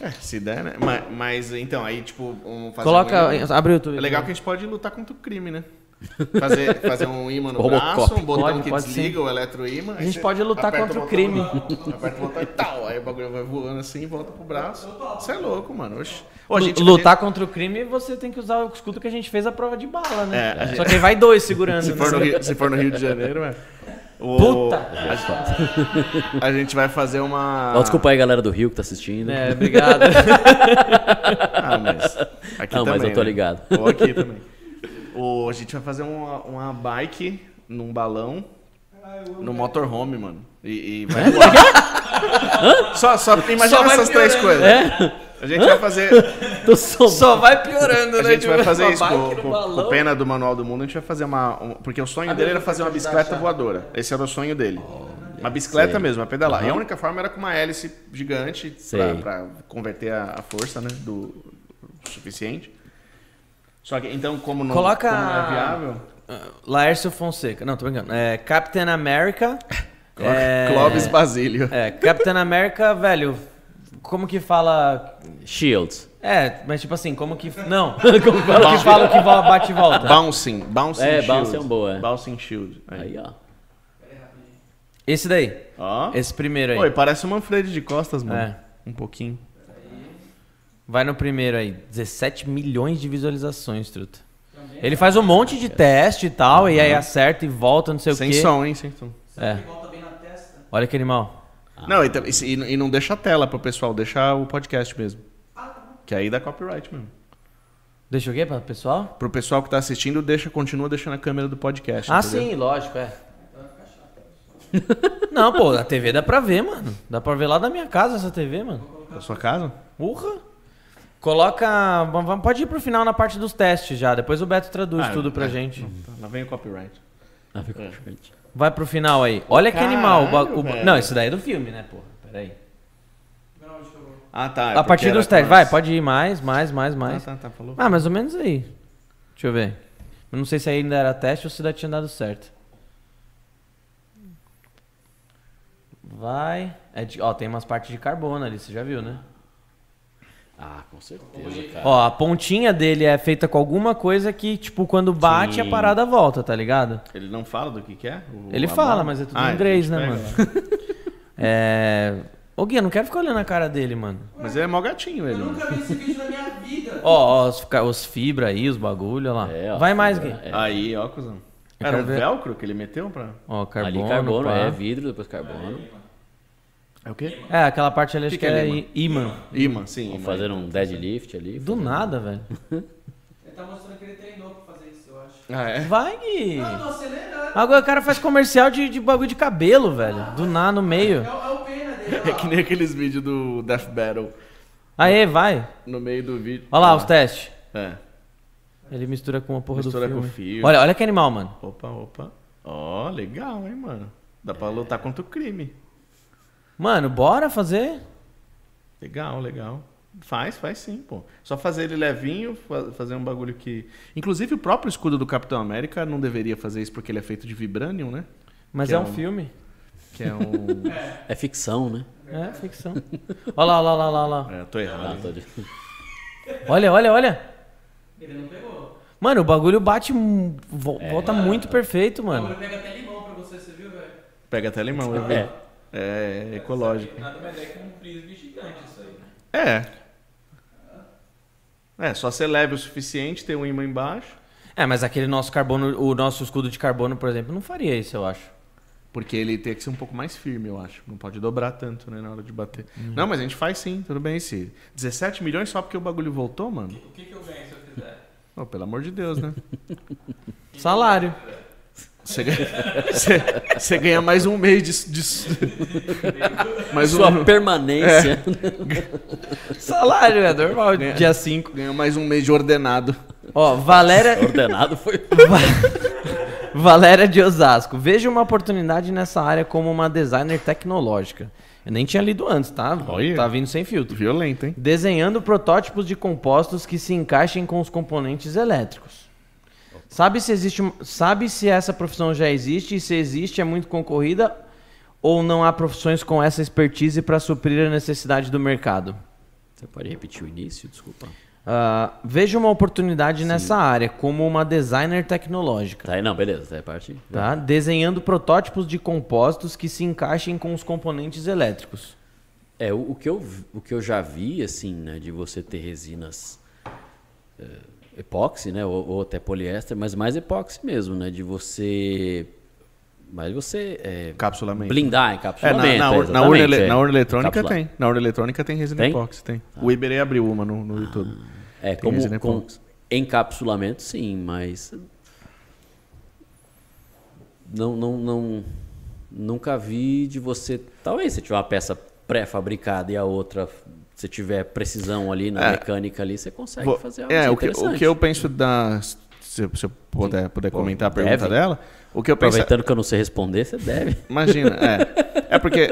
É, se der, né? Mas, mas, então, aí, tipo, um, fazer Coloca. um abre o YouTube. É legal que a gente pode lutar contra o crime, né? Fazer, fazer um imã no Robocop. braço, um botão Pode, que pode desliga o eletroímã. A gente pode lutar contra o crime. Aperta o botão e tal. Aí o bagulho vai voando assim, volta pro braço. Isso é louco, mano. Oxi. Ô, gente- Lutar contra o crime, você tem que usar o escudo que a gente fez a prova de bala, né? É, gente- Só que aí vai dois segurando. Se né? for, no Rio, se for no Rio de Janeiro, é. O- Puta! A, a gente vai fazer uma. Ó, desculpa aí, galera do Rio que tá assistindo. É, obrigado. Ah, mas. Aqui Não, mas também, eu tô né? ligado. Ou aqui também. O, a gente vai fazer uma, uma bike num balão no motorhome, mano. E, e vai voar. só, só imagina Só essas três coisas. A gente vai fazer. Tô só... Só vai piorando, A né? gente vai Tipo, fazer uma isso com, com, com o pena do Manual do Mundo. A gente vai fazer uma. um- porque o sonho dele era fazer uma bicicleta voadora. Esse era o sonho dele. Uma bicicleta Sei. mesmo, a pedalar. E a única forma era com uma hélice gigante pra, pra converter a, a força, né? Do, do suficiente. Só que, então, como não, Coloca. como não é viável. Laércio Fonseca. Não, tô brincando. É, Captain America. é, Clóvis Basílio. É, Captain America, velho. Como que fala. Shields. É, mas tipo assim, como que. Não. como fala que fala que bate e volta. Bouncing. Bouncing É, Shield. Bouncing é um boa, é. Bouncing Shield. Aí. Aí, ó. Esse daí. Ó. Esse primeiro aí. Oi, parece o Manfred de costas, mano. É. Um pouquinho. Vai no primeiro aí. 17 milhões de visualizações, truta. Ele faz um monte de teste e tal, e aí acerta e volta, não sei Sem o quê. som, hein? Sem som. É. Olha que animal. Não, e, e, e não deixa a tela pro pessoal, deixa o podcast mesmo. Que aí dá copyright mesmo. Deixa o quê para o pessoal? Pro pessoal que tá assistindo, deixa, continua deixando a câmera do podcast. Ah, entendeu? sim, lógico, é. Não, pô, a TV dá pra ver, mano. Dá pra ver lá da minha casa essa TV, mano. Da sua casa? Urra. Coloca. Pode ir pro final na parte dos testes já. Depois o Beto traduz Ah, tudo pra é. gente. Tá, lá vem o copyright. Ah, ficou diferente. Vai pro final aí. Olha que animal. o ba- Caralho, o. Não, isso daí é do filme, né, porra? Pera aí. Ah, tá. é a partir dos testes. Vai, pode ir mais, mais, mais, Ah, mais. tá, tá, falou. Ah, mais ou menos aí. Deixa eu ver. Eu não sei se ainda era teste ou se ainda tinha dado certo. Vai. É de- ó, tem umas partes de carbono ali, você já viu, né? Ah, com certeza, cara. Ó, a pontinha dele é feita com alguma coisa que, tipo, quando bate, Sim. a parada volta, tá ligado? Ele não fala do que que é? O- Ele fala, bola? mas é tudo Ah, em inglês, né, gente mano? pega. É. Ô, Gui, eu não quero ficar olhando a cara dele, mano. Mas ele é mó gatinho, ele. mano. vi esse vídeo na minha vida. Ó, ó, os, os fibra aí, os bagulho, olha lá. É, ó, Vai mais, Gui. é. Aí, ó, cuzão. Eu Era um velcro que ele meteu pra... Ó, carbono. Ali carbono, pá. é vidro, depois carbono. É o quê? É, aquela parte ali acho Que que, que é é imã? imã. Sim. Vamos imã. fazer um deadlift ali. Do fazer- nada, velho. Ele tá mostrando que ele treinou pra fazer isso, eu acho. Ah, é? Vai, Gui. Não, tô acelerando. Agora o cara faz comercial de, de bagulho de cabelo, velho. Do nada, no meio. É o, é o pena dele. É que nem aqueles vídeos do Death Battle. Aê, vai. No meio do vídeo. Olha lá Ah, os testes. É. Ele mistura com a porra Mistura do com filme. fio. Olha, olha que animal, mano. Opa, opa. Ó, legal, hein, mano. Dá pra lutar contra o crime. Mano, bora fazer? Legal, legal. Faz, faz sim, pô. Só fazer ele levinho, fa- fazer um bagulho que. Inclusive o próprio escudo do Capitão América não deveria fazer isso porque ele é feito de vibranium, né? Mas Que é é um filme. Que é um. É ficção, né? É, ficção. Olha lá, olha lá, olha lá, olha lá. é, tô Ah, errado. tô de- Olha, olha, olha. Ele não pegou. Mano, o bagulho bate. É. Volta muito perfeito, mano. Ele pega até limão pra você, você viu, velho? Pega até limão, eu vi. É. É ecológico. Nada mais é que um frisbee gigante isso aí, né? É. É, só ser leve o suficiente, ter um imã embaixo. É, mas aquele nosso carbono, o nosso escudo de carbono, por exemplo, não faria isso, eu acho. Porque ele tem que ser um pouco mais firme, eu acho. Não pode dobrar tanto, né, na hora de bater. Uhum. Não, mas a gente faz sim, tudo bem. Se 17 milhões só porque o bagulho voltou, mano? O que, que eu ganho se eu fizer? Oh, pelo amor de Deus, né? Salário. Você ganha, você- você ganha mais um mês de. de- mais Sua um, permanência. Salário, é normal, dia 5. ganha mais um mês de ordenado. Ó, Valéria, Ordenado foi. Valéria de Osasco. Veja uma oportunidade nessa área como uma designer tecnológica. Eu nem tinha lido antes, tá? Olha. Tá vindo sem filtro. Violento, hein? Desenhando protótipos de compostos que se encaixem com os componentes elétricos. Sabe se existe, sabe se essa profissão já existe e se existe é muito concorrida ou não há profissões com essa expertise para suprir a necessidade do mercado? Você pode repetir o início? Desculpa. Ah, veja uma oportunidade nessa área como uma designer tecnológica. Tá não, beleza. Tá aí, parte. Tá? Desenhando protótipos de compostos que se encaixem com os componentes elétricos. É, o, o que eu, o que eu já vi, assim, né, de você ter resinas eh, epóxi, né, ou, ou até poliéster, mas mais epóxi mesmo, né, de você... Mas você é, Encapsulamento. blindar, É, na, encapsulamento. na, é, ur- na, exatamente, urna, ele- é. na urna eletrônica tem. Na urna eletrônica tem resina Tem? epóxi, tem. O Iberê abriu uma no, no YouTube. É, Tem como resina com epóxi. encapsulamento, sim, mas não, não, não, nunca vi de você. Talvez se tiver uma peça pré-fabricada e a outra se tiver precisão ali na É. mecânica ali, você consegue Vou- fazer algo é, o que, o que eu penso da. Se, eu puder, puder comentar a pergunta deve. dela. O que eu penso. Aproveitando que eu não sei responder, você deve. Imagina, é. É porque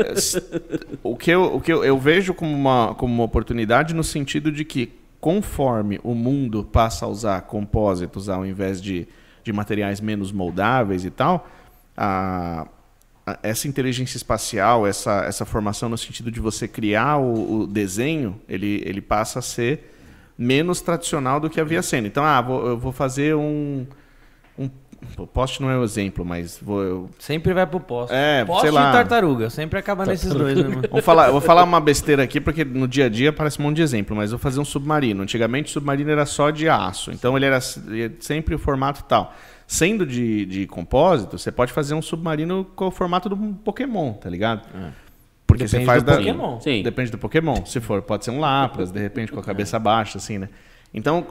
o que, eu, o que eu, eu vejo como uma, como uma oportunidade no sentido de que, conforme o mundo passa a usar compósitos ao invés de, de materiais menos moldáveis e tal, a, essa inteligência espacial, essa, essa formação no sentido de você criar o, o, desenho, ele, ele passa a ser menos tradicional do que havia sendo. Então, ah, vou, eu vou fazer um, um o poste não é o exemplo, mas vou. Eu... Sempre vai pro poste. É, poste sei lá. e tartaruga. Sempre acaba nesses dois, né? Vou falar, vou falar uma besteira aqui, porque no dia a dia parece um monte de exemplo, mas vou fazer um submarino. Antigamente o submarino era só de aço, então ele era sempre o formato tal. Sendo de, de compósito, você pode fazer um submarino com o formato do Pokémon, tá ligado? É. Porque Depende você faz do da. Pokémon. Sim. Depende do Pokémon. Se for, pode ser um Lapras, de repente com a cabeça baixa, assim, né? Então,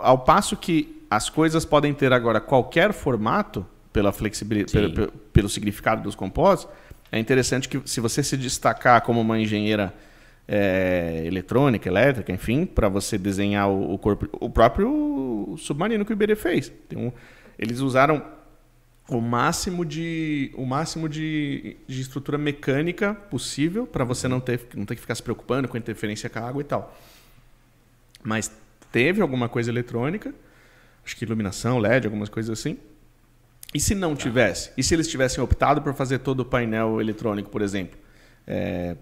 ao passo que as coisas podem ter agora qualquer formato, pela flexibilidade, pelo, pelo, significado dos compósitos, é interessante que se você se destacar como uma engenheira é, eletrônica, elétrica, enfim, para você desenhar o, o, corpo, o próprio submarino que o Iberê fez. Um, eles usaram o máximo de o máximo de, de estrutura mecânica possível para você não ter não ter que ficar se preocupando com interferência com a água e tal. Mas teve alguma coisa eletrônica acho que iluminação, LED, algumas coisas assim. E se não tivesse? E se eles tivessem optado por fazer todo o painel eletrônico, por exemplo? É,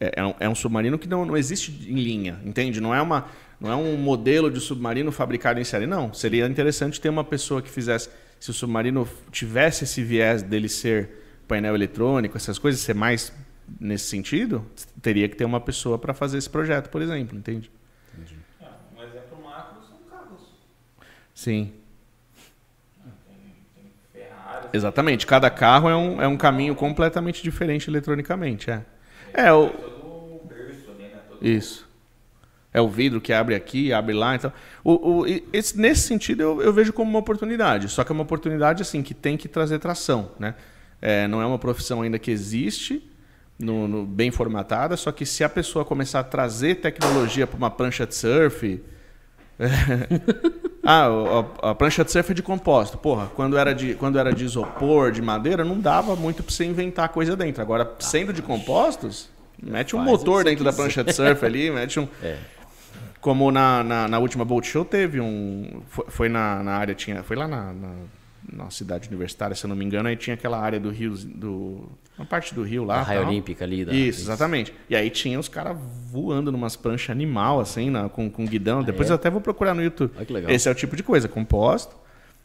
é, é, um, é um, submarino que não, não existe em linha, entende? Não é, uma, não é um modelo de submarino fabricado em série. Não. Seria interessante ter uma pessoa que fizesse. Se o submarino tivesse esse viés dele ser painel eletrônico, essas coisas, ser mais nesse sentido, teria que ter uma pessoa para fazer esse projeto, por exemplo, entende? Sim. Exatamente. Cada carro é um, é um caminho completamente diferente eletronicamente. É, é o. Isso. É o vidro que abre aqui, abre lá. Então, o, o, esse, nesse sentido, eu, eu, vejo como uma oportunidade. Só que é uma oportunidade assim que tem que trazer tração. Né? É, não é uma profissão ainda que existe, no, no, bem formatada, só que se a pessoa começar a trazer tecnologia para uma prancha de surf. Ah, a, a, prancha de surf é de composto. Porra, quando era de, quando era de isopor, de madeira, não dava muito para você inventar coisa dentro. Agora, tá, sendo de compostos, mete um motor dentro da prancha de surf ali, mete um. É. Como na, na, na, última Boat Show teve um. Foi, foi na, na área, tinha. Foi lá na, na na cidade universitária, se eu não me engano, aí tinha aquela área do rio, do, uma parte do rio lá. A raia olímpica ali. Da... Isso, exatamente. E aí tinha os caras voando numas pranchas animal, assim, na, com, com guidão. Ah, Depois é? eu até vou procurar no YouTube. Ah, que legal. Esse é o tipo de coisa, composto.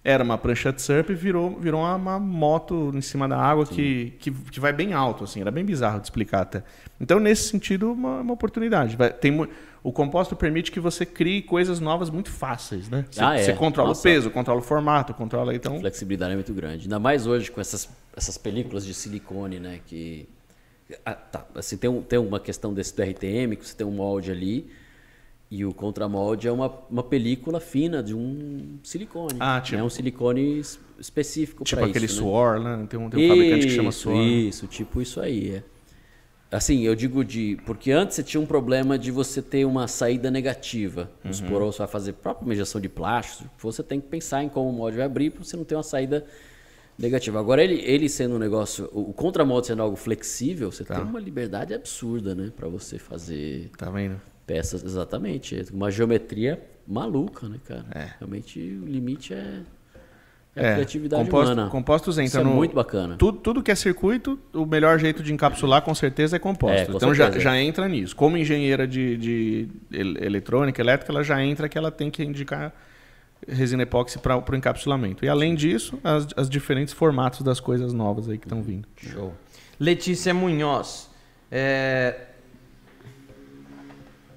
Era uma prancha de surf e virou, virou uma, uma moto em cima da água que, que, que, vai bem alto, assim. Era bem bizarro de explicar até. Então, nesse sentido, uma, uma oportunidade. Vai, tem o composto permite que você crie coisas novas muito fáceis, né? Você, ah, é. você controla Nossa. o peso, controla o formato, controla então. A flexibilidade é muito grande. Ainda mais hoje com essas, essas películas de silicone, né? Que ah, tá, assim, tem, um, tem uma questão desse do RTM, que você tem um molde ali. E o contramolde é uma, uma película fina de um silicone. Ah, tipo. É um silicone específico Tipo aquele isso, né? Suor, né? Tem um, tem um isso, fabricante que chama Suor. Isso, tipo isso aí, é. Assim, eu digo de. Porque antes você tinha um problema de você ter uma saída negativa. Vamos uhum. supor, você vai fazer própria mediação de plástico, você tem que pensar em como o molde vai abrir para você não ter uma saída negativa. Agora, ele, ele sendo um negócio. O contramolde sendo algo flexível, você tá. tem uma liberdade absurda, né? Para você fazer. Tá vendo? Peças, exatamente. Uma geometria maluca, né, cara? É. Realmente o limite é. É, é criatividade composto, humana. Compostos entra Isso no. É muito bacana. Tudo, tudo que é circuito, o melhor jeito de encapsular com certeza é composto. É, com então certeza. já, já entra nisso. Como engenheira de, de eletrônica, elétrica, ela já entra que ela tem que indicar resina epóxi para o encapsulamento. E além disso, as, as diferentes formatos das coisas novas aí que estão vindo. Show. Letícia Munhoz. É,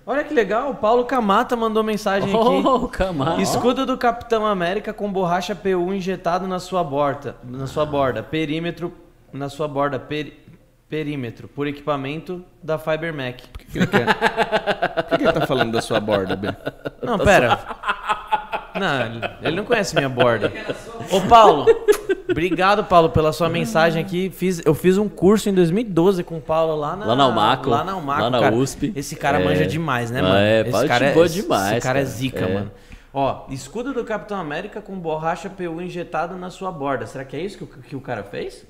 Olha que legal, o Paulo Camata mandou mensagem oh, aqui. Camata. Escudo do Capitão América com borracha PU injetado na sua borda, na sua borda, perímetro na sua borda, peri, perímetro, por equipamento da Fibermac. Por que, que ele quer? Por que, que ele tá falando da sua borda, B? Não, pera. Não, ele não conhece minha borda. Ô, Paulo, obrigado, Paulo, pela sua mensagem aqui. Fiz, eu fiz um curso em 2012 com o Paulo lá na, lá na UMACO. Lá na UMACO, lá na cara. USP. Esse cara é. manja demais, né, mano? É, esse cara é demais. Esse cara, é cara. é zica, é. mano. Ó, escudo do Capitão América com borracha PU injetado na sua borda. Será que é isso que o, que o cara fez?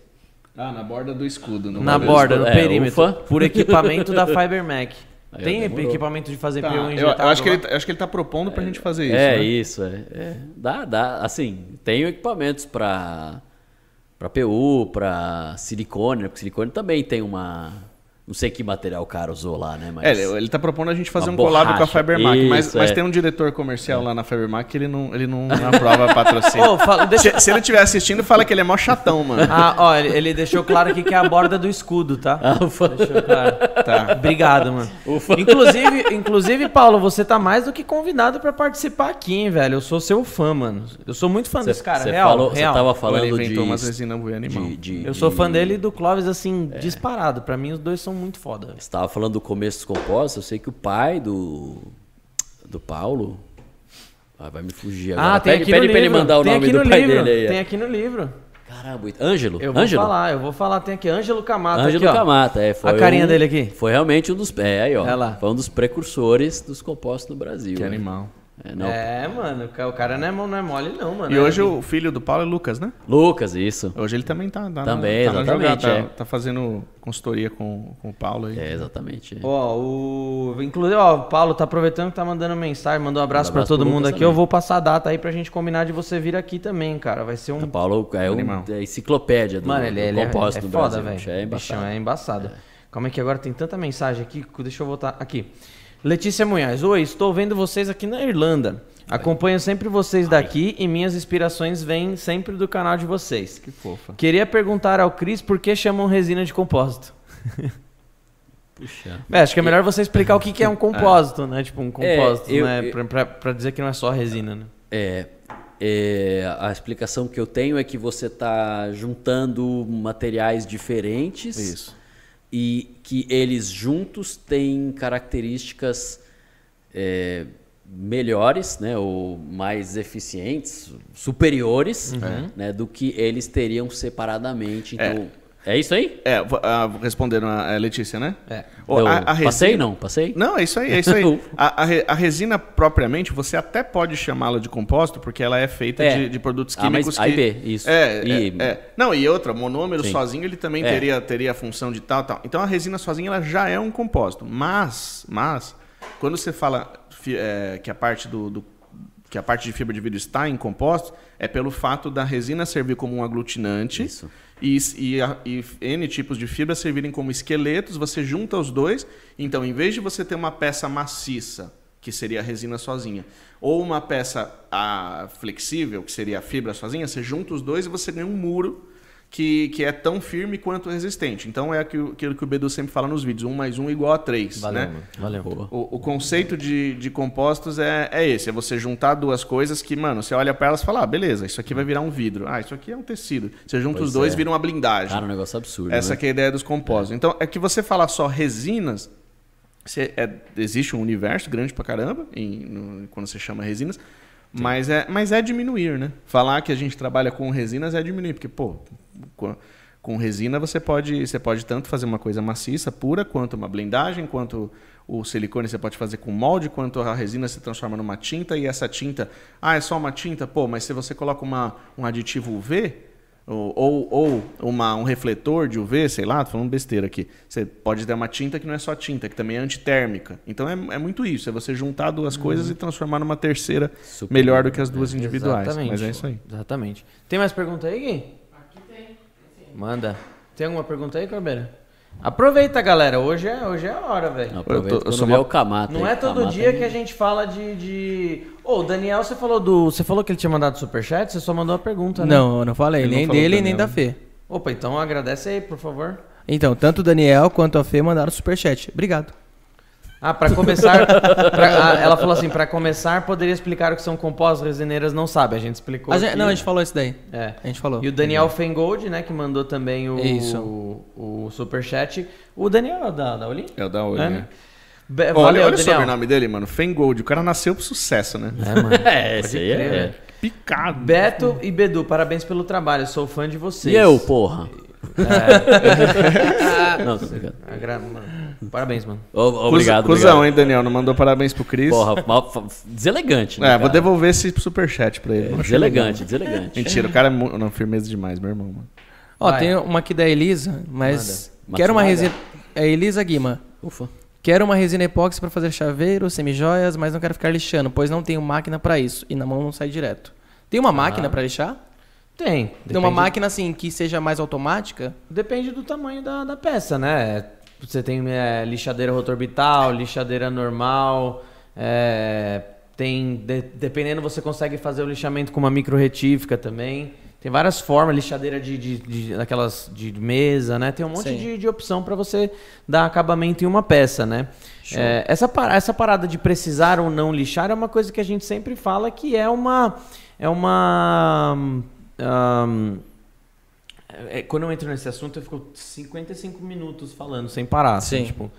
Ah, na borda do escudo. na borda, no é, perímetro. Ufa. Por equipamento da Fibermac. Aí, Tem demorou. equipamento de fazer Tá, PU eu, injetável? eu acho, que ele, tá- acho que ele tá propondo pra gente fazer isso. é né? isso, é, é. Dá, dá. Assim, tenho equipamentos para para PU, para silicone, né? porque silicone também tem uma. Não sei que material o cara usou lá, né? Mas. É, ele, ele tá propondo a gente fazer Uma um collab com a borracha. Fibermac, mas, Isso, mas é. tem um diretor comercial lá na Fibermac que ele não, ele não aprova patrocínio. Ô, fala- deixa- se, se ele estiver assistindo, fala que ele é mó chatão, mano. Ah, ó, ele, ele deixou claro aqui que é a borda do escudo, tá? Ah, ufa. Deixou claro. Tá. Obrigado, mano. Inclusive, inclusive, Paulo, você tá mais do que convidado pra participar aqui, hein, velho? Eu sou seu fã, mano. Eu sou muito fã desse cara, Você real, falou, você real. tava ele falando inventou de, umas resinas buia animal. de, de- Eu sou de- fã dele e do Clóvis, assim, disparado. Pra mim, os dois são muito foda. Você estava falando do começo dos compostos, eu sei que o pai do do Paulo ah, vai me fugir agora. Ah, tem pede aqui pede no pra ele livro. mandar o tem nome aqui do no pai livro. dele aí. Tem aqui no livro. Caramba, Ângelo. Eu vou Ângelo. falar, eu vou falar. Tem aqui Ângelo Camata. Ângelo aqui. Camata, é, foi A carinha um- dele aqui. Foi realmente um dos, é, aí, ó, lá. foi um dos precursores dos compostos no Brasil. Que né? animal. É, não. É, mano, o ca- o cara não é, não é mole, não, mano. E É hoje assim. o filho do Paulo é Lucas, né? Lucas, isso. Hoje ele também tá, tá Também, na, tá exatamente, jogada, é. tá, tá fazendo consultoria com, com o Paulo aí. É, exatamente. Ó, o. Inclusive, ó, o Paulo tá aproveitando que tá mandando mensagem, mandou um abraço, Manda pra abraço todo pro mundo Lucas aqui. Eu também. vou passar a data aí pra gente combinar de você vir aqui também, cara. Vai ser um. O Paulo é, um, é enciclopédia do, Mano, ele, do ele é, composto é no foda, Brasil. É Bichão, embaçado. é embaçado. Calma aí que agora tem tanta mensagem aqui. Deixa eu voltar aqui. Letícia Munhaz. Oi, estou vendo vocês aqui na Irlanda. Acompanho sempre vocês daqui e minhas inspirações vêm sempre do canal de vocês. Que fofa. Queria perguntar ao Cris por que chamam resina de compósito. Puxa. É, acho que é melhor você explicar o que que é um compósito, né? Tipo, um compósito, eu- né? eu- Pra, pra- pra dizer que não é só resina, né? É, é, a explicação que eu tenho é que você está juntando materiais diferentes Isso. E que eles juntos têm características é, melhores, né, ou mais eficientes, superiores, Uhum. né, do que eles teriam separadamente. Então, é, isso aí? É, vou- ah, respondendo a a Letícia, né? É. Eu a- a Passei resina- não? Passei? Não, é isso aí, é isso aí. A, a re- a resina propriamente, você até pode chamá-la de composto, porque ela é feita É. de, de produtos Ah, mas químicos A e que... B, isso. É, E- é, é. Não, e outra, monômero Sim. sozinho ele também É. teria, teria a função de tal, tal. Então a resina sozinha ela já é um composto. Mas, mas quando você fala é, que a parte do, do- que a parte de fibra de vidro está em composto, é pelo fato da resina servir como um aglutinante Isso. E, e, a- e N tipos de fibra servirem como esqueletos, você junta os dois. Então, em vez de você ter uma peça maciça, que seria a resina sozinha, ou uma peça ah, flexível, que seria a fibra sozinha, você junta os dois e você ganha um muro que, que é tão firme quanto resistente. Então, é aquilo aquilo que o Bedu sempre fala nos vídeos: um mais um igual a três. Valeu, né? Valeu. O, o conceito de, de compostos é, é esse: é você juntar duas coisas que, mano, você olha pra elas e fala, ah, beleza, isso aqui vai virar um vidro. Ah, isso aqui é um tecido. Você junta Pois os dois é. vira uma blindagem. Cara, um negócio absurdo. Essa né? que é a ideia dos compostos. Então, é que você falar só resinas, você- é- existe um universo grande pra caramba em- no- quando você chama resinas, mas é, mas é diminuir, né? Falar que a gente trabalha com resinas é diminuir, porque, pô, com, resina você pode, você pode tanto fazer uma coisa maciça, pura, quanto uma blindagem, quanto o silicone você pode fazer com molde, quanto a resina se transforma numa tinta, e essa tinta, ah, é só uma tinta? Pô, mas se você coloca uma, um aditivo UV, ou, ou, ou uma, um refletor de UV, sei lá, tô falando besteira aqui. Você pode ter uma tinta que não é só tinta, que também é antitérmica. Então é, é muito isso, é você juntar duas coisas e transformar numa terceira Super. melhor do que as duas individuais. Exatamente. Mas é isso aí. Exatamente. Tem mais pergunta aí, Gui? Manda. Tem alguma pergunta aí, Corbeira? Aproveita, galera. Hoje é, hoje é a hora, velho. Não, aproveita eu sou uma- o Kamata. Não aí. é todo Kamata dia aí. que a gente fala de. de... Ô, o Daniel, você falou do. Você falou que ele tinha mandado superchat? Você só mandou a pergunta, né? Não, eu não falei, Ele não nem falou dele do nem da Fê. Opa, então agradece aí, por favor. Então, tanto o Daniel quanto a Fê mandaram superchat. Obrigado. Ah, pra começar. pra- ah, ela falou assim: pra começar, poderia explicar o que são compostos resineiras? Não sabe, a gente explicou. A gente- aqui. não, a gente falou isso daí. É. A gente falou. E o Daniel Fengold, né, que mandou também o, Isso. o, superchat. O Daniel é da, da Olim? É o da olho, É, né? né? Be- Olha, Valeu, olha o Daniel. sobrenome dele, mano. Fengold. O cara nasceu pro sucesso, né? É, mano. É, esse aí é. Picado. Beto e Bedu, parabéns pelo trabalho. Sou fã de vocês. E eu, porra? É. Não, tô brincando. Agra- mano, Parabéns, mano. Ô, Obrigado, Cusão, obrigado. hein, Daniel? Não mandou parabéns pro Cris. Porra, mal- deselegante, né, é, vou cara? devolver esse superchat pra ele. Achei Deselegante, legal. deselegante. Mentira, o cara é não, firmeza demais, meu irmão, mano. Ó, Vai. tem uma aqui da Elisa, mas Manda. quero uma resina. É Elisa Guima. Ufa. Quero uma resina epóxi para fazer chaveiro, semijoias, mas não quero ficar lixando, pois não tenho máquina para isso e na mão não sai direto. Tem uma máquina para lixar? Tem. Tem uma máquina assim que seja mais automática? Depende do tamanho da, da peça, né? Você tem é, lixadeira rotorbital, lixadeira normal, é, tem de, dependendo você consegue fazer o lixamento com uma micro retífica também. Tem várias formas, lixadeira de, de, de daquelas de mesa, né? Tem um monte de, de, opção para você dar acabamento em uma peça, né? É, essa, essa parada de precisar ou não lixar é uma coisa que a gente sempre fala que é uma é uma um, é, quando eu entro nesse assunto eu fico 55 minutos falando sem parar, assim, tipo,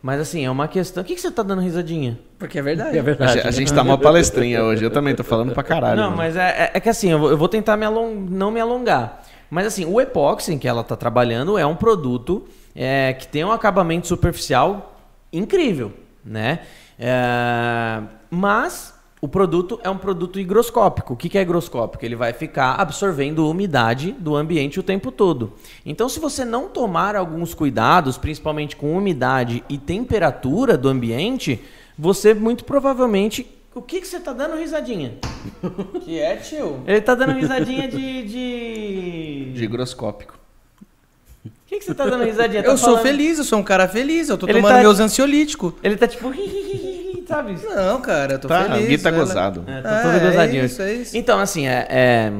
mas assim, é uma questão. O que, que você tá dando risadinha? Porque é verdade. É verdade. A, a gente tá uma palestrinha hoje. Eu também tô falando pra caralho. Não, mano. mas é, é, é, que assim, eu vou, eu vou tentar me along... não me alongar. Mas assim, o epóxi que ela tá trabalhando é um produto é, que tem um acabamento superficial incrível, né? É, mas o produto é um produto higroscópico. O que é higroscópico? Ele vai ficar absorvendo umidade do ambiente o tempo todo. Então, se você não tomar alguns cuidados, principalmente com umidade e temperatura do ambiente, você muito provavelmente. O que, que você tá dando risadinha? Que é, tio? Ele tá dando risadinha de. de, de higroscópico. O que, que você tá dando risadinha? Tá eu falando... sou feliz, eu sou um cara feliz, eu tô Ele tomando tá... meus ansiolíticos. Ele tá tipo sabe? Não, cara, eu tô tá, feliz. Gui tá gozado. É, tá todo é, gozadinho. É isso, é isso. Então, assim, é, é,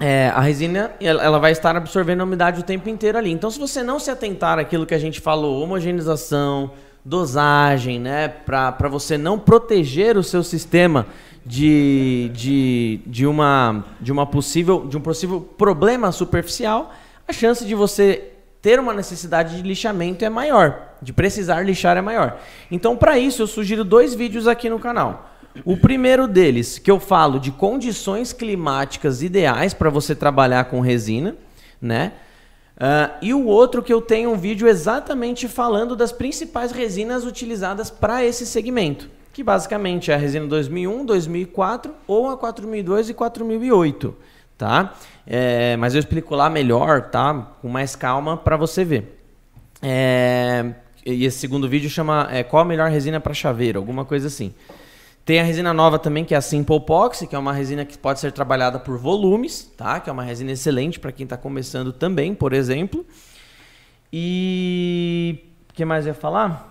é, a resina ela vai estar absorvendo a umidade o tempo inteiro ali. Então, se você não se atentar àquilo que a gente falou, homogeneização, dosagem, né, para você não proteger o seu sistema de, de, de, uma, de, uma possível, de um possível problema superficial, a chance de você ter uma necessidade de lixamento é maior, de precisar lixar é maior. Então, para isso, eu sugiro dois vídeos aqui no canal. O primeiro deles, que eu falo de condições climáticas ideais para você trabalhar com resina, né? Uh, e o outro que eu tenho um vídeo exatamente falando das principais resinas utilizadas para esse segmento, que basicamente é a resina 2001, 2004 ou a 4002 e 4008 tá? É, mas eu explico lá melhor, tá? Com mais calma para você ver. É, e esse segundo vídeo chama é, Qual a melhor resina para chaveiro? Alguma coisa assim. Tem a resina nova também, que é a Simple Epoxy, que é uma resina que pode ser trabalhada por volumes, tá? Que é uma resina excelente para quem está começando também, por exemplo. E o que mais eu ia falar?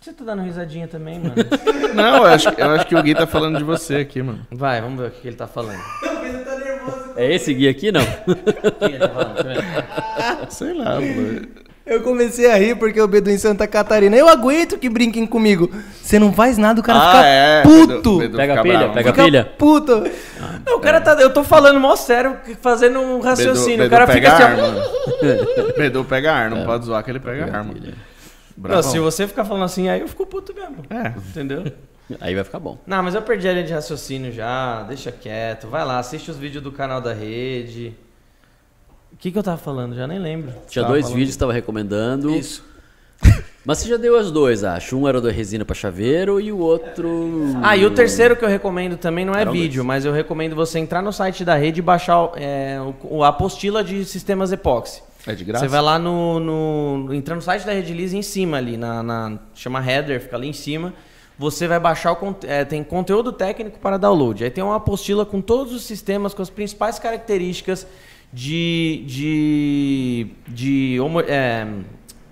Você tá dando risadinha também, mano? Não, eu acho, eu acho que o Gui tá falando de você aqui, mano. Vai, vamos ver o que ele tá falando. É esse Gui aqui, não? Quem ele tá falando? Sei lá, mano. Eu comecei a rir porque o Bedu em Santa Catarina. Eu aguento que brinquem comigo. Você não faz nada, o cara ah, fica é. puto. Bedu, Bedu pega a pilha, bravo. pega a pilha. Puto. Ah, não, o cara tá. Eu tô falando mó sério, fazendo um raciocínio. Bedu, o cara fica assim. Arma. Bedu pega ar, não é. pode zoar que ele pega, pega arma. Não, se você ficar falando assim, aí eu fico puto mesmo. É. Entendeu? Aí vai ficar bom. Não, mas eu perdi a linha de raciocínio já. Deixa quieto. Vai lá, assiste os vídeos do canal da rede. O que, que eu tava falando? Já nem lembro. Tinha dois falando. vídeos que tava recomendando. Isso. Mas você já deu as dois, acho. Um era da resina para chaveiro e o outro. Ah, e o terceiro que eu recomendo também não é era vídeo, mas eu recomendo você entrar no site da rede e baixar é, a apostila de sistemas epóxi. É de graça? Você vai lá no. no entra no site da Rede Lisa em cima ali, na, na, chama header, fica ali em cima. Você vai baixar o é, tem conteúdo técnico para download. Aí tem uma apostila com todos os sistemas, com as principais características de, de, de é,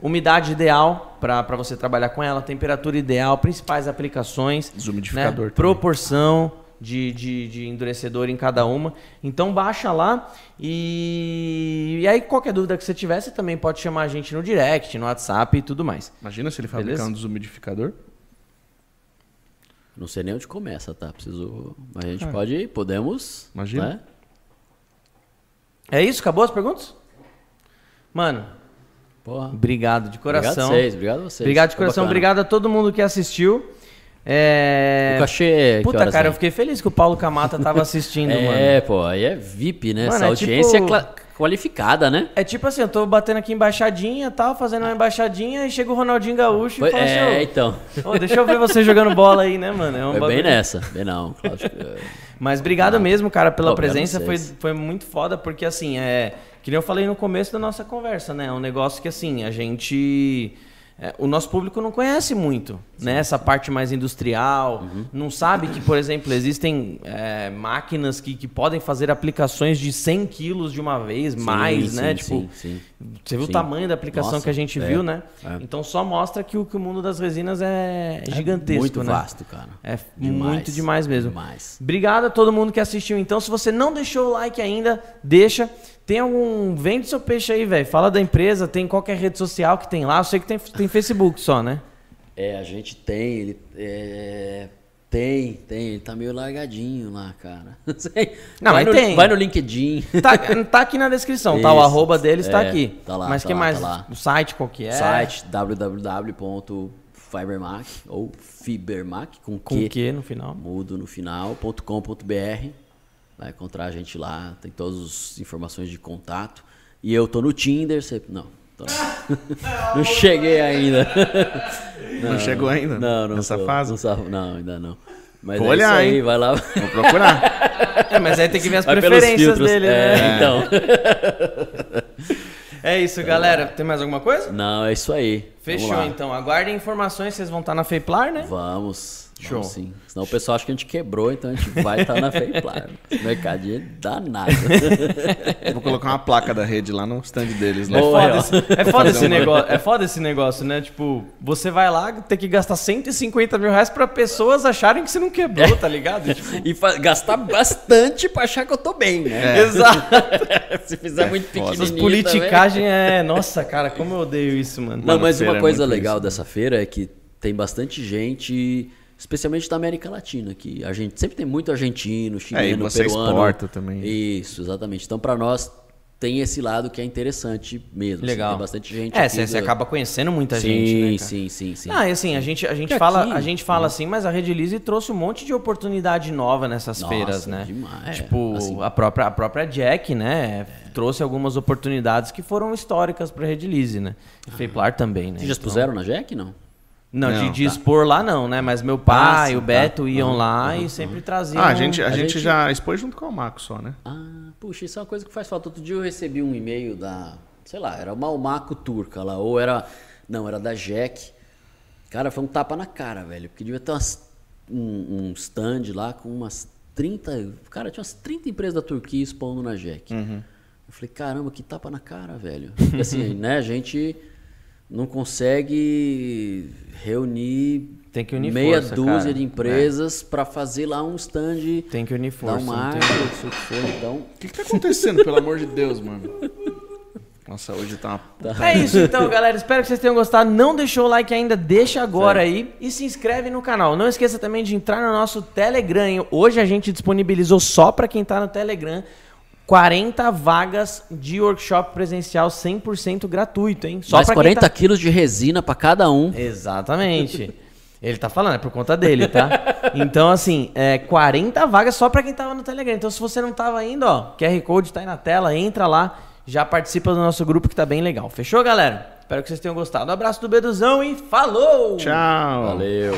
umidade ideal para você trabalhar com ela, temperatura ideal, principais aplicações, desumidificador, né? proporção de, de, de, endurecedor em cada uma. Então baixa lá e, e aí qualquer dúvida que você tiver, você também pode chamar a gente no direct, no WhatsApp e tudo mais. Imagina se ele fabricar um desumidificador. Não sei nem onde começa, tá? Preciso. Mas a gente ah. pode. Podemos. Imagina. Né? É isso? Acabou as perguntas? Mano. Porra. Obrigado de coração. Obrigado a vocês, obrigado a vocês. Obrigado de coração, obrigado a todo mundo que assistiu. É... O cachê. Puta, cara, eu fiquei feliz que o Paulo Camata tava assistindo, é, mano. É, pô, aí é VIP, né? Mano, Essa é audiência tipo... é qualificada, né? É tipo assim, eu tô batendo aqui embaixadinha tal, fazendo uma embaixadinha e chega o Ronaldinho Gaúcho Foi, e fala assim, É, então. Oh, deixa eu ver você jogando bola aí, né, mano? É um Foi bem nessa, bem não. Cláudio, Mas obrigado ah, mesmo, cara, pela presença. Foi, foi muito foda, porque assim, é. Que nem eu falei no começo da nossa conversa, né? É um negócio que assim, a gente é, o nosso público não conhece muito, né? Essa parte mais industrial, uhum. não sabe que, por exemplo, existem é, máquinas que, que podem fazer aplicações de 100 quilos de uma vez, sim, mais, sim, né? Tipo, sim, sim. Você viu o tamanho da aplicação Nossa, que a gente é, viu, né? É. Então só mostra que o, que o mundo das resinas é, é gigantesco, muito né? vasto, cara. É demais, muito demais mesmo. Demais. Obrigado a todo mundo que assistiu. Então, se você não deixou o like ainda, deixa. Tem algum. Vende seu peixe aí, velho. Fala da empresa, tem qualquer rede social que tem lá. Eu sei que tem, tem Facebook só, né? É, a gente tem. Ele, é, tem, tem. Ele tá meio largadinho lá, cara. Não sei. Não, vai mas no, tem. Vai no LinkedIn. Tá, tá aqui na descrição, Isso, tá? O arroba deles tá é, tá aqui. Tá lá. Mas tá que lá, mais? Tá o site qual que é? Site www.fibermac ou Fibermac com, com que, que no final? Mudo no final.com.br Vai encontrar a gente lá, tem todas as informações de contato. E eu tô no Tinder, você... não. Não cheguei ainda. Não, não chegou ainda? Não, não. Nessa tô, fase? Não, não, ainda não. Mas Vou é olhar, aí, hein? vai lá. Vou procurar. é, mas aí tem que ver as vai preferências dele, né? É, então. é isso, galera. Tem mais alguma coisa? Não, é isso aí. Fechou, então. Aguardem informações, vocês vão estar na Feiplar, né? Vamos. Show. sim. Senão o pessoal acha que a gente quebrou, então a gente vai estar tá na Feiplar. Mercadinho danado. Vou colocar uma placa da rede lá no stand deles. Né? É foda, esse, é, foda esse negócio, é foda esse negócio, né? Tipo, você vai lá ter que gastar 150 mil reais pra pessoas acharem que você não quebrou, é. tá ligado? Tipo... E gastar bastante pra achar que eu tô bem, né? É. Exato. Se fizer é muito pequenininho Essas politicagem também. é... Nossa, cara, como eu odeio isso, mano. Não, mas uma coisa legal isso, dessa feira é que tem bastante gente especialmente da América Latina, que a gente sempre tem muito argentino, chileno, é, e você peruano. exporta também. Isso, exatamente. Então, para nós tem esse lado que é interessante mesmo. Assim, Legal. Assim, tem bastante gente. É, você, acaba conhecendo muita sim, gente. Né, sim, sim, sim. Ah, e assim, a gente, a gente fala, aqui, a gente fala né? assim, mas a Rede Lise trouxe um monte de oportunidade nova nessas Nossa, feiras, né? Demais. Tipo, assim, a, própria, a própria Jack, né? É. Trouxe algumas oportunidades que foram históricas para a Rede Lise, né? E ah. Feiplar também, né? Vocês já então... expuseram na Jack, não? Não, não, de, de tá. expor lá não, né? Mas meu pai, ah, o Beto tá. iam uhum, lá uhum, e sempre traziam. Ah, a gente, a, a gente, gente, já expôs junto com o Marco só, né? Ah, puxa, isso é uma coisa que faz falta. Outro dia eu recebi um e-mail da, sei lá, era uma Almaco turca lá, ou era, não, era da Jack. Cara, foi um tapa na cara, velho, porque devia ter umas, um, um stand lá com umas 30, cara, tinha umas 30 empresas da Turquia expondo na Jack. Uhum. Eu falei, caramba, que tapa na cara, velho. Porque assim, né, a gente não consegue reunir tem que unir meia força, dúzia cara. de empresas é. para fazer lá um stand. Tem que unir força. Dar uma arte, tem... que for, então. O que, que tá acontecendo, pelo amor de Deus, mano? Nossa, hoje tá uma... Tá. É isso então, galera. Espero que vocês tenham gostado. Não deixou o like ainda, deixa agora aí e se inscreve no canal. Não esqueça também de entrar no nosso Telegram. Hoje a gente disponibilizou só para quem tá no Telegram 40 vagas de workshop presencial 100% gratuito, hein? Só Mais 40 tá... quilos de resina para cada um. Exatamente. Ele tá falando, é por conta dele, tá? Então, assim, é 40 vagas só para quem tava no Telegram. Então, se você não tava ainda, ó, QR Code tá aí na tela, entra lá, já participa do nosso grupo que tá bem legal. Fechou, galera? Espero que vocês tenham gostado. Um abraço do Beduzão e falou! Tchau! Valeu!